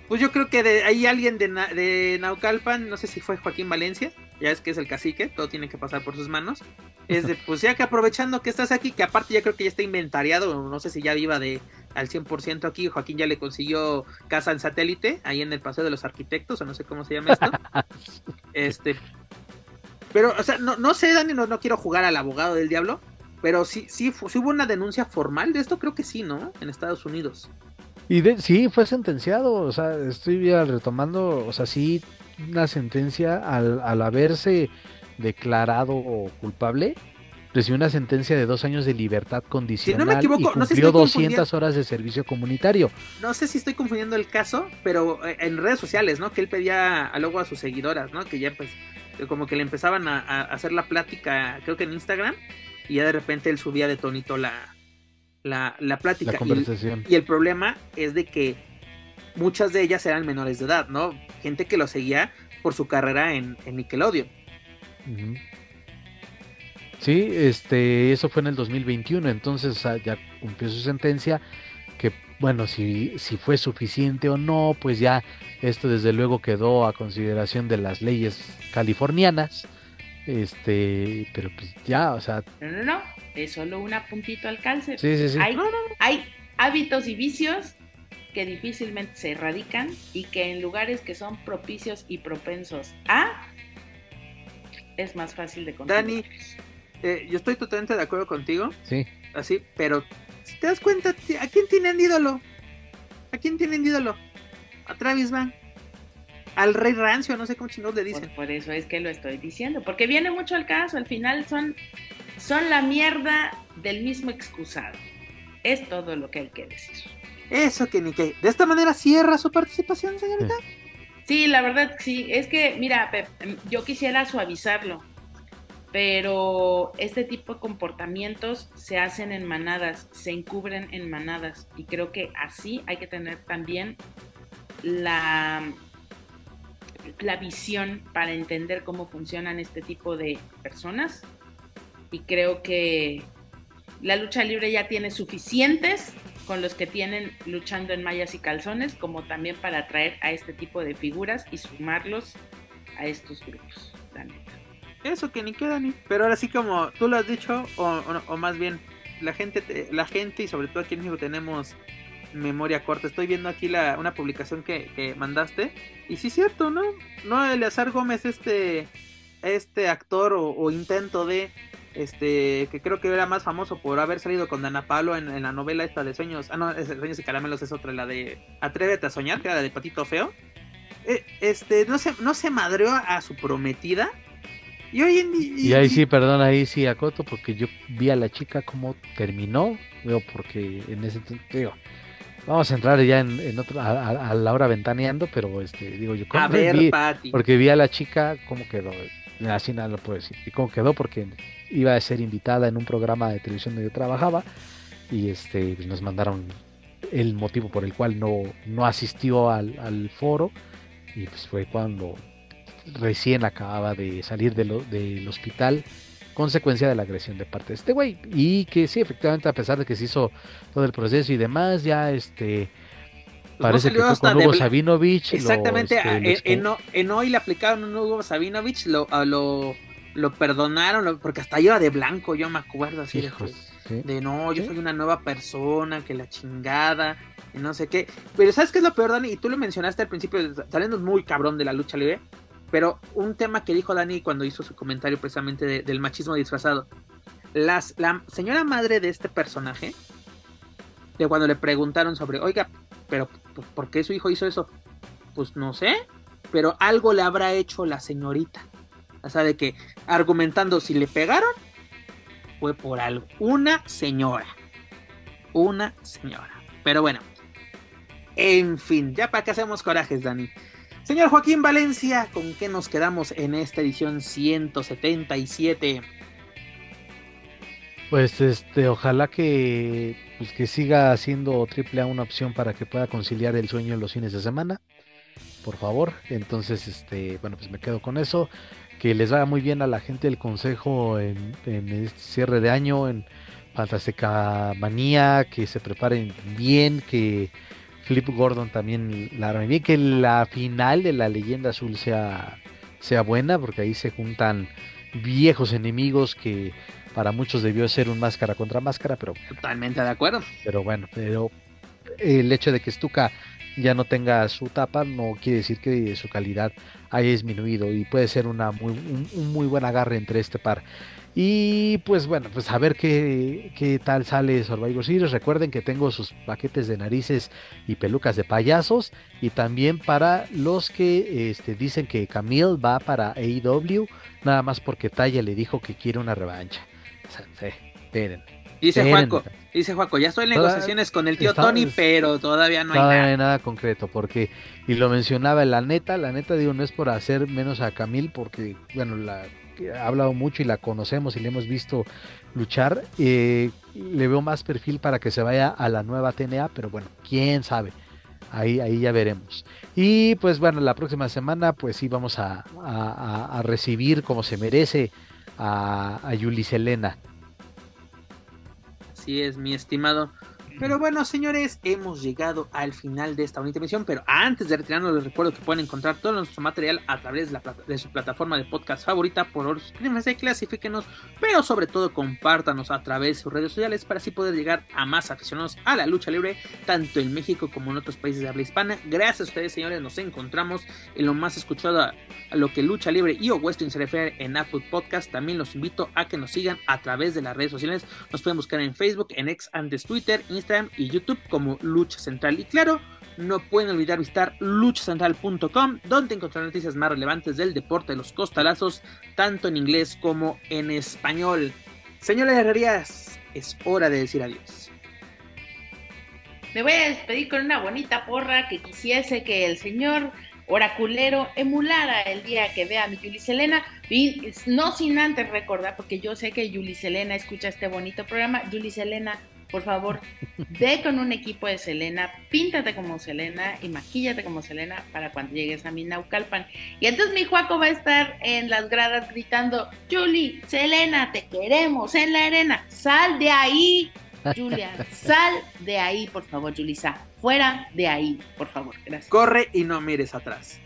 Pues yo creo que de ahí alguien de, de Naucalpan, no sé si fue Joaquín Valencia, ya es que es el cacique, todo tiene que pasar por sus manos. Es de, pues ya que aprovechando que estás aquí, que aparte ya creo que ya está inventariado, no sé si ya viva de al 100% aquí, Joaquín ya le consiguió casa en satélite, ahí en el Paseo de los Arquitectos, o no sé cómo se llama esto. este, pero, o sea, no, no sé, Dani, no, no quiero jugar al abogado del diablo, pero sí, sí, sí hubo una denuncia formal de esto, creo que sí, ¿no? En Estados Unidos. Y de, sí, fue sentenciado, o sea, estoy ya retomando, o sea, sí, una sentencia al, al haberse declarado culpable, recibió una sentencia de dos años de libertad condicional si no me equivoco, y cumplió no 200 horas de servicio comunitario. No sé si estoy confundiendo el caso, pero eh, en redes sociales, ¿no? Que él pedía luego a sus seguidoras, ¿no? Que ya pues como que le empezaban a, hacer la plática, creo que en Instagram, y ya de repente él subía de tonito la, la, la plática. La conversación. Y el, problema es de que muchas de ellas eran menores de edad, ¿no? Gente que lo seguía por su carrera en, Nickelodeon. Sí, este, eso fue en el 2021, entonces ya cumplió su sentencia, bueno, si, si fue suficiente o no, pues ya esto desde luego quedó a consideración de las leyes californianas, este, pero pues ya, o sea... No, no, no, es solo un puntito al calce. Sí, sí, sí. Hay, hay hábitos y vicios que difícilmente se erradican y que en lugares que son propicios y propensos a es más fácil de controlar. Dani, eh, yo estoy totalmente de acuerdo contigo. Sí. Así, pero si te das cuenta, ¿a quién tienen ídolo? ¿A quién tienen ídolo? A Travis Van. Al Rey Rancio, no sé cómo chingados le dicen. Por eso es que lo estoy diciendo, porque viene mucho al caso, al final son, son la mierda del mismo excusado. Es todo lo que hay que decir. Eso que ni que. De esta manera cierra su participación, señorita. Sí, la verdad sí. Es que, mira, yo quisiera suavizarlo pero este tipo de comportamientos se hacen en manadas, se encubren en manadas y creo que así hay que tener también la, la visión para entender cómo funcionan este tipo de personas y creo que la lucha libre ya tiene suficientes con los que tienen luchando en mallas y calzones como también para atraer a este tipo de figuras y sumarlos a estos grupos. Eso que ni queda ni. Pero ahora sí como tú lo has dicho, o, más bien, la gente, la gente y sobre todo aquí en México tenemos memoria corta. Estoy viendo aquí la, una publicación que, mandaste. Y sí es cierto, ¿no? No, Eleazar Gómez, este, este actor o, intento de, este, que creo que era más famoso por haber salido con Dana Pablo en, la novela esta de Sueños. Ah, no, es, Sueños y Caramelos es otra, la de Atrévete a soñar, que era la de Patito Feo. Eh, este, no se, no se madreó a su prometida y Y ahí sí, perdón, ahí sí acoto, porque yo vi a la chica cómo terminó, veo, porque en ese digo, vamos a entrar ya en, otro, a, la hora ventaneando, pero este, digo yo, a ver, vi, porque vi a la chica cómo quedó, así nada lo puedo decir, y cómo quedó, porque iba a ser invitada en un programa de televisión donde yo trabajaba, y este pues, nos mandaron el motivo por el cual no, no asistió al, al foro y pues fue cuando recién acababa de salir de lo, del hospital consecuencia de la agresión de parte de este güey y que sí efectivamente a pesar de que se hizo todo el proceso y demás ya este Pues parece no que fue con Hugo Sabinovich lo, Exactamente, este, a- lo en, hoy le aplicaron un Hugo Sabinovich, lo, a lo, lo perdonaron, lo- porque hasta iba de blanco, yo me acuerdo así Hijos, sí. de no, yo Sí. soy una nueva persona, que la chingada, y no sé qué. Pero ¿sabes qué es lo peor, Dani? Y tú lo mencionaste al principio, saliendo muy cabrón de la lucha libre, pero un tema que dijo Dani cuando hizo su comentario precisamente de- del machismo disfrazado. Las, la señora madre de este personaje, de cuando le preguntaron sobre, oiga, pero pues, ¿por qué su hijo hizo eso? Pues no sé, pero algo le habrá hecho la señorita. O sea, de que argumentando si le pegaron, fue por algo. Una señora. Una señora. Pero bueno. En fin, ya para que hacemos corajes, Dani. Señor Joaquín Valencia, ¿con qué nos quedamos en esta edición 177? Pues este, ojalá que, pues, que siga siendo AAA una opción para que pueda conciliar el sueño en los fines de semana. Por favor. Entonces, este, bueno, pues me quedo con eso. Que les vaya muy bien a la gente del consejo en, en este cierre de año, en Fantástica Manía, que se preparen bien, que Flip Gordon también la bien, que la final de la leyenda azul sea, sea buena, porque ahí se juntan viejos enemigos que para muchos debió ser un máscara contra máscara, pero, Totalmente de acuerdo. pero bueno, pero el hecho de que Stuka ya no tenga su tapa no quiere decir que su calidad haya disminuido y puede ser una muy, un, un muy buen agarre entre este par. Y pues bueno, pues a ver qué, qué tal sale Survivor Series. Recuerden que tengo sus paquetes de narices y pelucas de payasos. Y también para los que este, dicen que Camille va para AEW, nada más porque Taya le dijo que quiere una revancha. O sea, sí, esperen. Dice. Juaco, dice Juaco, ya estoy en Toda- negociaciones con el tío está- Tony, pero todavía no hay Todavía nada. no hay nada concreto, porque, y lo mencionaba, la neta, la neta, digo, no es por hacer menos a Camille, porque, bueno, la ha hablado mucho y la conocemos y le hemos visto luchar, eh, le veo más perfil para que se vaya a la nueva TNA, pero bueno, quién sabe, ahí, ahí ya veremos. Y pues bueno, la próxima semana, pues sí, vamos a recibir como se merece a, a Yuli Selena. Así es, mi estimado. Pero bueno, señores, hemos llegado al final de esta bonita emisión. Pero antes de retirarnos, les recuerdo que pueden encontrar todo nuestro material a través de, la de su plataforma de podcast favorita. Por favor, suscríbanse, clasifíquenos, pero sobre todo compártanos a través de sus redes sociales para así poder llegar a más aficionados a la lucha libre, tanto en México como en otros países de habla hispana. Gracias a ustedes, señores, nos encontramos en lo más escuchado a, a lo que lucha libre y o western se refiere en Apple Podcast. También los invito a que nos sigan a través de las redes sociales. Nos pueden buscar en Facebook, en X, antes Twitter, Instagram y YouTube como Lucha Central. Y claro, no pueden olvidar visitar luchacentral.com, donde encontrarán noticias más relevantes del deporte de los costalazos, tanto en inglés como en español. Señores herrerías, es hora de decir adiós. Me voy a despedir con una bonita porra que quisiese que el señor oraculero emulara el día que vea a mi Yuli Selena. Y no sin antes recordar, porque yo sé que Yuli Selena escucha este bonito programa. Yuli Selena, por favor, ve con un equipo de Selena, píntate como Selena y maquíllate como Selena para cuando llegues a mi Naucalpan. Y entonces mi Juaco va a estar en las gradas gritando, Yuli, Selena, te queremos en la arena, sal de ahí. Julia, sal de ahí, por favor, Julisa. Fuera de ahí, por favor. Gracias. Corre y no mires atrás.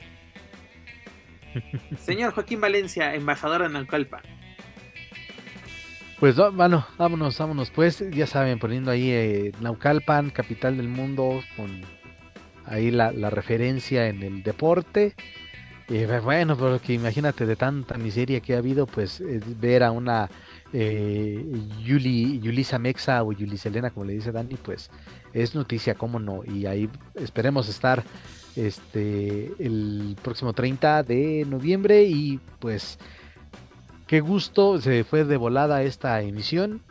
Señor Joaquín Valencia, embajador en Alcalpa. Pues bueno, vámonos, vámonos. Pues ya saben, poniendo ahí eh, Naucalpan, capital del mundo, con ahí la, la referencia en el deporte. Y pues, bueno, porque imagínate de tanta miseria que ha habido, pues eh, ver a una eh, Yuli, Yulisa Mexa o Yuli Selena, como le dice Dani, pues es noticia, cómo no. Y ahí esperemos estar este el próximo 30 de noviembre y pues qué gusto, se fue de volada esta emisión.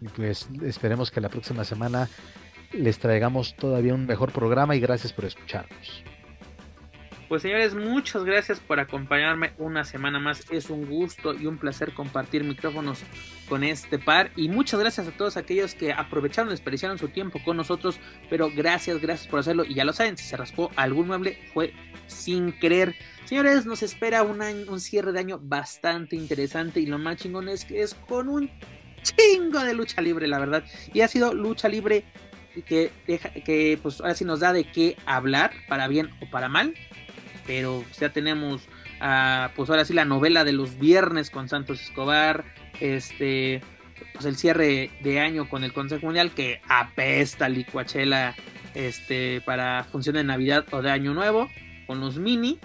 Y pues esperemos que la próxima semana les traigamos todavía un mejor programa y gracias por escucharnos. Pues señores, muchas gracias por acompañarme una semana más. Es un gusto y un placer compartir micrófonos con este par. Y muchas gracias a todos aquellos que aprovecharon, desperdiciaron su tiempo con nosotros. Pero gracias, gracias por hacerlo. Y ya lo saben, si se raspó algún mueble fue sin querer. Señores, nos espera un, año, un cierre de año bastante interesante. Y lo más chingón es que es con un chingo de lucha libre, la verdad. Y ha sido lucha libre que, que pues ahora sí nos da de qué hablar, para bien o para mal pero ya tenemos uh, pues ahora sí la novela de los viernes con Santos Escobar, este pues el cierre de año con el Consejo Mundial que apesta licuachela este para función de Navidad o de Año Nuevo con los mini.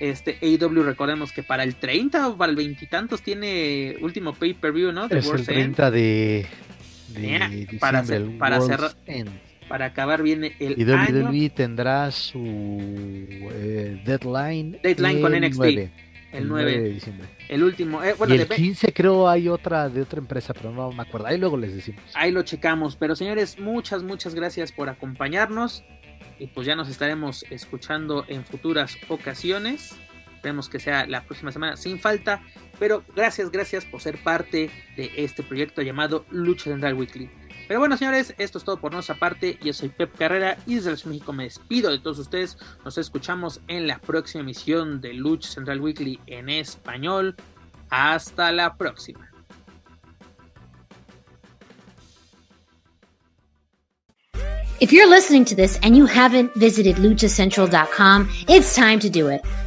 Este AEW recordemos que para el 30 o para el veintitantos tiene último pay-per-view, ¿no? De es el 30 de, de, de para, para cerrar para acabar bien el y WWE tendrá su eh, deadline. Deadline con NXT. el 9, de diciembre. El último. Eh, bueno, y el 15 creo hay otra de otra empresa, pero no me acuerdo. Ahí luego les decimos. Ahí lo checamos. Pero señores, muchas, muchas gracias por acompañarnos. Y pues ya nos estaremos escuchando en futuras ocasiones. Esperemos que sea la próxima semana sin falta. Pero gracias, gracias por ser parte de este proyecto llamado Lucha Central Weekly. Pero bueno, señores, esto es todo por nuestra parte. Yo soy Pep Carrera y desde el México me despido de todos ustedes. Nos escuchamos en la próxima emisión de Lucha Central Weekly en español. Hasta la próxima. If you're listening to this and you haven't visited luchacentral.com, it's time to do it.